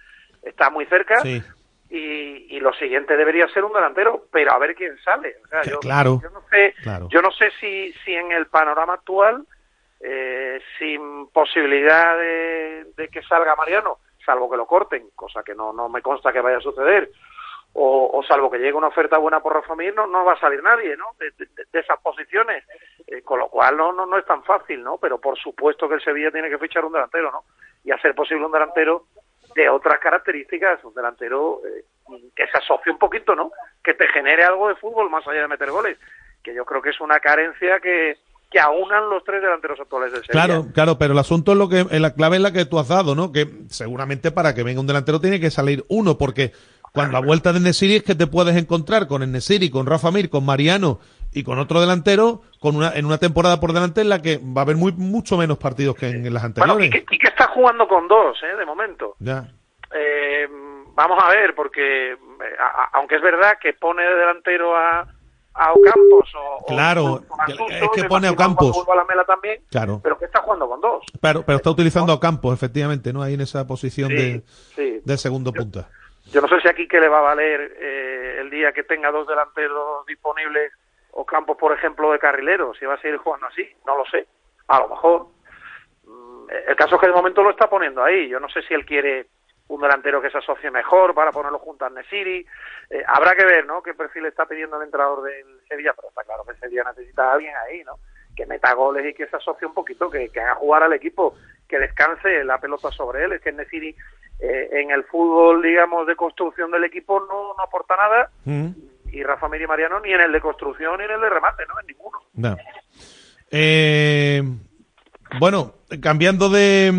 está muy cerca. Sí. Y, y lo siguiente debería ser un delantero, pero a ver quién sale. O sea, yo, claro, yo no sé, claro. yo no sé si, si en el panorama actual, eh, sin posibilidad de, de que salga Mariano, salvo que lo corten, cosa que no, no me consta que vaya a suceder, o, o salvo que llegue una oferta buena por Rafa Mir, no, no va a salir nadie, ¿no? De, de- esas posiciones. Eh, con lo cual no, no, no es tan fácil, ¿no? Pero por supuesto que el Sevilla tiene que fichar un delantero, ¿no? Y hacer posible un delantero de otras características, un delantero eh, que se asocie un poquito, ¿no? Que te genere algo de fútbol más allá de meter goles, que yo creo que es una carencia que, que aunan los tres delanteros actuales del Sevilla. Claro, claro, pero el asunto es lo que, la clave es la que tú has dado, ¿no? Que seguramente para que venga un delantero tiene que salir uno, porque cuando a vuelta de Nesiri es que te puedes encontrar con el Nesiri, con Rafa Mir, con Mariano y con otro delantero, con una, en una temporada por delante en la que va a haber muy, mucho menos partidos que en, las Bueno, anteriores. y que, y que está jugando con dos, ¿eh? De momento. Ya. Eh, vamos a ver, porque eh, a- a- aunque es verdad que pone de delantero a, a Ocampos o, Claro, o es que pone a Ocampos. a también, Claro. pero que está jugando con dos. Pero, pero está utilizando a Campos, efectivamente, ¿no? Ahí en esa posición Sí, de, sí. de segundo punta. Yo no sé si aquí que le va a valer eh, el día que tenga dos delanteros disponibles o Campos, por ejemplo, de carrilero, si va a seguir jugando así, no lo sé. A lo mejor. Mm, El caso es que de momento lo está poniendo ahí. Yo no sé si él quiere un delantero que se asocie mejor para ponerlo junto a Nesiri. Eh, habrá que ver, ¿no? Qué perfil está pidiendo el entrenador del Sevilla, pero está claro que el Sevilla necesita a alguien ahí, ¿no? Que meta goles y que se asocie un poquito, que, que haga jugar al equipo, que descanse la pelota sobre él. Es que Nesiri eh, en el fútbol, digamos, de construcción del equipo no, no aporta nada y Rafa Mir y Mariano ni en el de construcción ni en el de remate, ¿no? En ninguno. No. Eh, bueno, cambiando de,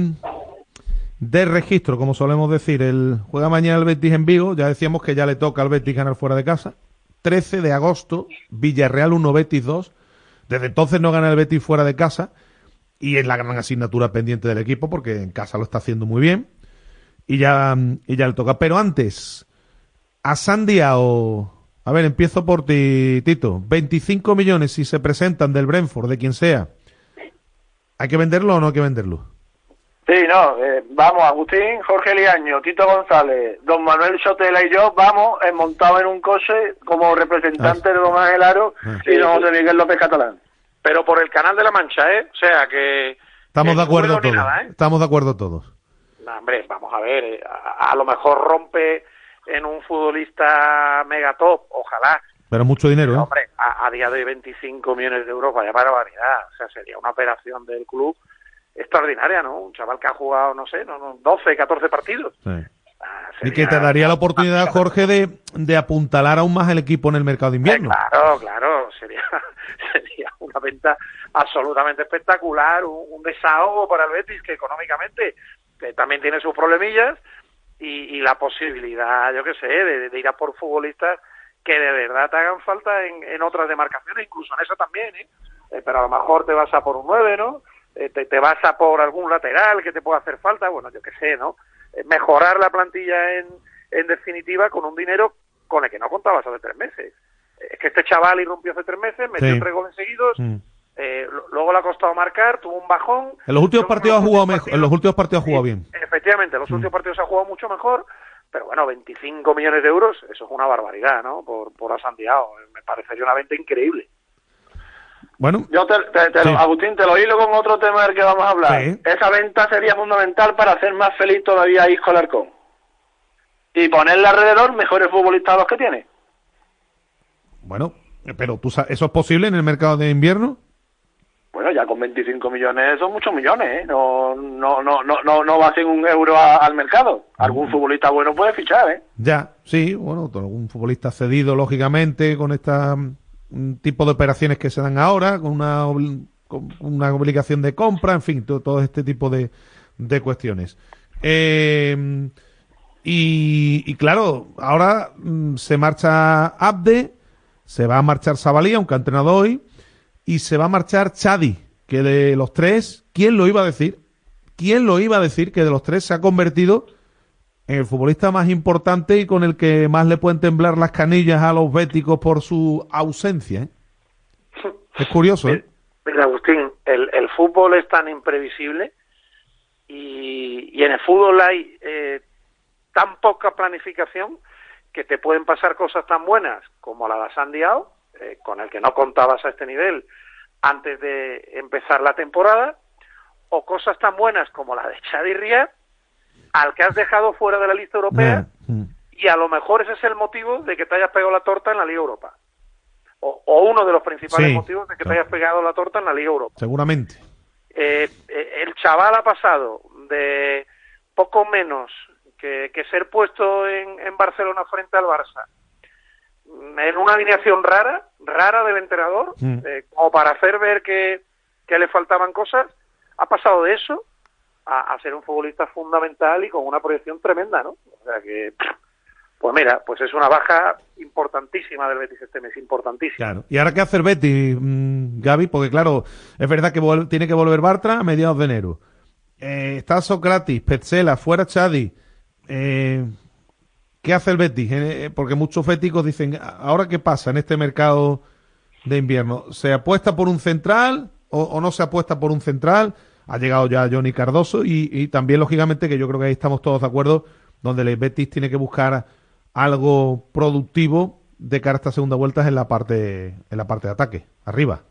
de registro, como solemos decir, el juega mañana el Betis en Vigo, ya decíamos que ya le toca al Betis ganar fuera de casa. 13 de agosto, Villarreal 1, Betis 2. Desde entonces no gana el Betis fuera de casa y es la gran asignatura pendiente del equipo porque en casa lo está haciendo muy bien y ya, y ya le toca. Pero antes, a Sandiao, a ver, empiezo por ti, Tito. 25 millones si se presentan del Brentford, de quien sea. ¿Hay que venderlo o no hay que venderlo? Sí, no, eh, vamos, Agustín, Jorge Liaño, Tito González, don Manuel Sotela y yo vamos eh, montados en un coche como representantes de don Ángel Aro y don José Miguel López Catalán. Pero por el canal de la Mancha, ¿eh? O sea que... Estamos de acuerdo todos. nada, ¿eh? Estamos de acuerdo todos. No, hombre, vamos a ver, eh, a, a lo mejor rompe en un futbolista mega top, ojalá. Pero mucho dinero, ¿eh? Hombre, a, a día de hoy 25 millones de euros, vaya barbaridad. O sea, sería una operación del club extraordinaria, ¿no? Un chaval que ha jugado, no sé, no, no, 12, 14 partidos. Sí. Y que te daría la oportunidad, Jorge, de, de apuntalar aún más el equipo en el mercado de invierno. Claro, claro, sería, sería una venta absolutamente espectacular, un, un desahogo para el Betis que económicamente también tiene sus problemillas y, y la posibilidad, yo qué sé, de, de ir a por futbolistas que de verdad te hagan falta en, en otras demarcaciones, incluso en esa también, ¿eh? Eh, pero a lo mejor te vas a por un 9, ¿no? Eh, te, te vas a por algún lateral que te pueda hacer falta, bueno, yo qué sé, ¿no? Eh, mejorar la plantilla en, en definitiva con un dinero con el que no contabas hace tres meses. Es que este chaval irrumpió hace tres meses, metió Sí. tres goles seguidos, Mm. eh, luego le ha costado marcar, tuvo un bajón. En los últimos partidos ha jugado mejor. En los últimos partidos ha jugado bien. Efectivamente, en los últimos partidos ha jugado mucho mejor, pero bueno, 25 millones de euros, eso es una barbaridad, ¿no? Por, por Asandiao, me parecería una venta increíble. Bueno, Yo te, te- te lo-. Agustín, te lo hilo con otro tema del que vamos a hablar. Sí. Esa venta sería fundamental para hacer más feliz todavía a Isco Alarcón. Y ponerle alrededor mejores futbolistas a los que tiene. bueno, pero tú sabes, ¿eso es posible en el mercado de invierno? Bueno, ya con 25 millones son muchos millones, ¿eh? No, no, no, no, no, no va a ser un euro a- al mercado. Algún futbolista bueno puede fichar, ¿eh? Ya, sí, bueno, algún futbolista cedido, lógicamente, con este tipo de operaciones que se dan ahora, con una, con una obligación de compra, en fin, to- todo, este tipo de, de cuestiones. Eh, y, y claro, ahora mm, se marcha Abde, se va a marchar Sabalí, aunque ha entrenado hoy, y se va a marchar Chadi, que de los tres, ¿quién lo iba a decir? ¿Quién lo iba a decir que de los tres se ha convertido el futbolista más importante y con el que más le pueden temblar las canillas a los béticos por su ausencia? ¿eh? Es curioso, ¿eh? Mira, Agustín, el, el fútbol es tan imprevisible y, y en el fútbol hay eh, tan poca planificación que te pueden pasar cosas tan buenas como la de Sandiao, eh, con el que no contabas a este nivel antes de empezar la temporada, o cosas tan buenas como la de Xavi Riyad, al que has dejado fuera de la lista europea, y a lo mejor ese es el motivo de que te hayas pegado la torta en la Liga Europa. O, o uno de los principales Sí, motivos de que te hayas pegado la torta en la Liga Europa. Seguramente. Eh, eh, el chaval ha pasado de poco menos que, que ser puesto en, en Barcelona frente al Barça mm, en una alineación rara, rara del entrenador, Mm. eh, como para hacer ver que, que le faltaban cosas, ha pasado de eso a, ser un futbolista fundamental y con una proyección tremenda, ¿no? O sea que, pues mira, pues es una baja importantísima del Betis este mes, importantísima. Claro. ¿Y ahora qué hace el Betis, mm, Gaby? Porque claro, es verdad que tiene que volver Bartra a mediados de enero. Eh, está Socrates, Petzela, fuera Chadi. Eh, ¿Qué hace el Betis? Eh, porque muchos féticos dicen, ¿ahora qué pasa en este mercado de invierno? ¿Se apuesta por un central o, o no se apuesta por un central? Ha llegado ya Johnny Cardoso y, y también, lógicamente, que yo creo que ahí estamos todos de acuerdo, donde el Betis tiene que buscar algo productivo de cara a esta segunda vuelta en la parte en la parte de ataque, arriba.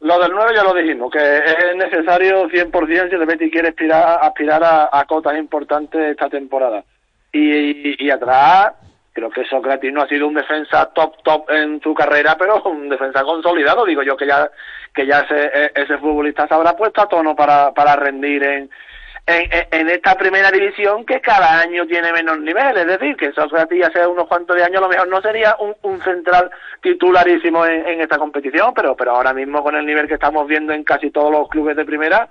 Lo del 9 ya lo dijimos, que es necesario 100% si el Betis quiere aspirar, a, a cotas importantes esta temporada. Y, y, atrás, creo que Sócrates no ha sido un defensa top top en su carrera, pero un defensa consolidado. Digo yo que ya que ya ese, e- ese futbolista se habrá puesto a tono para, para rendir en, en, esta primera división que cada año tiene menos nivel. Es decir, que Sócrates hace unos cuantos de años a lo mejor no sería un, un central titularísimo en, esta competición, pero, pero ahora mismo con el nivel que estamos viendo en casi todos los clubes de primera,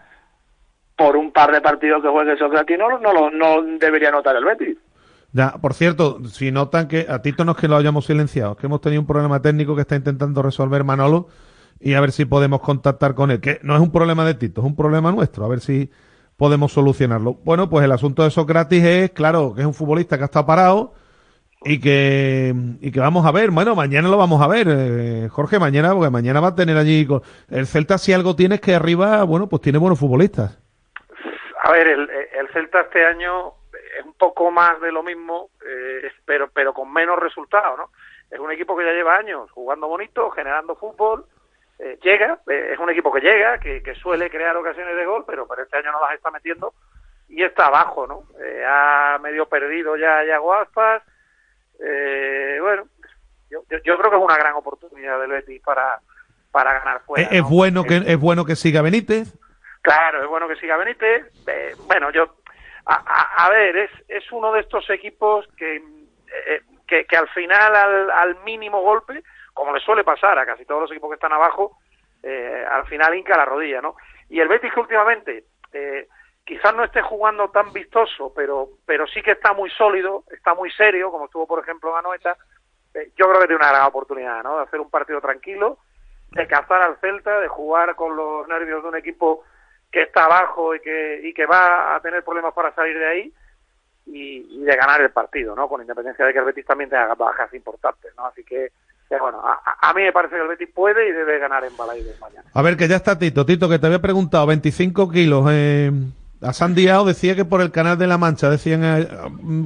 por un par de partidos que juegue Sócrates no, no, lo- no debería notar el Betis. Ya, por cierto, si notan que a Tito no es que lo hayamos silenciado, es que hemos tenido un problema técnico que está intentando resolver Manolo y a ver si podemos contactar con él, que no es un problema de Tito, es un problema nuestro, a ver si podemos solucionarlo. Bueno, pues el asunto de Sócrates es, claro, que es un futbolista que ha estado parado y que, y que vamos a ver, bueno, mañana lo vamos a ver, eh, Jorge, mañana, porque mañana va a tener allí, el Celta si algo tiene que arriba, bueno, pues tiene buenos futbolistas. A ver, el Celta este año es un poco más de lo mismo, eh, pero, pero con menos resultados, ¿no? Es un equipo que ya lleva años jugando bonito, generando fútbol, eh, llega, eh, es un equipo que llega, que, que suele crear ocasiones de gol, pero, pero este año no las está metiendo y está abajo, ¿no? Eh, ha medio perdido ya Yago Aspas, eh, bueno, yo, yo, yo creo que es una gran oportunidad del Betis para, para ganar fuera. Es, es ¿no? bueno que, es bueno que siga Benítez. Claro, es bueno que siga Benítez. Eh, bueno, yo, a, a- ver, es, es uno de estos equipos que, eh, que, que al final, al, al mínimo golpe, como le suele pasar a casi todos los equipos que están abajo, eh, al final hinca la rodilla, ¿no? Y el Betis que últimamente eh, quizás no esté jugando tan vistoso, pero, pero sí que está muy sólido, está muy serio, como estuvo, por ejemplo, Ganoeta, eh, yo creo que tiene una gran oportunidad, ¿no? De hacer un partido tranquilo, de cazar al Celta, de jugar con los nervios de un equipo que está abajo y que, y que va a tener problemas para salir de ahí y, y de ganar el partido, ¿no? Con independencia de que el Betis también tenga bajas importantes, ¿no? Así que, eh, bueno, a, a- mí me parece que el Betis puede y debe ganar en Balaidos mañana. A ver, que ya está Tito. Tito, que te había preguntado, 25 kilos. Eh, a San Diao decía que por el canal de la Mancha decían eh,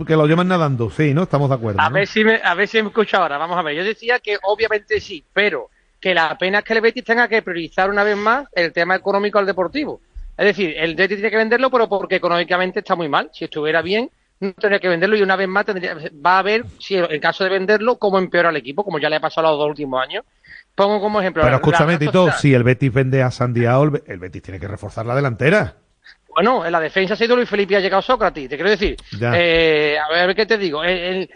que lo llevan nadando. Sí, ¿no? Estamos de acuerdo. A ¿no? ver si me, a ver si me escucha ahora. Vamos a ver. Yo decía que obviamente sí, pero que la pena es que el Betis tenga que priorizar una vez más el tema económico al deportivo. Es decir, el Betis tiene que venderlo, pero porque económicamente está muy mal. Si estuviera bien, no tendría que venderlo y una vez más tendría, va a ver si en caso de venderlo cómo empeora el equipo, como ya le ha pasado los dos últimos años. Pongo como ejemplo. Pero escúchame, Tito, si el Betis vende a San Diao, el, el Betis tiene que reforzar la delantera. Bueno, en la defensa se ha ido Luis Felipe y ha llegado Sócrates. Te quiero decir, eh, a ver qué te digo. En,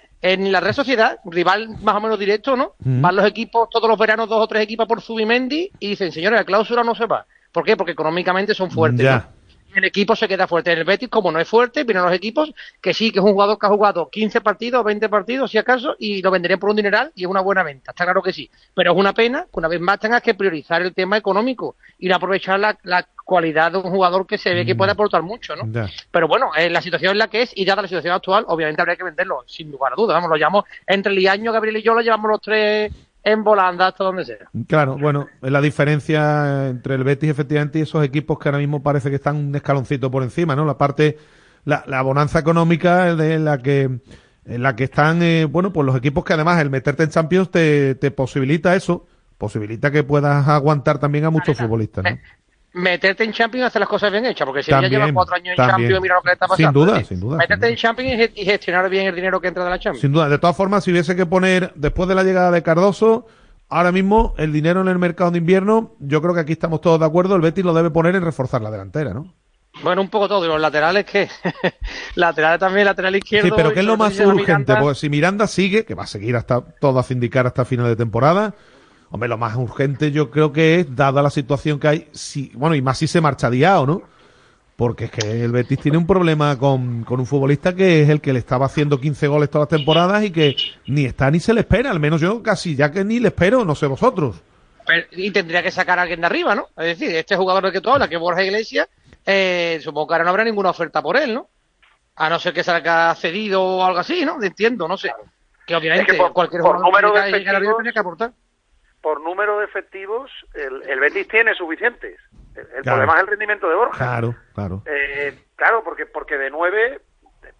la Real Sociedad, rival más o menos directo, ¿no? Mm. Van los equipos, todos los veranos, dos o tres equipos por Zubimendi y dicen, señores, la cláusula no se va. ¿Por qué? Porque económicamente son fuertes. Ya. ¿no? el equipo se queda fuerte. En el Betis, como no es fuerte, vienen los equipos que sí, que es un jugador que ha jugado 15 partidos, 20 partidos, si acaso, y lo venderían por un dineral y es una buena venta. Está claro que sí. Pero es una pena que una vez más tengas que priorizar el tema económico y aprovechar la, la cualidad de un jugador que se ve que puede aportar mucho, ¿no? Pero bueno, eh, la situación es la que es y dada la situación actual, obviamente habría que venderlo, sin lugar a dudas. Vamos, lo llamamos entre Liaño, Gabriel y yo, lo llevamos los tres en volanda hasta donde sea. Claro, bueno, es la diferencia entre el Betis efectivamente y esos equipos que ahora mismo parece que están un escaloncito por encima, ¿no? La parte, la, la bonanza económica de la que en la que están, eh, bueno, pues los equipos que además el meterte en Champions te, te posibilita eso, posibilita que puedas aguantar también a muchos futbolistas, ¿no? Meterte en Champions y hacer las cosas bien hechas, porque si ya lleva cuatro años en también. Champions, mira lo que le está pasando. Sin duda, decir, sin duda, Meterte en Champions y ge- y gestionar bien el dinero que entra de la Champions. Sin duda, de todas formas, si hubiese que poner, después de la llegada de Cardoso, ahora mismo el dinero en el mercado de invierno, yo creo que aquí estamos todos de acuerdo, el Betis lo debe poner en reforzar la delantera, ¿no? Bueno, un poco todo. Y los laterales, ¿qué? laterales también, lateral izquierdo. Sí, pero ¿qué es lo más urgente? Miranda. Pues si Miranda sigue, que va a seguir hasta todo a indicar hasta final de temporada, hombre, lo más urgente yo creo que es, dada la situación que hay, si, bueno, y más si se marcha Diao, ¿no? Porque es que el Betis tiene un problema con, con un futbolista que es el que le estaba haciendo 15 goles todas las temporadas y que ni está ni se le espera, al menos yo casi ya que ni le espero, no sé vosotros. Pero- y tendría que sacar a alguien de arriba, ¿no? Es decir, este jugador del que tú hablas, que es Borja Iglesias, eh, supongo que ahora no habrá ninguna oferta por él, ¿no? A no ser que salga cedido o algo así, ¿no? Entiendo, no sé. Que obviamente Es que por- cualquier por jugador número que de efectivos- que aportar. Por número de efectivos, el, el Betis tiene suficientes. El, el Claro. problema es el rendimiento de Borja. Claro, claro. Eh, claro, porque porque de nueve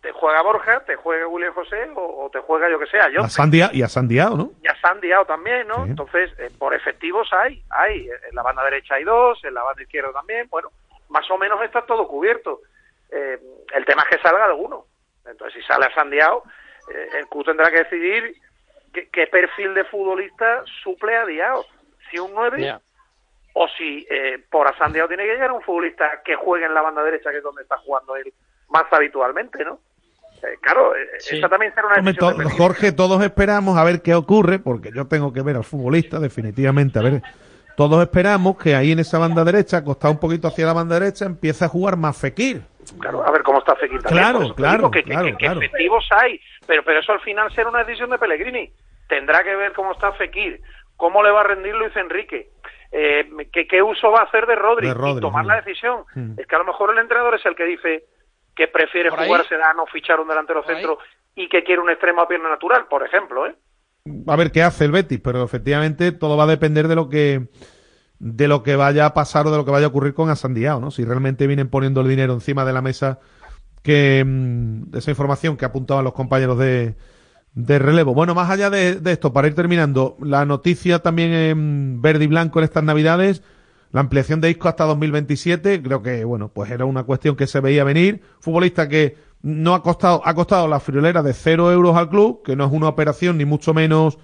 te juega Borja, te juega William José o, o te juega yo que sea yo. A Sandia, y a Sandiao, ¿no? Ya se han liado también, ¿no? Sí. Entonces, eh, por efectivos hay, hay. En la banda derecha hay dos, en la banda izquierda también. Bueno, más o menos está todo cubierto. Eh, el tema es que salga alguno. Entonces, si sale a Sandiao, eh, el Q tendrá que decidir qué, qué perfil de futbolista suple a Diao. Si un 9 Ya. o si eh, por a Sandiao tiene que llegar un futbolista que juegue en la banda derecha, que es donde está jugando él más habitualmente, ¿no? Eh, claro, eh, esa también será una Hombre, to- de. Jorge, todos esperamos a ver qué ocurre, porque yo tengo que ver al futbolista, definitivamente. A ver, todos esperamos que ahí en esa banda derecha, acostado un poquito hacia la banda derecha, empiece a jugar más Fekir. Claro, a ver cómo está Fekir también, Claro, eso claro, que, claro, que- que claro. efectivos hay, pero, pero eso al final será una decisión de Pellegrini. Tendrá que ver cómo está Fekir, cómo le va a rendir Luis Enrique, eh, qué, qué uso va a hacer de Rodri, De Rodri, y tomar sí. la decisión. Mm. Es que a lo mejor el entrenador es el que dice que prefiere Por ahí- jugársela a no fichar un delantero centro y que quiere un extremo a pierna natural, por ejemplo, ¿eh? A ver qué hace el Betis, pero efectivamente todo va a depender de lo que de lo que vaya a pasar o de lo que vaya a ocurrir con Asandiao, ¿no? Si realmente vienen poniendo el dinero encima de la mesa que mm, esa información que apuntaban los compañeros de, de relevo. Bueno, más allá de, de esto, para ir terminando, la noticia también en verde y blanco en estas navidades, la ampliación de Isco hasta 2027, creo que, bueno, pues era una cuestión que se veía venir. Futbolista que no ha costado, ha costado la friolera de cero euros al club, que no es una operación ni mucho menos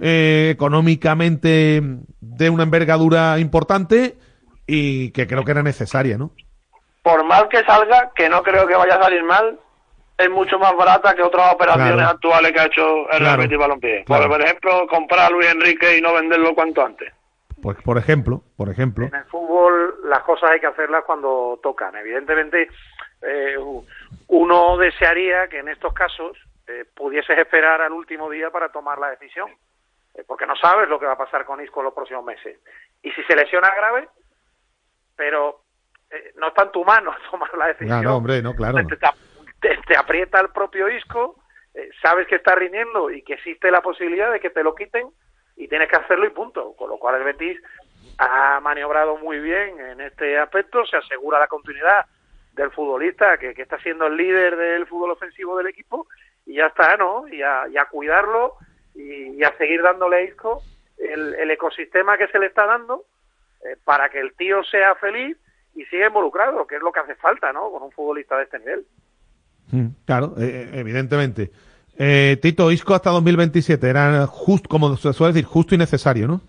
eh, económicamente de una envergadura importante y que creo que era necesaria, ¿no? por mal que salga, que no creo que vaya a salir mal, es mucho más barata que otras operaciones Claro. actuales que ha hecho el Claro. Real Betis Balompié. Claro. Por, ejemplo, comprar a Luis Enrique y no venderlo cuanto antes. Por, por ejemplo, por ejemplo. En el fútbol las cosas hay que hacerlas cuando tocan. Evidentemente, eh, uno desearía que en estos casos eh, pudieses esperar al último día para tomar la decisión, porque no sabes lo que va a pasar con Isco en los próximos meses. Y si se lesiona grave, pero eh, no está en tu mano tomar la decisión. Claro, hombre, no, claro. Te, te- te aprieta el propio Isco, eh, sabes que está rindiendo y que existe la posibilidad de que te lo quiten y tienes que hacerlo y punto. Con lo cual el Betis ha maniobrado muy bien en este aspecto, se asegura la continuidad del futbolista que, que está siendo el líder del fútbol ofensivo del equipo y ya está, ¿no? Y a, y a cuidarlo y, y a seguir dándole a Isco el, el ecosistema que se le está dando eh, para que el tío sea feliz y siga involucrado, que es lo que hace falta, ¿no? Con un futbolista de este nivel. Mm, Claro, eh, eh, evidentemente. Eh, Tito, Isco hasta 2027 era justo, como se suele decir, justo y necesario, ¿no?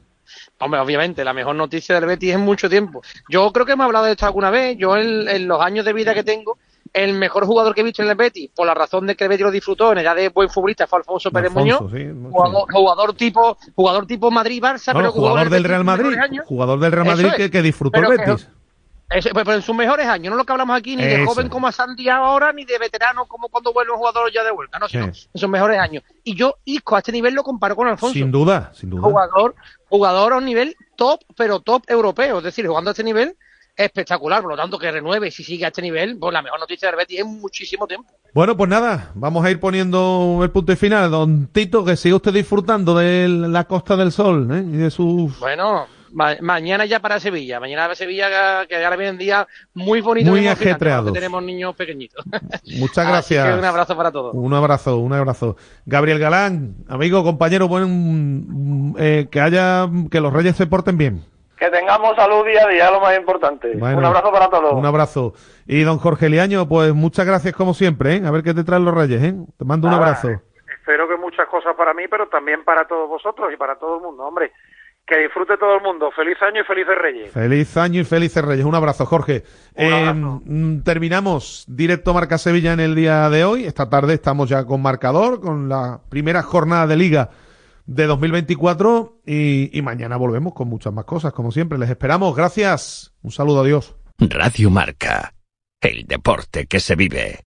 Hombre, obviamente, la mejor noticia del Betis en mucho tiempo. Yo creo que hemos hablado de esto alguna vez. Yo, en, en los años de vida que tengo, el mejor jugador que he visto en el Betis, por la razón de que el Betis lo disfrutó en edad de buen futbolista, fue Alfonso Pérez Alfonso, Muñoz. sí, Jugador, jugador tipo jugador tipo Madrid-Barça, pero jugador el del Real Madrid, jugador del Real Madrid es. que, que disfrutó el que- Betis. Pero en sus mejores años, no lo que hablamos aquí, ni de joven como a Santiago ahora, ni de veterano como cuando vuelve un jugador ya de vuelta, no, sino Sí. en sus mejores años. Y yo, Isco, a este nivel lo comparo con Alfonso. Sin duda, sin duda. Jugador, jugador a un nivel top, pero top europeo. Es decir, jugando a este nivel, espectacular. Por lo tanto, que renueve, si sigue a este nivel, pues la mejor noticia del Betis en muchísimo tiempo. Bueno, pues nada, vamos a ir poniendo el punto y final. Don Tito, que siga usted disfrutando de la Costa del Sol ¿eh? y de sus... Bueno, ma- mañana ya para Sevilla. Mañana para Sevilla, que ahora días muy bonitos. Muy y emocionantes, ajetreados. porque Tenemos niños pequeñitos. Muchas Así gracias. que un abrazo para todos. Un abrazo, un abrazo. Gabriel Galán, amigo, compañero, buen, eh, que haya, que los Reyes se porten bien. Que tengamos salud día a día, lo más importante. Bueno, Un abrazo para todos. Un abrazo. Y don Jorge Liaño, pues muchas gracias como siempre, ¿eh? A ver qué te traen los Reyes, ¿eh? Te mando un abrazo. Espero que muchas cosas para mí, pero también para todos vosotros y para todo el mundo, hombre. Que disfrute todo el mundo. Feliz año y felices Reyes. Feliz año y felices Reyes. Un abrazo, Jorge. Eh, mm, terminamos directo Marca Sevilla en el día de hoy. Esta tarde estamos ya con marcador, con la primera jornada de liga de 2024 y, y mañana volvemos con muchas más cosas, como siempre. Les esperamos. Gracias. Un saludo, adiós. Radio Marca. El deporte que se vive.